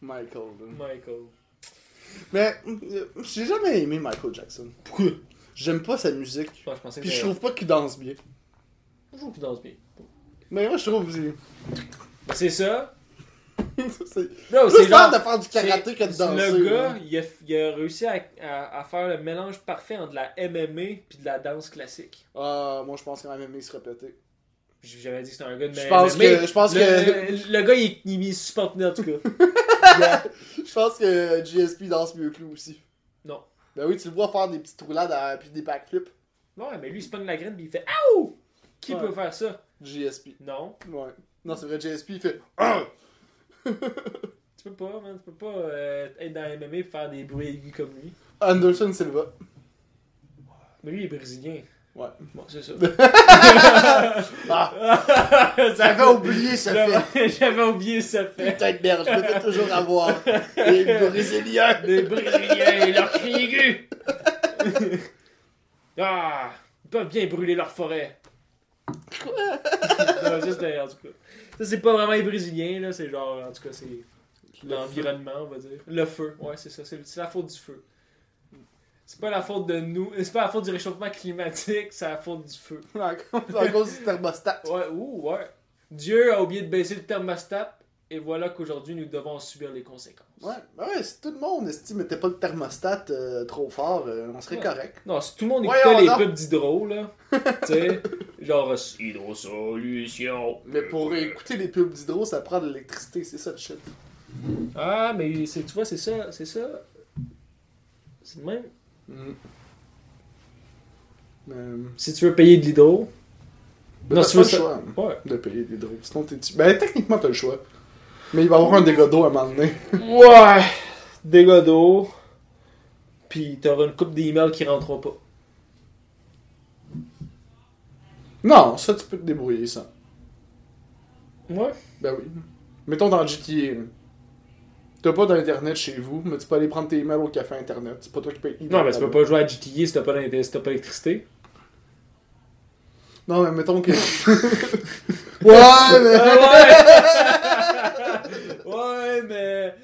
Michael. là. Michael. Mais euh, j'ai jamais aimé Michael Jackson. Pourquoi? J'aime pas sa musique. Ouais, je pensais que Puis je c'était- trouve pas qu'il danse bien. Je trouve qu'il danse bien. Mais moi, je trouve que c'est. C'est ça. c'est plus c'est genre- de faire du karaté que de danser. Le gars, là. il a, il a réussi à, à- à faire le mélange parfait entre la MMA puis de la danse classique. Ah, moi, je pense quand même il se répétait. J'avais dit que c'était un gars de Je pense que- je pense le, que- Le, le gars, il, est- il tenu en tout cas. (laughs) Je pense que GSP danse mieux que lui aussi. Non. Ben oui, tu le vois faire des petites roulades à- puis des backflips. Ouais, mais lui, il se pogne la graine puis il fait Aouh! Qui Ouais. peut faire ça? GSP. Non. Ouais. Non, c'est vrai, GSP, il fait. Ah! Tu peux pas, man. Tu peux pas euh, être dans la MMA et faire des bruits aigus comme lui. Anderson Silva. Mais lui, il est brésilien. Ouais. Bon, c'est ça. (laughs) Ah! (laughs) J'avais oublié ce fait. (laughs) J'avais oublié ce fait. Putain de merde, je me fais toujours avoir. Les Brésiliens. Les Brésiliens et leurs cris aigus. ah, ils peuvent bien brûler leur forêt. non, juste en tout cas. Ça, c'est pas vraiment les Brésiliens, là. C'est genre, en tout cas, c'est l'environnement, on va dire. Le feu, ouais, c'est ça. C'est la faute du feu. C'est pas la faute de nous. C'est pas la faute du réchauffement climatique, c'est la faute du feu. (laughs) C'est à cause du thermostat. Ouais, ouh, ouais. Dieu a oublié de baisser le thermostat, et voilà qu'aujourd'hui, nous devons en subir les conséquences. Ouais, ouais, si tout le monde estime mettait pas le thermostat euh, trop fort, euh, on serait Ouais. correct. Non, si tout le monde écoutait les pubs d'hydro, là, (laughs) tu sais, genre euh, Hydro Solution. Mais pour écouter les pubs d'hydro, ça prend de l'électricité, c'est ça le shit. Ah, mais c'est, tu vois, c'est ça, c'est ça. C'est le même. Mais, Si tu veux payer de l'hydro. Non, si tu le veux choix Ouais. de payer l'hydro. Sinon, t'es. Ben, techniquement, t'as le choix. Mais il va y avoir un dégât d'eau à un moment donné. (laughs) Ouais. Dégâts d'eau. Puis t'auras une coupe d'emails qui rentreront pas. Non, ça, tu peux te débrouiller, ça. Ouais. Ben oui. Mettons dans GTA. T'as pas d'internet chez vous, mais tu peux aller prendre tes emails au café internet. C'est pas toi qui payes. Non, mais tu peux pas jouer à GTA si t'as pas, d'électricité. Non, mais mettons que. (laughs) ouais, mais. Ouais! (laughs) ouais, mais.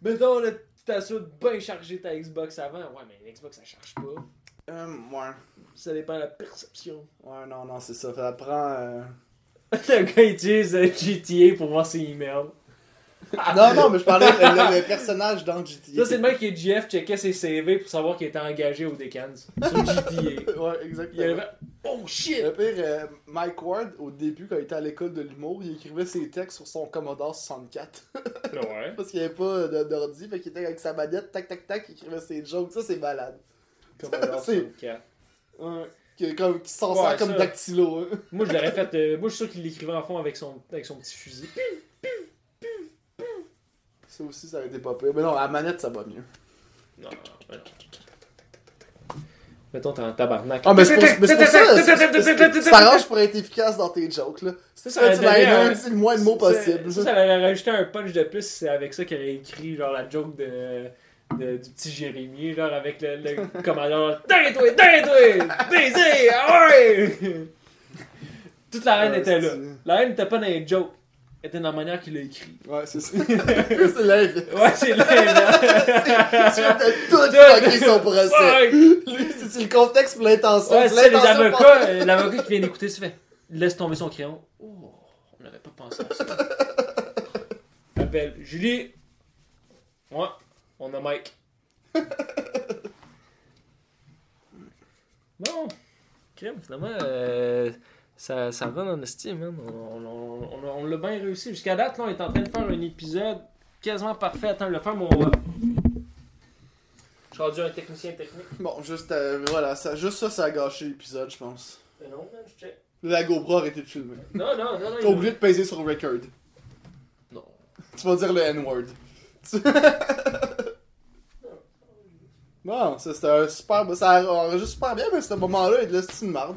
Mettons, là, tu t'assures de bien charger ta Xbox avant. Ouais, mais l'Xbox, ça charge pas. Euh, ouais. Ça dépend de la perception. Ouais, non, non, c'est ça. Ça prend. euh, (laughs) Le gars il utilise GTA pour voir ses emails. (laughs) Non, non, mais je parlais le, le- le personnage dans GTA. Ça, c'est le mec qui est GF checkait ses CV pour savoir qu'il était engagé au Decans. Sur GTA. (laughs) Ouais, Il exactement. avait. Oh shit! Le pire, euh, Mike Ward, au début, quand il était à l'école de l'humour, il écrivait ses textes sur son Commodore 64. (laughs) Ouais. Parce qu'il n'y avait pas de- d'ordi, fait qu'il était avec sa manette, tac, tac, tac, il écrivait ses jokes. Ça, c'est malade. Commodore C'est- 64. Ouais. Qui, comme, qui s'en Ouais, sert comme ça. dactylo. hein. Moi, je l'aurais fait. euh, moi, je suis sûr qu'il l'écrivait en fond avec son, avec son petit fusil. Ça aussi, ça aurait été pas pire. Mais non, à la manette, ça va mieux. Non. Mettons, t'es en tabarnak. Ah, mais c'est pour, mais c'est pour ça. Ça arrange pour être efficace dans tes jokes, là. C'est Ça, tu vas le moins de mots possible. Ça, ça aurait rajouté un punch de plus, c'est avec ça qu'il aurait écrit genre la joke de, de- du petit Jérémy, genre avec le, le commandant. Tais-toi, tais-toi, baiser, ah ouais! Toute la haine était là. La haine n'était pas dans les jokes, était dans la manière qu'il l'a écrit. Ouais, c'est ça. (laughs) c'est l'inverse. Ouais, c'est la (laughs) haine. Tu de tout (laughs) fucker son procès. C'est c'est le contexte pour l'intention. ouais C'est les avocats, euh, l'avocat qui vient d'écouter, se fait laisse tomber son crayon. Oh, on n'avait pas pensé à ça. Appelle Julie. Ouais, on a Mike. Bon, crème, finalement, euh, ça, ça run en estime, man. On, on, on, on l'a bien réussi. Jusqu'à date, là, on est en train de faire un épisode quasiment parfait. Attends, le faire mon. euh, Je suis rendu un technicien technique. Bon, juste, euh, voilà, ça, juste ça, ça a gâché l'épisode, je pense. Mais non, man, je check. La GoPro a arrêté de filmer. Non, non, non, non. T'es obligé de peser sur record. Non. Tu vas dire le N-word. (laughs) Non, ça c'était un super. Ça enregistre super bien, mais ce moment-là, il laisse une marde.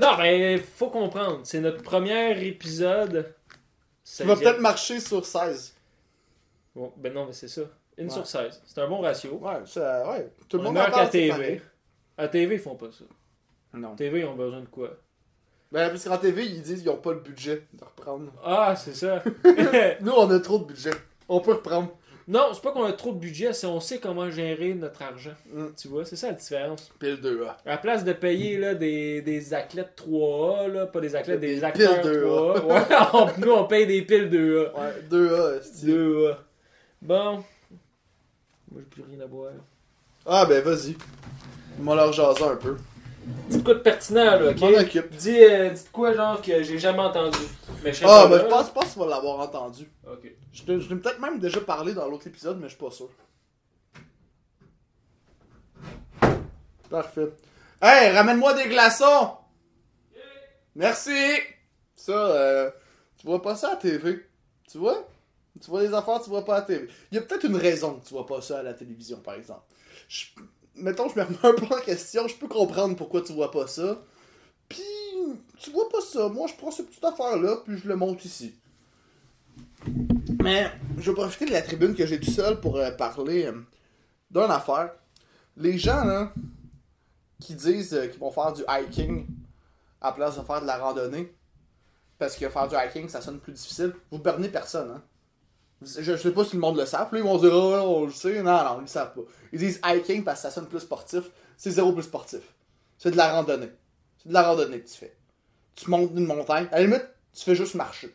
Non, mais faut comprendre. C'est notre premier épisode. Ça va peut-être marcher sur 16. Bon, ben non, mais c'est ça. Une Ouais. sur 16. C'est un bon ratio. Ouais, ça, ouais. Tout le On monde en qu'à parle, TV. pareil. À TV, ils font pas ça. Non. TV, ils ont besoin de quoi? Ben, parce qu'en TV, ils disent qu'ils ont pas le budget de reprendre. Ah, c'est ça. (laughs) Nous, on a trop de budget. On peut reprendre. Non, c'est pas qu'on a trop de budget, c'est on sait comment gérer notre argent. Mm. Tu vois, c'est ça la différence. Pile 2A. À la place de payer là, des, des athlètes 3A, là, pas des athlètes, des, Des acteurs piles 3A. Ouais, (laughs) on- nous, on paye des piles 2A. Ouais, 2A, c'est 2A. Bon. Moi, j'ai plus rien à boire. Ah, ben vas-y. Moi, leur jaser un peu. Dis quoi de pertinent, là, m'en ok? occupe. Dis, euh, dis de quoi, genre, que j'ai jamais entendu. Mais je sais Ah, pas, là. je pense pas que tu vas l'avoir entendu. Ok. Je l'ai peut-être même déjà parlé dans l'autre épisode, mais je suis pas sûr. Parfait. Hey, ramène-moi des glaçons! Merci! Ça, euh, tu vois pas ça à la TV. Tu vois? Tu vois les affaires, tu vois pas à la TV. Il y a peut-être une raison que tu vois pas ça à la télévision, par exemple. Je- mettons, je me remets un peu en question, je peux comprendre pourquoi tu vois pas ça. Puis, tu vois pas ça. Moi, je prends cette petite affaire-là, puis je le monte ici. Mais je vais profiter de la tribune que j'ai tout seul pour euh, parler euh, d'une affaire. Les gens là, qui disent euh, qu'ils vont faire du hiking à la place de faire de la randonnée, parce que faire du hiking ça sonne plus difficile, vous bernez personne. Hein? Je, sais pas si le monde le savent. Là, ils vont dire oh, ouais, on le sait. Non, non, ils le savent pas. Ils disent hiking parce que ça sonne plus sportif. C'est zéro plus sportif. C'est de la randonnée. C'est de la randonnée que tu fais. Tu montes une montagne. À la limite, tu fais juste marcher.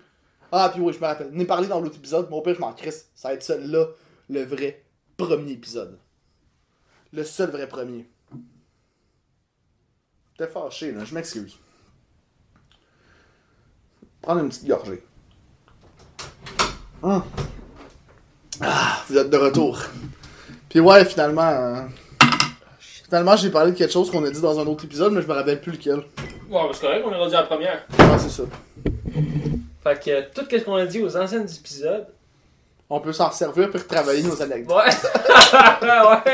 Ah, puis oui, je me rappelle. On est parlé dans l'autre épisode. Mon père, je m'en crisse. Ça va être celui-là, le vrai premier épisode. Le seul vrai premier. T'es fâché, là. Je m'excuse. Prendre une petite gorgée. Hum. Ah, vous êtes de retour. Puis ouais, finalement. euh, Finalement, j'ai parlé de quelque chose qu'on a dit dans un autre épisode, mais je me rappelle plus lequel. Ouais, c'est correct, on est rendu à la première. Ah, c'est ça. Fait que euh, tout ce qu'on a dit aux anciens épisodes. On peut s'en servir pour travailler nos anecdotes. Ouais. (laughs)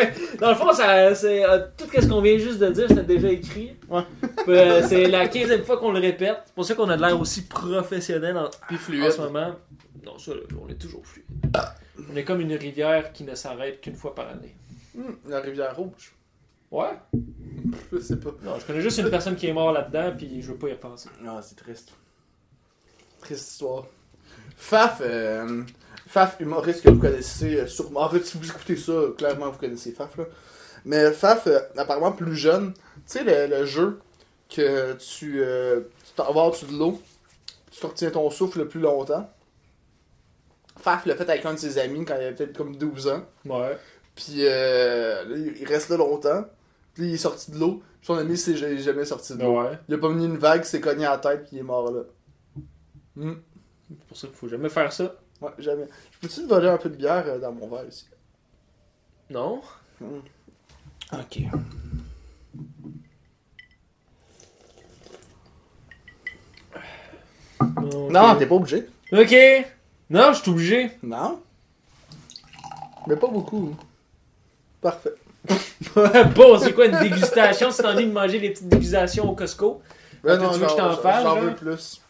ouais. Dans le fond, ça, c'est, euh, tout ce qu'on vient juste de dire, c'était déjà écrit. Ouais. Puis, euh, c'est la 15e fois qu'on le répète. C'est pour ça qu'on a de l'air aussi professionnel en, Puis en fluide. ce moment. Non, ça, on est toujours fluide. On est comme une rivière qui ne s'arrête qu'une fois par année. Hum, la rivière rouge. Ouais. Je sais pas. Non, je connais juste une personne qui est morte là-dedans, puis je veux pas y repenser. Ah, c'est triste. Triste histoire. Faf, euh, Faf, humoriste que vous connaissez euh, sûrement. En fait, si vous écoutez ça, clairement vous connaissez Faf, là. Mais Faf, euh, apparemment plus jeune, tu sais, le, le jeu que tu euh, t'en vas au-dessus de l'eau, tu te retiens ton souffle le plus longtemps. Faf l'a fait avec un de ses amis quand il avait peut-être comme 12 ans. Ouais. Puis euh, là, il reste là longtemps. Puis il est sorti de l'eau. Puis son ami s'est ja- jamais sorti de l'eau. Ouais. Il a pas mis une vague, s'est cogné à la tête, puis il est mort là. Hmm. C'est pour ça qu'il faut jamais faire ça. Ouais, jamais. Je peux-tu te voler un peu de bière euh, dans mon verre ici? Non. Ok. Non, t'es pas obligé. Ok. Non, je suis obligé. Non. Mais pas beaucoup. Parfait. bon, c'est quoi une dégustation? Si t'as envie de manger des petites dégustations au Costco? Ben que tu veux que je t'en j'en- fasse, J'en genre? veux plus.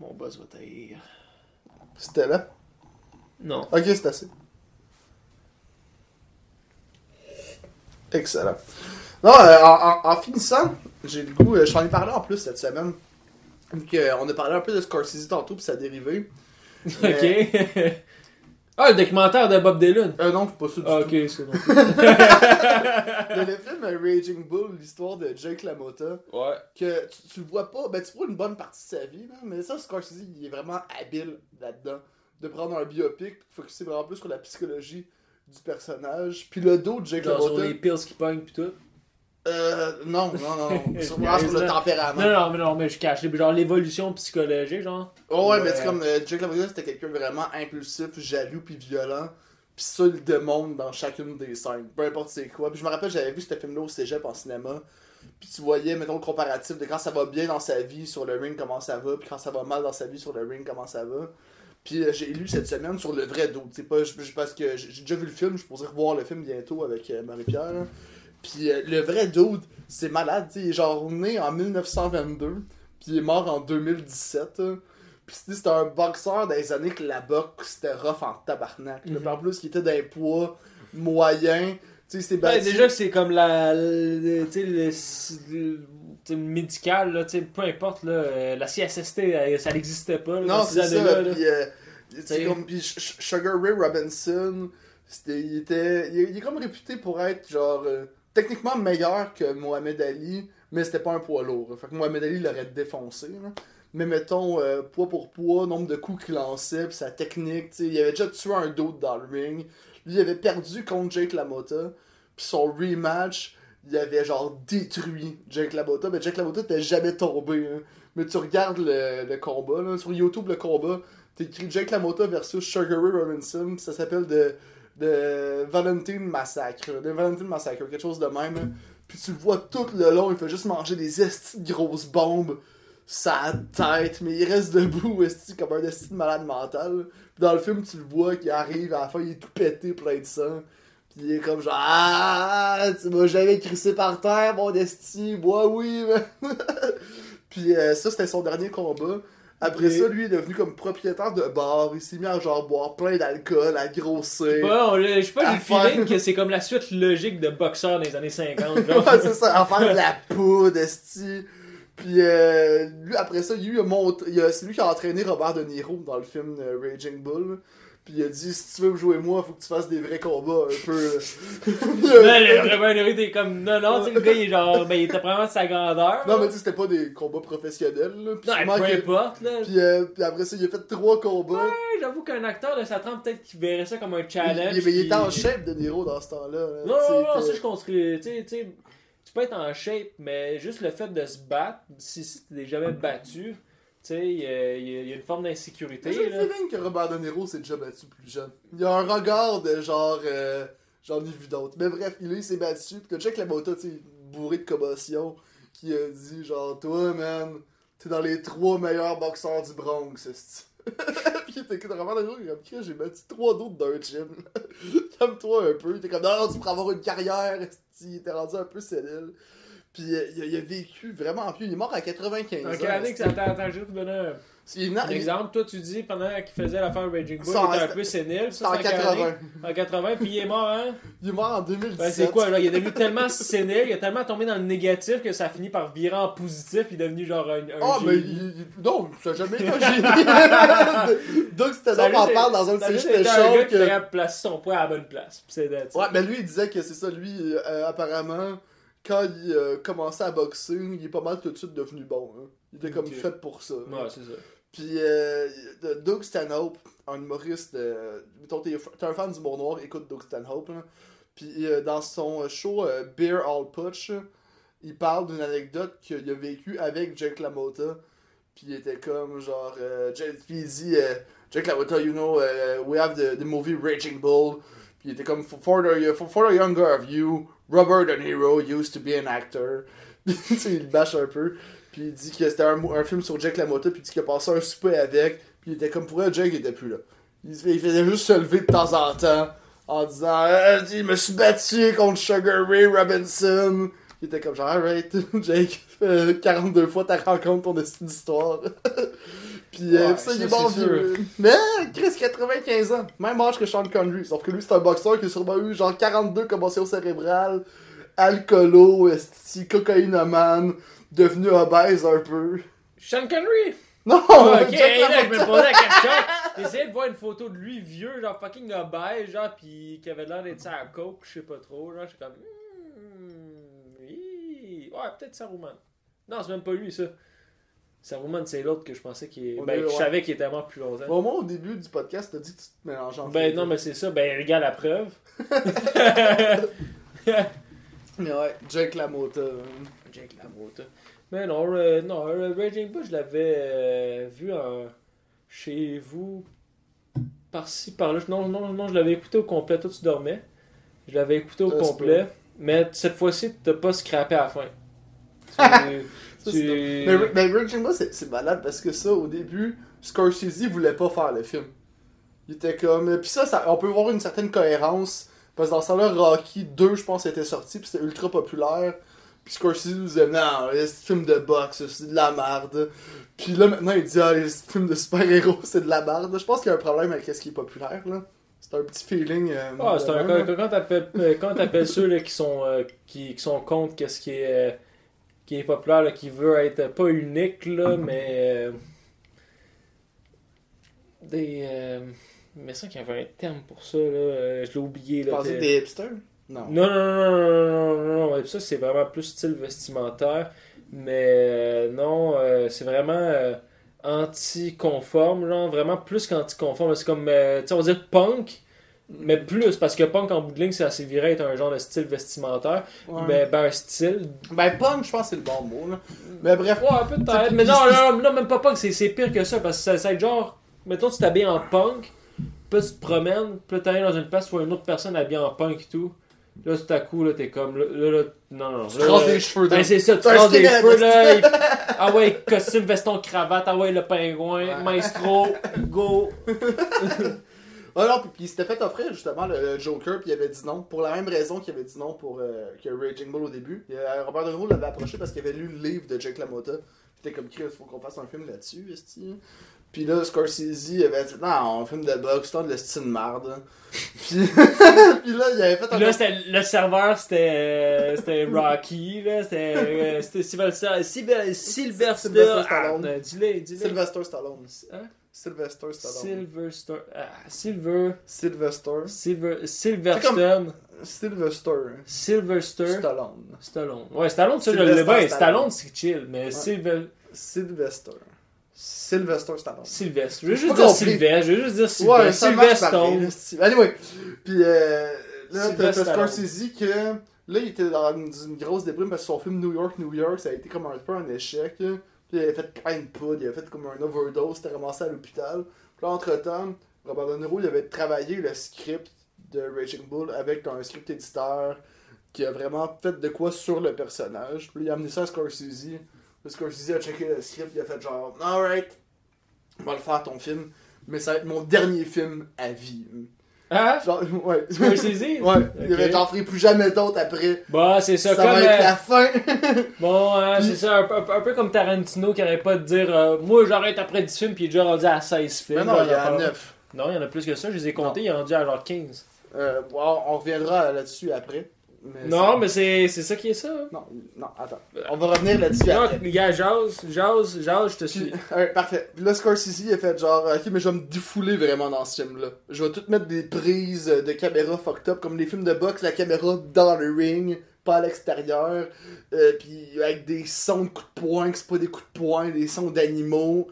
Mon boss va taire. C'était là. Non. Ok, c'est assez. Excellent. Non, euh, en, en- en finissant, j'ai le goût, euh, je t'en ai parlé en plus cette semaine. Euh, on a parlé un peu de Scorsese tantôt, puis ça a dérivé. (laughs) Mais- Ok. (laughs) ah, le documentaire de Bob Dylan. Euh, non, c'est pas ça du Ah, tout. ok, c'est bon. (laughs) Le, film Raging Bull, l'histoire de Jake LaMotta, Ouais. que tu, tu le vois pas, ben tu vois une bonne partie de sa vie, là, mais ça, Scorsese, il est vraiment habile là-dedans. De prendre un biopic, focuser vraiment plus sur la psychologie du personnage. Puis le dos de Jake Genre sur LaMotta. les pills qui pognent pis tout. Euh, non, non, non. C'est (laughs) sur le tempérament. Non, non, mais non, mais je cache. Genre l'évolution psychologique, genre. Oh, ouais, mais Ouais. c'est comme euh, Jake LaMotta, c'était quelqu'un de vraiment impulsif, jaloux puis violent. Puis ça, il le démontre dans chacune des scènes, peu importe c'est quoi. Puis je me rappelle, j'avais vu ce film-là au cégep en cinéma. Puis tu voyais, mettons, le comparatif de quand ça va bien dans sa vie sur le ring, comment ça va, puis quand ça va mal dans sa vie sur le ring, comment ça va. Puis euh, j'ai lu cette semaine sur le vrai dos. C'est pas je- parce que j'ai déjà vu le film, je supposé revoir le film bientôt avec euh, Marie-Pierre. Puis euh, le vrai dude, c'est malade, tu sais, il est genre né en 1922, puis il est mort en 2017. là. Puis c'était un boxeur des années que la boxe c'était rough en tabarnak. Mhm. En plus, qui était d'un poids moyen. Tu sais, déjà que c'est comme la. Tu sais, le. médical, là, tu sais, peu importe, là, euh, la CSST, euh, ça n'existait pas, là, Non, ces c'est ça. là. Puis, euh, comme Sugar Ray Robinson, c'était il était il, il est comme réputé pour être genre euh, techniquement meilleur que Mohamed Ali, mais c'était pas un poids lourd. Fait que Mohamed Ali l'aurait défoncé. Mais mettons euh, poids pour poids, nombre de coups qu'il lançait, puis sa technique, tu sais, il avait déjà tué un d'autre dans le ring. Lui il avait perdu contre Jake LaMotta, puis son rematch, il avait genre détruit Jake LaMotta, mais Jake LaMotta t'es jamais tombé. hein. Mais tu regardes le, le combat là, sur YouTube le combat, T'écris Jake LaMotta versus Sugar Ray Robinson, ça s'appelle de, de Valentine Massacre. De Valentine Massacre, quelque chose de même. hein. Puis tu le vois tout le long, il fait juste manger des estis de grosses bombes. Sa tête, mais il reste debout, (laughs) esti, comme un esti de malade mental. Puis dans le film, tu le vois qui arrive, à la fin, il est tout pété, plein de sang. Puis il est comme genre, ah, tu m'as jamais crissé par terre, mon esti, moi oui. (laughs) Puis euh, ça, c'était son dernier combat. Après ça, lui, il est devenu comme propriétaire de bar. Il s'est mis à genre boire plein d'alcool, à grossir. Je sais pas, j'ai le feeling que c'est comme la suite logique de boxeur dans les années 50. genre. (laughs) ouais, c'est ça, à faire de la poudre, esti. Puis euh, lui, après ça, lui, il a a- c'est lui qui a entraîné Robert De Niro dans le film Raging Bull. Puis il a dit si tu veux me jouer moi, faut que tu fasses des vrais combats un peu. Le (laughs) vraiment, le t'es comme, non, non, tu sais, le gars, il est genre, ben, il était vraiment de sa grandeur. non, mais tu sais, c'était pas des combats professionnels. Là. Puis, Non, peu importe, là. puis, euh, puis après ça, il a fait trois combats. Ouais, J'avoue qu'un acteur de sa trempe, peut-être qu'il verrait ça comme un challenge. il, il- il était en shape de Niro dans ce temps-là. là. Non, non, non, ça je construis. Tu sais, tu peux être en shape, mais juste le fait de se battre, si, si tu t'es jamais battu, tu sais, il y, a- il y y une forme d'insécurité. J'ai le feeling que Robert De Niro s'est déjà battu plus jeune. Il a un regard de genre. euh, J'en ai vu d'autres. Mais bref, il, s'est battu. Puis t'as Jack LaMotta, tu sais, bourré de commotion, qui a dit genre, toi, man, t'es dans les trois meilleurs boxeurs du Bronx. (laughs) Puis il était comme Robert De Niro, il comme, j'ai battu trois d'autres d'un gym. (laughs) Calme-toi un peu. Était comme, non, tu pourras avoir une carrière. Il était rendu un peu sénile. Puis il, a, il a vécu vraiment plus. Il est mort à 95 ans. Ok, année que ça vais te donner un, Il est na- un exemple. Toi, tu dis pendant qu'il faisait l'affaire Raging Bull, il était un peu sénile. Ça, en c'est en quelle année? 80. En 80, puis il est mort, hein? Il est mort en 2017. Ben, c'est quoi, là? Il est devenu tellement sénile, il a tellement tombé dans le négatif que ça a fini par virer en positif, il est devenu genre un, un Ah, mais il, il- non, ça a jamais été un (laughs) génie. Donc, c'était a en juste- parle dans un de a ses était que. capable de placer son poids à la bonne place. Ouais, mais lui, il disait que c'est ça. Lui, euh, apparemment, quand il euh, commençait à boxer, il est pas mal tout de suite devenu bon. hein. Il était comme fait pour ça. Ouais, c'est ça. Puis, euh, Doug Stanhope, un humoriste, euh, mettons, t'es un fan d'humour noir, écoute Doug Stanhope. Puis, euh, dans son show euh, Beer All Putsch, il parle d'une anecdote qu'il a vécue avec Jake LaMotta. Puis, il était comme genre. Jake- puis, il dit Jake LaMotta, you know, uh, we have the, the movie Raging Bull. Puis, il était comme For, for, the, for, for the younger of you, Robert De Niro used to be an actor. (laughs) il bâche un peu. Puis il dit que c'était un, film sur Jack LaMotta, puis il dit qu'il a passé un souper avec, puis il était comme pour elle, Jack il était plus là. Il, faisait juste se lever de temps en temps, en disant euh, Je me suis battu contre Sugar Ray Robinson. Il était comme genre, alright, (laughs) Jake, ça fait 42 fois ta rencontre ton destin d'histoire. (laughs) puis euh, Ouais, ça, il ça, est mort vieux. Mais Chris, 95 ans, même âge que Sean Connery. Sauf que lui, c'est un boxeur qui a sûrement eu genre 42 commotions cérébrales, alcoolo, esti, cocaïnomane, devenu obèse un peu. Sean Connery! Non! Ah, ok, là, je me posais la question. J'essayais de voir une photo de lui vieux, genre fucking obèse, genre, pis qui avait l'air d'être ça à coke, je sais pas trop, genre, je suis comme. Hmm, oui. Ouais, peut-être Saruman. Non, c'est même pas lui, ça. Saruman, c'est l'autre que je pensais qu'il. Ben, je savais qu'il était mort plus longtemps. Au moins, au début du podcast, t'as dit que tu te mélangeais en Ben non, mais c'est ça, ben regarde la preuve. Mais (laughs) (laughs) ouais, Jake LaMotta. hein. Jake LaMotta. Mais non, euh, non euh, Raging Bull, je l'avais euh, vu en- chez vous, par-ci, par-là. Non, non, non, je l'avais écouté au complet. Toi, tu dormais. Je l'avais écouté au complet. Mais cette fois-ci, t'as pas scrappé à la fin. (laughs) Mais, mais Raging Bull, c'est malade parce que ça, au début, Scorsese voulait pas faire le film. Il était comme. Puis ça, ça, on peut voir une certaine cohérence. Parce que dans ce temps-là, Rocky 2, je pense, était sorti, puis c'était ultra populaire. Puis Scorsese nous disait, non, c'est un film de boxe, c'est de la merde. Puis là, maintenant, il dit, ah, les films de super-héros, c'est de la merde. Je pense qu'il y a un problème avec ce qui est populaire, là. C'est un petit feeling. euh, Ah, c'est un là. quand, quand t'appelles euh, quand t'appelles ceux là, qui sont euh, qui, qui sont contre qu'est-ce qui est euh, qui est populaire là, qui veut être pas unique là mais euh, Des. Euh... Mais ça qu'il y avait un terme pour ça, là. euh, je l'ai oublié, là. pensais t'es- des hipsters? Non. Non, non, non, non, non, non, non, non. Ça, c'est vraiment plus style vestimentaire. Mais non, c'est vraiment anti-conforme, genre. Vraiment plus qu'anti-conforme. C'est comme, tu sais, on va dire punk. Mais plus, parce que punk en bout de ligne, c'est assez viré être un genre de style vestimentaire. Ouais. Mais ben, un style. Ben, punk, je pense que c'est le bon mot, là. Mais bref. Ouais, peut-être. Mais non, non, non, même pas punk, c'est pire que ça. Parce que ça, ça genre. Mettons, tu t'habilles en punk. Puis tu te promènes. Puis t'arrives dans une place où une autre personne habillée en punk et tout. Là, tout à coup, là, t'es comme. Là, là, non, non. Tu traces des cheveux, Ben, c'est ça, tu traces des cheveux, là. il- Ah ouais, costume, veston, cravate. Ah ouais, le pingouin, Ouais. maestro, go. (laughs) Ah non, puis, puis il s'était fait offrir justement le, le Joker, puis il avait dit non, pour la même raison qu'il avait dit non pour euh, que Raging Bull au début. Euh, Robert De Niro l'avait approché parce qu'il avait lu le livre de Jake LaMotta. Puis il était comme, Chris, faut qu'on fasse un film là-dessus, esti. Puis là, Scorsese il avait dit, non, un film de c'est le style de marde. (laughs) Puis, (laughs) puis là, il avait fait un là, c'était- le serveur, c'était euh, c'était Rocky, là. C'était c'était Sylvester, Sylvester, Sylvester, Sylvester Stallone. Ah, dis-le, dis-le. Sylvester Stallone. Hein? Sylvester Stallone. Sylvester, ah, Silver, Sylvester. Silver, Silverstone, Sylvester. Sylvester, Stallone. Stallone. Ouais, Stallone, ça, je Sylvester le bien. Stallone. Stallone, c'est chill, mais Ouais. Sylvester. Sylvester Stallone. Sylvestre. Je veux J'ai juste dire. Sylvestre, je veux juste dire Ouais, Sylvester Stone. là, Anyway, puis euh, là, t'as Sylvester Scorsese que là, il était dans une, une grosse déprime parce que son film New York, New York, ça a été comme un peu un échec. là. Puis il avait fait plein de poudre, il avait fait comme un overdose, c'était ramassé à l'hôpital. Puis entre-temps, Robert De Niro, il avait travaillé le script de Raging Bull avec un script éditeur qui a vraiment fait de quoi sur le personnage. Puis il a amené ça à Scorsese. Puis Scorsese a checké le script, il a fait genre, alright, on va le faire ton film, mais ça va être mon dernier film à vie. Hein? Genre, ouais. Scorsese? Ouais, il Ok. avait j'en ferai plus jamais d'autres après. Bah, c'est ça, Ça, comme. va être euh, la fin. (laughs) Bon, hein, c'est ça, un, peu- un peu- un peu comme Tarantino qui arrête pas de dire euh, Moi j'arrête après 10 films, puis il est déjà rendu à 16 films. Mais non, il y en a l'affaire. 9. Non, il y en a plus que ça, je les ai comptés, il est rendu à genre 15. Euh, bon, on reviendra là-dessus après. Mais Non, mais c'est c'est ça qui est ça. Non, non, attends. On va revenir là-dessus Non, après. les gars, jase, jase, jase, je te suis. (laughs) ouais, parfait. Puis là, Scorsese, il a fait genre, ok, mais je vais me défouler vraiment dans ce film-là. Je vais tout mettre des prises de caméra fucked up, comme les films de boxe, la caméra dans le ring, pas à l'extérieur. Euh, puis avec des sons de coups de poing, que c'est pas des coups de poing, des sons d'animaux.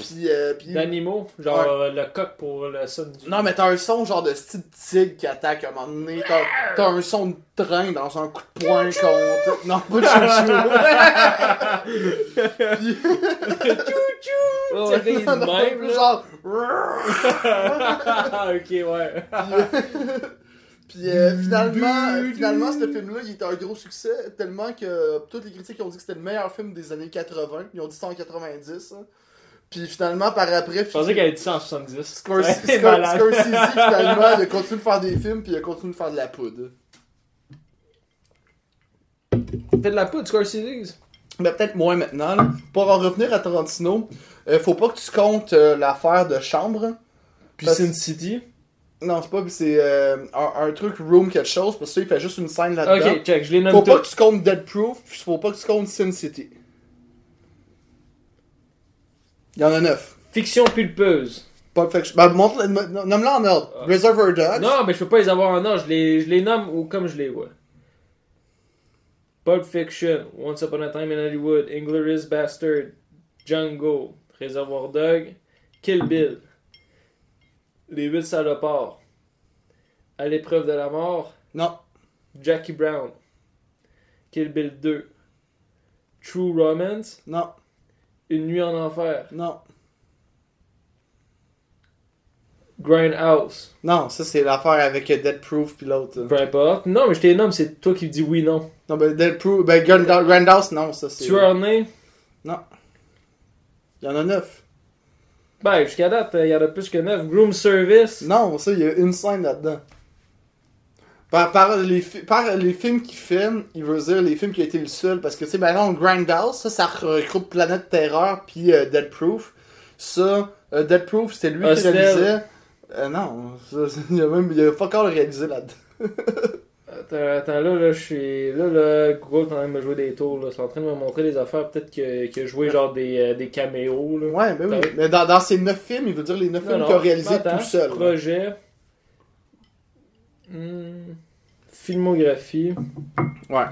Puis, euh, puis... D'animaux, genre euh, le coq pour le son du. Non, mais t'as un son genre de style tigre qui attaque à un moment donné. T'as, t'as un son de train dans un coup de poing contre. Non, pas de chouchou. Tu ris de (laughs) même, là. genre. (laughs) ok, ouais. Puis euh, finalement, finalement, ce film-là, il était un gros succès, tellement que toutes les critiques ont dit que c'était le meilleur film des années 80. Ils ont dit ça en 90. hein. Puis finalement, par après, Je pensais qu'elle avait dit ça en 70. Scorsese, Ouais, Scor-. Scorsese, (laughs) finalement, il a continué de faire des films, puis il a continué de faire de la poudre. Fait de la poudre, Scorsese. Mais peut-être moins maintenant. là. Pour en revenir à Tarantino, euh, faut pas que tu comptes euh, l'affaire de chambre. Puis Parce- Sin City. Non, c'est pas, c'est euh, un, un truc room quelque chose, parce que ça, il fait juste une scène là-dedans. Ok, check, je les nomme Faut pas que tu comptes Dead Proof, puis faut pas que tu comptes Sin City. Il y en a neuf. Fiction pulpeuse. Pulp Fiction. Ben, montre, nomme-la en ordre. Ah. Reservoir Dogs. Non, mais je peux pas les avoir en ordre, je les, je les nomme ou comme je les vois. Pulp Fiction, Once Upon a Time in Hollywood, Inglourious Bastard, Django, Réservoir Dog, Kill Bill, Les Huit Salopards, À l'épreuve de la mort, Non. Jackie Brown, Kill Bill 2, True Romance, Non. Une nuit en enfer, Non. Grindhouse, Non, ça c'est l'affaire avec Dead Proof puis l'autre. peu importe. Non, mais je t'ai nomme, c'est toi qui dis oui, non. Non, ben Dead Proof, ben Grand- Grindhouse, non, ça c'est. Tueur né, Il y en a neuf. Ben, jusqu'à date, il y en a plus que 9. Groom Service. Non, ça, il y a une scène là-dedans. Par, par les, par les films qu'il fait, il veut dire les films qui a été le seul. Parce que, tu sais, exemple, Grindhouse, ça, ça regroupe Planète Terreur puis euh, Dead Proof. Ça, euh, Dead Proof, c'était lui qui Hostel. réalisait. Euh, non, ça, (laughs) il y a même il a fuck all réalisé là-dedans. Attends, attends, là, là, je suis. Là, là, Google est en train de me jouer des tours, là. C'est en train de me montrer des affaires. Peut-être que- qu'il a joué genre des, euh, des caméos, là. Ouais, ben oui. Mais dans, dans ces 9 films, il veut dire les 9 films qu'il a réalisés tout seul. là. Hmm. Filmographie. Ouais.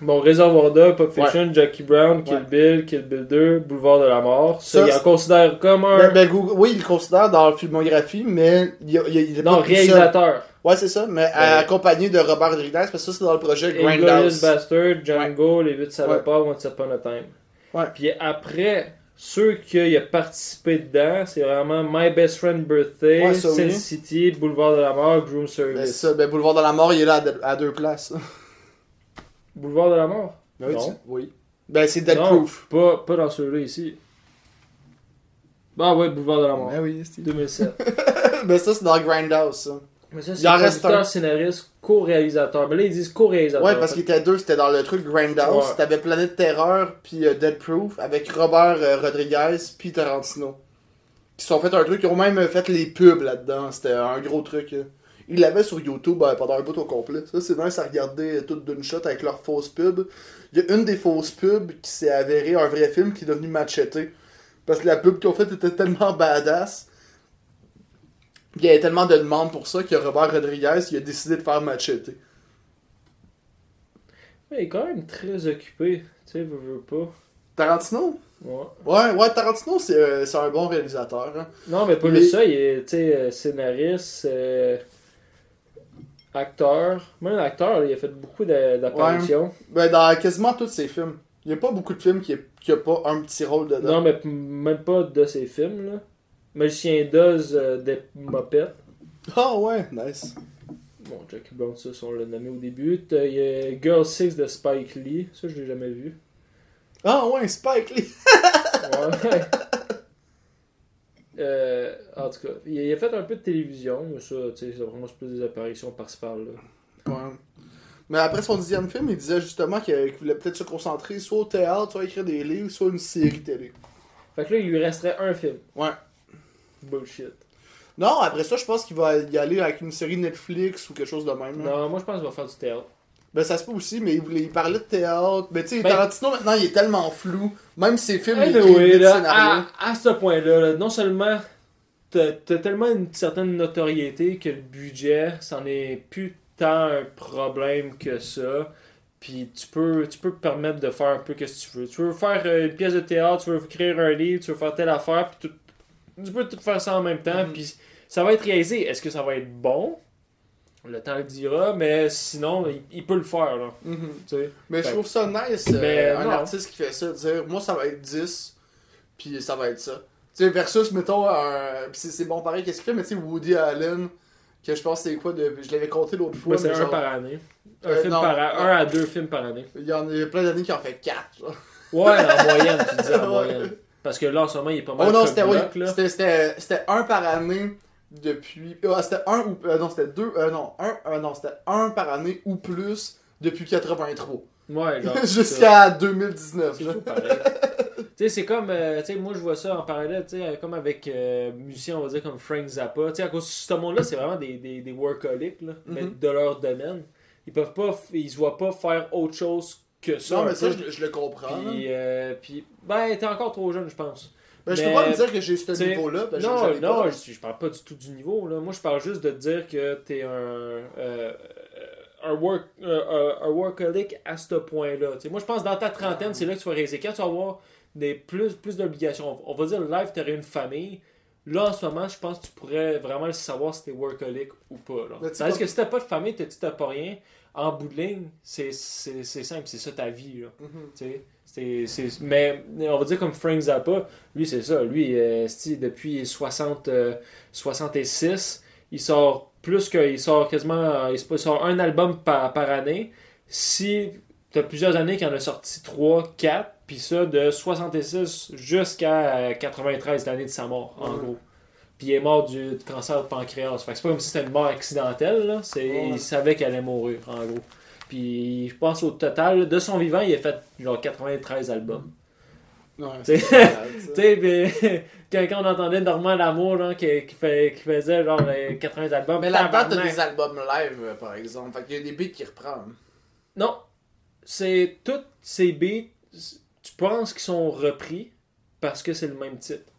Bon, Réservoir Dog, Pop Fiction, Jackie Brown, Kill Ouais. Bill, Kill Bill 2, Boulevard de la Mort. Ça, il en considère comme un. Ben, ben, Google- oui, il le considère dans la filmographie, mais il, a- il, a- il est non, pas réalisateur. Ouais, c'est ça, mais Ouais. accompagné de Robert Rodriguez, parce que ça, c'est dans le projet Grindhouse. Bastard, Django, Les 8 salopards, Once Upon a Time. Ouais. Puis après, ceux qu'il a participé dedans, c'est vraiment My Best Friend Birthday, Ouais, ça, Sin oui. City, Boulevard de la Mort, Groom Ben, Service. ça, ben, Boulevard de la Mort, il est là à, deux- à deux places. (laughs) Boulevard de la Mort? Ben oui, Non. tu- oui. Ben, c'est Dead Non, Proof. Pas, pas dans ceux-là ici. Bah ouais, Boulevard de la Mort. Ben oui, c'est 2007. (laughs) Ben, ça, c'est dans Grindhouse, ça. Mais ça, Il c'est producteur, un. scénariste, co-réalisateur. Mais là, ils disent co-réalisateur. Ouais, parce qu'il était deux, c'était dans le truc Grindhouse. Ouais. T'avais Planète Terreur, puis euh, Dead Proof, avec Robert euh, Rodriguez, puis Tarantino. Qui se sont fait un truc, ils ont même fait les pubs là-dedans. C'était un gros truc. euh. Ils l'avaient sur YouTube euh, pendant un bout au complet. Ça, c'est nice à regarder euh, tout d'une shot avec leurs fausses pubs. Il y a une des fausses pubs qui s'est avérée un vrai film qui est devenu Machete. Parce que la pub qu'ils ont faite était tellement badass. Il y avait tellement de demandes pour ça que Robert Rodriguez il a décidé de faire Machete. Mais il est quand même très occupé. Tu sais, veut, veut pas. Tarantino? Ouais. Ouais, ouais, Tarantino, c'est euh, un bon réalisateur. hein. Non, mais pas Mais- juste ça, il est euh, scénariste, euh, acteur. Même acteur, il a fait beaucoup d'a- d'apparitions. Ben, dans quasiment tous ses films. Il n'y a pas beaucoup de films qui n'a pas un petit rôle dedans. Non, mais même pas de ses films. Là. Magicien d'Oz euh, des Mopettes. Ah ouais, nice. Bon, Jackie Brown, ça, on l'a nommé au début. Il y a Girl 6 de Spike Lee. Ça, je l'ai jamais vu. Ah ouais, Spike Lee. (laughs) Ouais. Euh, en tout cas, il a, il a fait un peu de télévision, mais ça, tu sais, c'est vraiment plus des apparitions par-ci par-là. Ouais. Mais après son dixième film, il disait justement qu'il qu'il voulait peut-être se concentrer soit au théâtre, soit écrire des livres, soit une série télé. Fait que là, il lui resterait un film. Ouais. Bullshit. Non, après ça, je pense qu'il va y aller avec une série Netflix ou quelque chose de même. Non, moi je pense qu'il va faire du théâtre. Ben ça se peut aussi, mais il, voulait, il parlait de théâtre. Mais tu sais, Ben- Tarantino maintenant il est tellement flou. Même ses films, il Anyway, vite là, à, à ce point-là, là, non seulement t'as t'as tellement une certaine notoriété que le budget, c'en est plus tant un problème que ça. Puis tu peux, tu peux te permettre de faire un peu ce que tu veux. Tu veux faire euh, une pièce de théâtre, tu veux écrire un livre, tu veux faire telle affaire, puis tout- tu peux tout faire ça en même temps, Mhm. puis ça va être réalisé. Est-ce que ça va être bon? Le temps le dira, mais sinon, il, il peut le faire, là. Mhm. Tu sais. Mais je trouve ça nice, euh, Mais un non. artiste qui fait ça, dire moi ça va être 10, puis ça va être ça. Tu sais, versus, mettons, un. Pis c'est bon pareil, qu'est-ce qu'il fait, mais tu sais, Woody Allen, que je pense c'est quoi, de... je l'avais compté l'autre fois. C'est un genre, par année. Un, Euh, film non. par un à deux films par année. Il y en a plein d'années qui en fait 4. Genre. Ouais, en moyenne, tu dis en (laughs) Ouais. moyenne. Parce que là, en ce moment, il est pas mal Oh non, c'était oui, un par année depuis. ah, c'était un ou. euh, non, c'était deux. euh, non, un, euh, non, c'était un par année ou plus depuis 83. Ouais, genre. (laughs) Jusqu'à 2019. C'est là. fou, pareil. tu sais, c'est comme. euh, tu sais, moi, je vois ça en parallèle, tu sais, comme avec euh, musiciens, on va dire, comme Frank Zappa. Tu sais, à cause de ce monde-là, c'est vraiment des, des, des workaholics, là, mais Mhm. de leur domaine. Ils peuvent pas. Ils se voient pas faire autre chose que ça. Non, mais ça, je, je le comprends. Puis, euh, puis, ben, t'es encore trop jeune, je pense. Ben, je Mais- peux pas me dire que j'ai ce niveau-là. Ben, je- non, je non, pas. je, je parle pas du tout du niveau. Là. Moi, je parle juste de te dire que t'es un, euh, un, work, euh, un workaholic à ce point-là. Moi, je pense que dans ta trentaine, c'est là que tu vas réaliser. Quand tu vas avoir des plus, plus d'obligations, on va dire live, tu aurais une famille. Là, en ce moment, je pense que tu pourrais vraiment le savoir si t'es workaholic ou pas. Là. Comme- que si t'as pas de famille, tu t'as pas rien, en bout de ligne, c'est c'est- c'est simple, c'est ça ta vie. Là. Mhm. Mais on va dire comme Frank Zappa, lui c'est ça, lui euh, depuis 60, euh, 66, il sort plus que, il sort quasiment, il sort un album par, par année. Si tu as plusieurs années qu'il en a sorti 3, 4, puis ça de 66 jusqu'à euh, 93 l'année de sa mort, en Ouais. gros. Puis il est mort du cancer de pancréas. Fait que c'est pas comme si c'était une mort accidentelle, là. C'est, Ouais. Il savait qu'elle allait mourir, en gros. Puis je pense au total, de son vivant, il a fait genre 93 albums. Ouais. Tu sais, (laughs) (laughs) quand, on entendait Normand Lamour, qui, qui, fait, qui faisait genre les 80 albums. Mais t'as tabarnak. des albums live, euh, par exemple. Fait qu'il y a des beats qui reprennent. Non, c'est tous ces beats, tu penses qu'ils sont repris parce que c'est le même titre.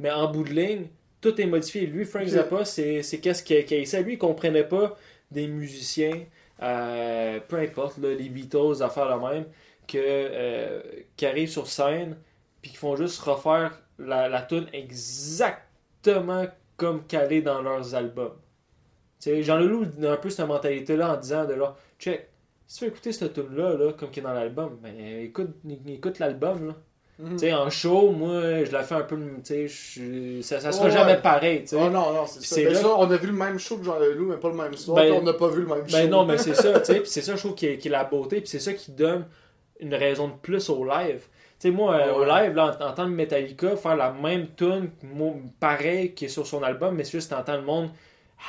Mais en bout de ligne, tout est modifié. Lui, Frank. Zappa, c'est qu'est-ce qu'il essayé. Lui, il comprenait pas des musiciens, euh, peu importe, là, les Beatles, affaires la même, que, euh, qui arrivent sur scène puis qui font juste refaire la, la tune exactement comme qu'elle est dans leurs albums. Jean Leloup a un peu cette mentalité-là en disant de là, check, si tu veux écouter cette tune-là, là, comme qui est dans l'album, ben écoute, écoute l'album. là. Tu sais, en show, moi, je la fais un peu, tu sais, je- ça, ça sera jamais pareil, tu sais. Oh non, non, c'est ça. c'est Ben là- ça, on a vu le même show que Jean Leloup, mais pas le même soir. Ben- on n'a pas vu le même show. Ben non, mais c'est ça, tu sais, puis c'est ça, je trouve, qui est, qui est la beauté, puis c'est ça qui donne une raison de plus au live. Tu sais, moi, euh, au live, là, en, en tant que Metallica, faire la même tune, pareil, qui est sur son album, mais c'est juste t'entends le monde ah,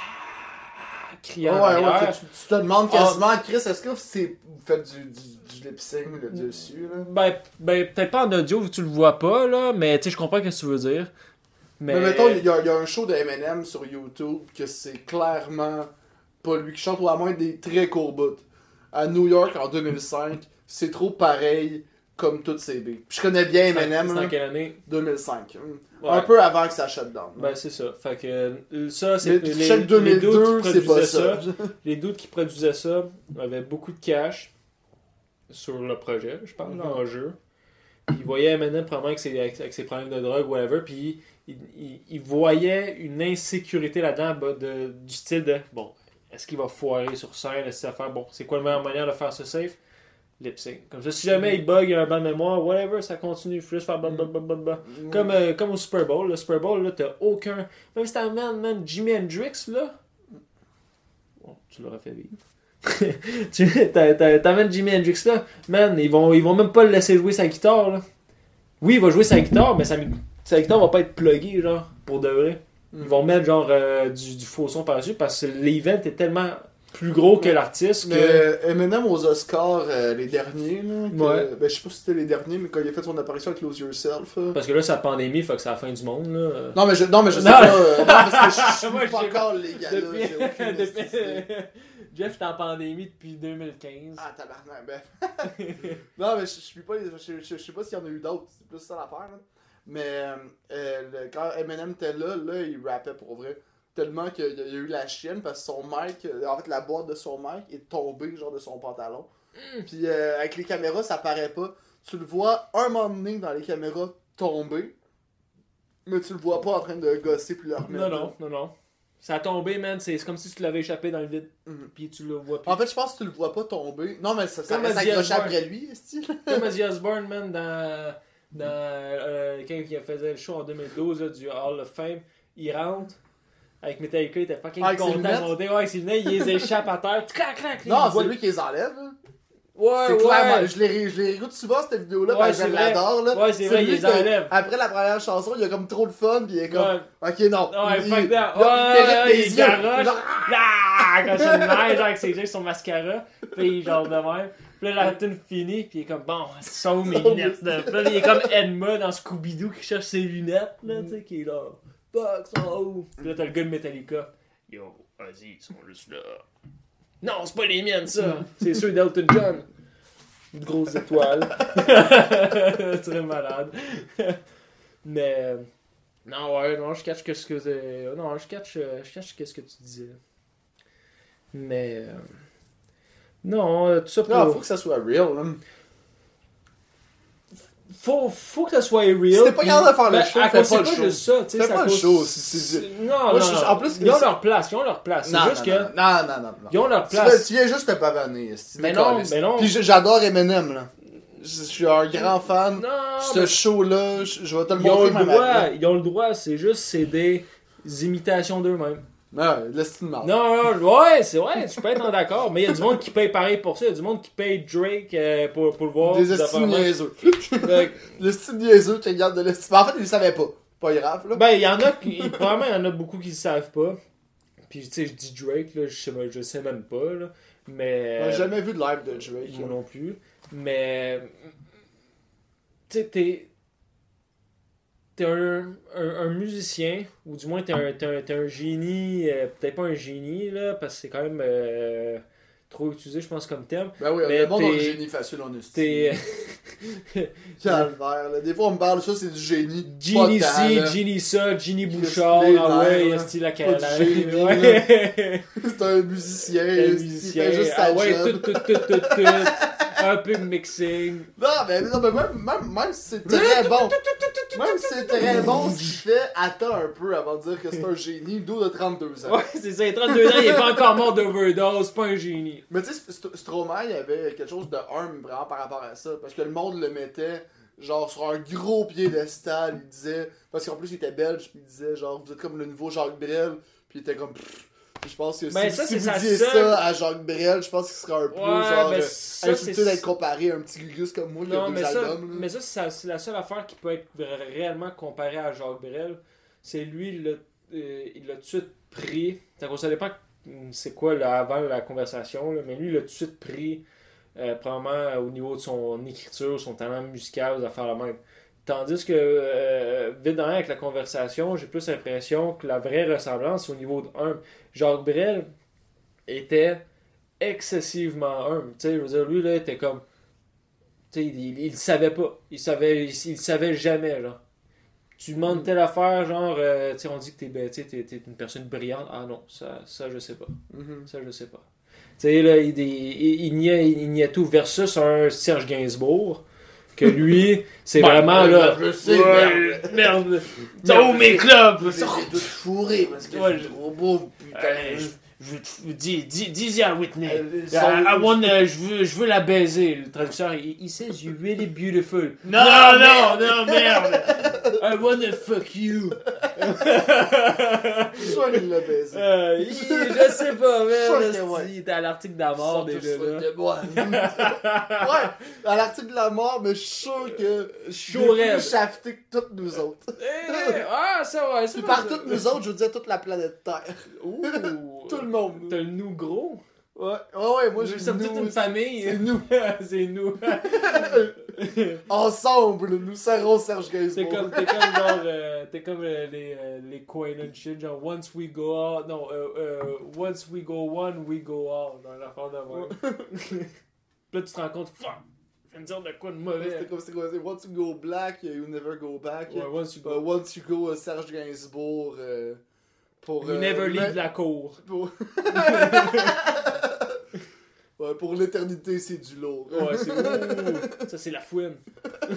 Ouais, ouais, tu, tu te demandes quasiment, Chris, est-ce que c'est, vous faites du, du, du lip sync là, dessus, là? Ben, ben peut-être pas en audio, tu le vois pas, là, mais tu sais, je comprends ce que tu veux dire. Mais, Mais, mettons, il y, a il y a un show de Eminem sur YouTube que c'est clairement pas lui qui chante, ou à moins des très courts bouts. À New York en 2005, c'est trop pareil comme toutes beats. Puis je connais bien Eminem, c'est en quelle année? 2005. hum. Ouais. Un peu avant que ça shut down. Ben, c'est ça. Fait que euh, ça, c'est les, les, les 2002, dudes qui c'est pas produisaient ça. (laughs) Les doutes qui produisaient ça avaient beaucoup de cash sur le projet, je parle, là, en jeu. Ils voyaient Eminem probablement avec ses, avec, avec ses problèmes de drogue, whatever, puis ils il, il voyaient une insécurité là-dedans bah, de, du style de bon, est-ce qu'il va foirer sur scène, est-ce qu'il va faire bon, c'est quoi la meilleure manière de faire ça safe? Lip sync. Comme ça, si jamais il bug, il y a un blanc de mémoire, whatever, ça continue, il faut juste faire blablabla. Bla. Comme, euh, comme au Super Bowl. Le Super Bowl, là, t'as aucun. Même si t'amènes, man, Jimi Hendrix, là. Bon, tu l'aurais fait vivre. (laughs) t'amènes Jimi Hendrix, là. Man, ils vont, ils vont même pas le laisser jouer sa guitare, là. Oui, il va jouer sa guitare, mais sa, sa guitare va pas être pluggée, genre, pour de vrai. Ils vont mettre, genre, euh, du, du faux son par-dessus parce que l'event est tellement plus gros que l'artiste Mais que. Eminem aux Oscars, euh, les derniers, là, que- Ouais. ben, je sais pas si c'était les derniers, mais quand il a fait son apparition avec Close Yourself. euh, Parce que là, c'est la pandémie, fait que c'est la fin du monde, là. Non, mais je, non, mais je sais Non. pas. euh, non, parce que je, je (laughs) Moi, suis pas je sais pas. encore les gars là. Depuis- (laughs) depuis-. Jeff est en pandémie depuis 2015. Ah, tabarnak, ben. (laughs) non, mais je, je suis pas. Je, je, je sais pas s'il y en a eu d'autres. C'est plus ça l'affaire, là. Mais euh, euh, le- quand Eminem était là, là, il rappait pour vrai. Tellement qu'il y a eu la chienne parce que son mic, euh, en fait, la boîte de son mic est tombée, genre, de son pantalon. Puis euh, avec les caméras, ça paraît pas. Tu le vois un moment donné dans les caméras tomber, mais tu le vois pas en train de gosser puis le remettre. Non, non, non, non. Ça a tombé, man. C'est comme si tu l'avais échappé dans le vide. Mhm. Puis tu le vois plus. En fait, je pense que tu le vois pas tomber. Non, mais ça, ça reste accroché après lui, style. (laughs) Comme Ozzy Osbourne, man, dans, dans euh, quand il faisait le show en 2012 là, du Hall of Fame, il rentre avec Metallica, il était fucking Ah, avec content monter. Ouais, avec ses lunettes, il les échappe à terre. Clac, clac, Non, il c'est lui qui les enlève. Ouais, C'est ouais. clairement. Je les, je les réécoute souvent cette vidéo-là, parce que je l'adore. là. Ouais, c'est vrai, il les enlève. Après la première chanson, il y a comme trop de fun, puis il est comme. Ouais. Ok, non. Ouais, il, fuck il- that. il- il Ouais, il yeux. garoche. Genre, Ah, quand c'est une neige, avec ses yeux, son mascara. Puis genre de même. Puis là, la tune finie, puis il est comme, bon, où mes lunettes? Puis là, il est comme Edma dans Scooby-Doo qui cherche ses lunettes, là, tu sais, qui est là. Sont? Puis là, t'as le gars de Metallica. Yo, vas-y, ils sont juste là. Non, c'est pas les miennes, ça. C'est ceux d'Elton John. Une grosse étoile. (laughs) Très malade. Mais. euh, Non, ouais, non, je catch qu'est-ce que c'est. Non, je catch, euh, je catch qu'est-ce que tu disais. Mais. euh, Non, euh, tout ça pour. Non, faut que ça soit real. là. Faut, faut que ça soit real. T'es pas capable de faire le ben, show, fais pas le show. juste ça. Fais pas le show, Non, non, en plus, ils ont leur place, ils ont leur place. C'est Non, juste non, que. non, non, non. Ils ont leur place. tu viens juste te pavaner. Mais non, mais non. Puis j'adore Eminem, là. Je suis un grand fan. Non, Ce show-là, je vais te le ils ont montrer ils ont le droit, c'est juste, c'est des imitations d'eux-mêmes. De marde. Non, non, ouais, c'est vrai, tu peux être en d'accord, mais il y a du monde qui paye pareil pour ça, il y a du monde qui paye Drake euh, pour, pour le voir. Des estimes niaiseux. (laughs) Le style niaiseux, tu regardes de l'estime. En fait, ils le savaient pas. Pas grave, là. Ben, il y en a qui, probablement, il y en a beaucoup qui le savent pas. Puis, tu sais, je dis Drake, là, je sais, je sais même pas, là. Mais. J'ai jamais vu de live de Drake. Moi non plus. Mais. Tu sais, t'es. T'es un, un, un musicien, ou du moins t'es un, un, un génie, euh, peut-être pas un génie, là, parce que c'est quand même euh, trop utilisé, je pense, comme terme. Ben oui, Mais le monde a génie facile en esti. T'es (laughs) (laughs) Calvaire, là. Des fois, on me parle, ça, c'est du génie. Genie ci. Genie ça, Genie Chris Bouchard, ah ouais, là. style la génie. (laughs) C'est un musicien. Un musicien, Il fait juste ah ouais, tout, tout, tout, tout, tout. Un peu de mixing. Non, mais, non, mais même, même, même si c'est très bon. Même si c'est très bon, ce qu'il fait, attends un peu avant de dire que c'est un génie. D'où de 32 ans. Ouais, c'est ça, il a 32 ans, il est pas encore mort d'overdose, c'est pas un génie. Mais tu sais, St- Stromae, il avait quelque chose de humble vraiment par rapport à ça. Parce que le monde le mettait genre sur un gros piédestal. Il disait. Parce qu'en plus, il était belge. Puis il disait genre, vous êtes comme le nouveau Jacques Brel. Puis il était comme. Pff. Je pense que Ben, si, ça, si vous disiez seule- ça à Jacques Brel, je pense qu'il serait un peu Ouais, genre. ben, euh, ça, insulté d'être comparé à un petit gugus comme moi qui a deux mais ça, albums. là. mais ça c'est, la seule affaire qui peut être réellement comparée à Jacques Brel. C'est lui, il l'a, euh, il l'a tout de suite pris. Ça ne savait pas hum, c'est quoi là, avant la conversation, là, mais lui, il l'a tout de suite pris, euh, probablement au niveau de son écriture, son talent musical, aux affaires la même. Tandis que, euh, vite dans avec la conversation, j'ai plus l'impression que la vraie ressemblance, c'est au niveau de un. Jacques Brel était excessivement humble. Tu sais, je veux dire, lui, là, était comme. Tu sais, il, savait pas. Il savait, il, savait jamais, genre. Tu demandes telle affaire, genre, euh, tu sais, on dit que t'es, ben, t'es, t'es une personne brillante. Ah non, ça, ça je sais pas. Mhm. Ça, je sais pas. Tu sais, là, il, il, il, niait, il niait tout versus un Serge Gainsbourg. Que lui, c'est Ben, vraiment ben, là. je sais, Ouais, merde. merde. Oh, mes clubs! Mais c'est tout fourré parce que Ouais, trop beau, putain. Euh, je, je, je- dis, dis, dis à Whitney. Euh, I, son- I want, uh, je, veux, je veux la baiser. Le traducteur, il, il says you're really beautiful. (laughs) Non, non, merde. non, merde. (laughs) I wanna fuck you. Je suis sûr qu'il l'a baisé. Euh, il- je sais pas, merde. ouais. Il était à l'article de la mort déjà là. de moi. (laughs) ouais, à l'article de la mort, mais je suis sûr que. Il est raide. plus shafté que toutes nous autres. Eh, ah, ça Puis va. par toutes nous autres, je veux dire toute la planète Terre. Ouh. Tout le monde. T'as le nous gros? Ouais, ouais, ouais, moi j'ai sommes toute une famille. C'est nous. (laughs) C'est nous. (laughs) Ensemble, nous serrons Serge T'es Gainsbourg. comme, t'es comme genre, euh, t'es comme euh, les, euh, les coins and shit, genre once we go out, non, euh, euh, once we go one, we go all, dans l'affaire moi. Puis là, tu te rends compte, fuck, je de dire de quoi de mauvais. C'était comme, c'était quoi, c'est Once you go black, you never go back. Ouais, once you Euh, go, once you go euh, Serge Gainsbourg. euh, pour, you euh, never leave le- la cour. Pour... (laughs) ouais, pour l'éternité, c'est du lourd. Ouais, c'est (laughs) ouh, ça c'est la fouine. (laughs)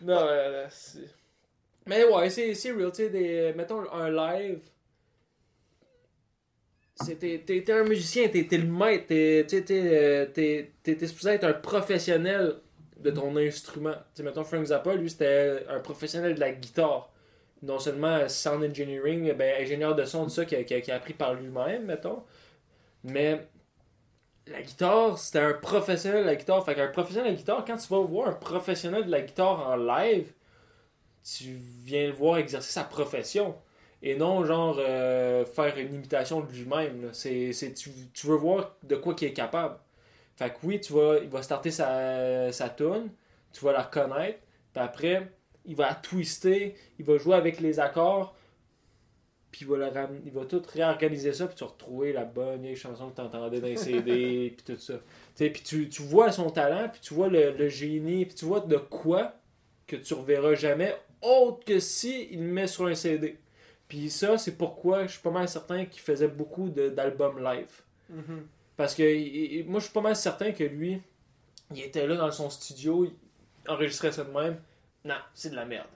non, euh, c'est... Mais ouais, c'est, c'est real, tu des- mettons un live. c'est- T'es, t'es- t'es un musicien, t'es, t'es le maître, t'es, t'es, t'es, euh, t'es, t'es- t'es supposé être un professionnel de ton instrument. Tu sais, mettons Frank Zappa, lui, c'était un professionnel de la guitare. Non seulement sound engineering, ben, ingénieur de son, ça, qui a, qui a- appris par lui-même, mettons. Mais la guitare, c'était un professionnel de la guitare. Fait qu'un professionnel de la guitare, quand tu vas voir un professionnel de la guitare en live, tu viens le voir exercer sa profession. Et non, genre, euh, faire une imitation de lui-même. C'est, tu, tu veux voir de quoi qu'il est capable. Fait que oui, tu vas, il va starter sa, sa tune, tu vas la reconnaître, puis après, il va twister, il va jouer avec les accords, puis il va, le ram- il va tout réorganiser ça, puis tu vas retrouver la bonne vieille chanson que tu entendais dans les (laughs) CD, puis tout ça. Tu sais, Puis tu, tu vois son talent, puis tu vois le, le génie, puis tu vois de quoi que tu reverras jamais, autre que si il le met sur un CD. Puis ça, c'est pourquoi je suis pas mal certain qu'il faisait beaucoup d'albums live. Mhm. Parce que moi, je suis pas mal certain que lui, il était là dans son studio, il enregistrait ça de même. Non, c'est de la merde.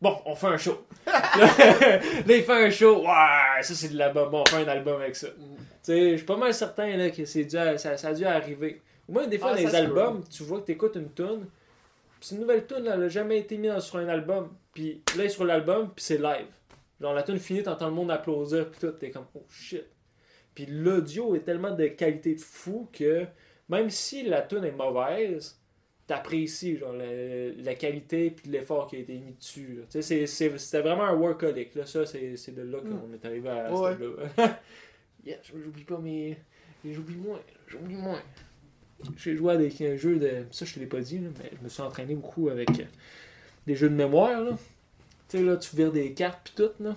Bon, on fait un show. (laughs) là, il fait un show. Ouais, ça c'est de l'album. Bon, on fait un album avec ça. Tu sais, je suis pas mal certain là, que c'est dû à- ça, ça a dû arriver. Moi, des fois, Ah, dans les albums, tu vois que tu écoutes une tune. Puis une nouvelle tune, elle a jamais été mise sur un album. Puis là, elle est sur l'album, puis c'est live. Genre, la tune finie, t'entends le monde applaudir, puis tout, t'es comme, oh shit. Puis l'audio est tellement de qualité de fou que même si la tune est mauvaise, t'apprécies genre la, la qualité puis l'effort qui a été mis dessus. c'était vraiment un workaholic. Là. Ça, c'est de là qu'on est arrivé à Ouais. ce là (laughs) yeah, j'oublie pas mes. J'oublie moins. J'oublie moins. J'ai joué avec un jeu de. Ça, je te l'ai pas dit, là, mais je me suis entraîné beaucoup avec. des jeux de mémoire, là. Tu sais, là, tu vires des cartes pis tout, là.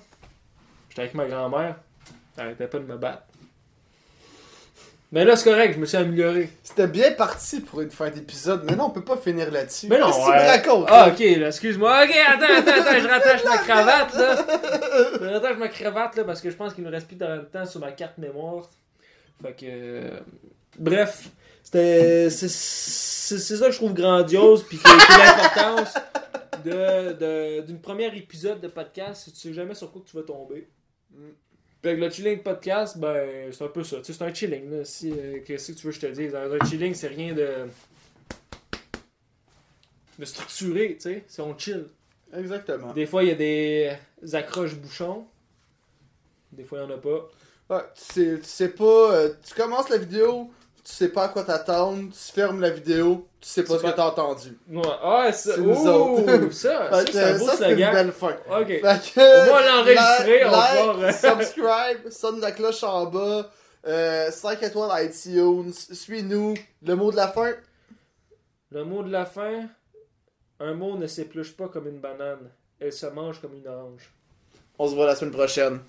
J'étais avec ma grand-mère. Elle arrêtait pas de me battre. Mais là, c'est correct, je me suis amélioré. C'était bien parti pour une fin d'épisode, mais non, on peut pas finir là-dessus. Mais non, Qu'est-ce que tu me racontes? Ah, là? ok, là, excuse-moi. Ok, attends, attends, attends, je rattache ma cravate, là. Je rattache ma cravate, là, parce que je pense qu'il nous reste plus de temps sur ma carte mémoire. Fait que. euh, Bref, c'était. C'est ça que je trouve grandiose, puis l'importance de- de- d'une première épisode de podcast. Si tu sais jamais sur quoi que tu vas tomber. Mm. Fait que le chilling podcast, ben, c'est un peu ça. Tu sais, c'est un chilling, là. Si, euh, Qu'est-ce que tu veux que je te dise? Un, un chilling, c'est rien de. de structuré, tu sais. C'est on chill. Exactement. Des fois, il y a des accroches bouchons. Des fois, il n'y en a pas. Ouais, tu sais, tu sais pas, euh, tu commences la vidéo, tu sais pas à quoi t'attendre, tu fermes la vidéo, tu sais pas ce que pas- t'as entendu. Ouais. Ah, ça, C'est nous autres. ça, (laughs) que, c'est un beau ça, c'est une belle fin. Ok. Que, On va l'enregistrer, on va like, (laughs) subscribe, sonne la cloche en bas, euh, 5 étoiles à iTunes, suis-nous, le mot de la fin, Le mot de la fin un mot ne s'épluche pas comme une banane. Elle se mange comme une orange. on se voit la semaine prochaine.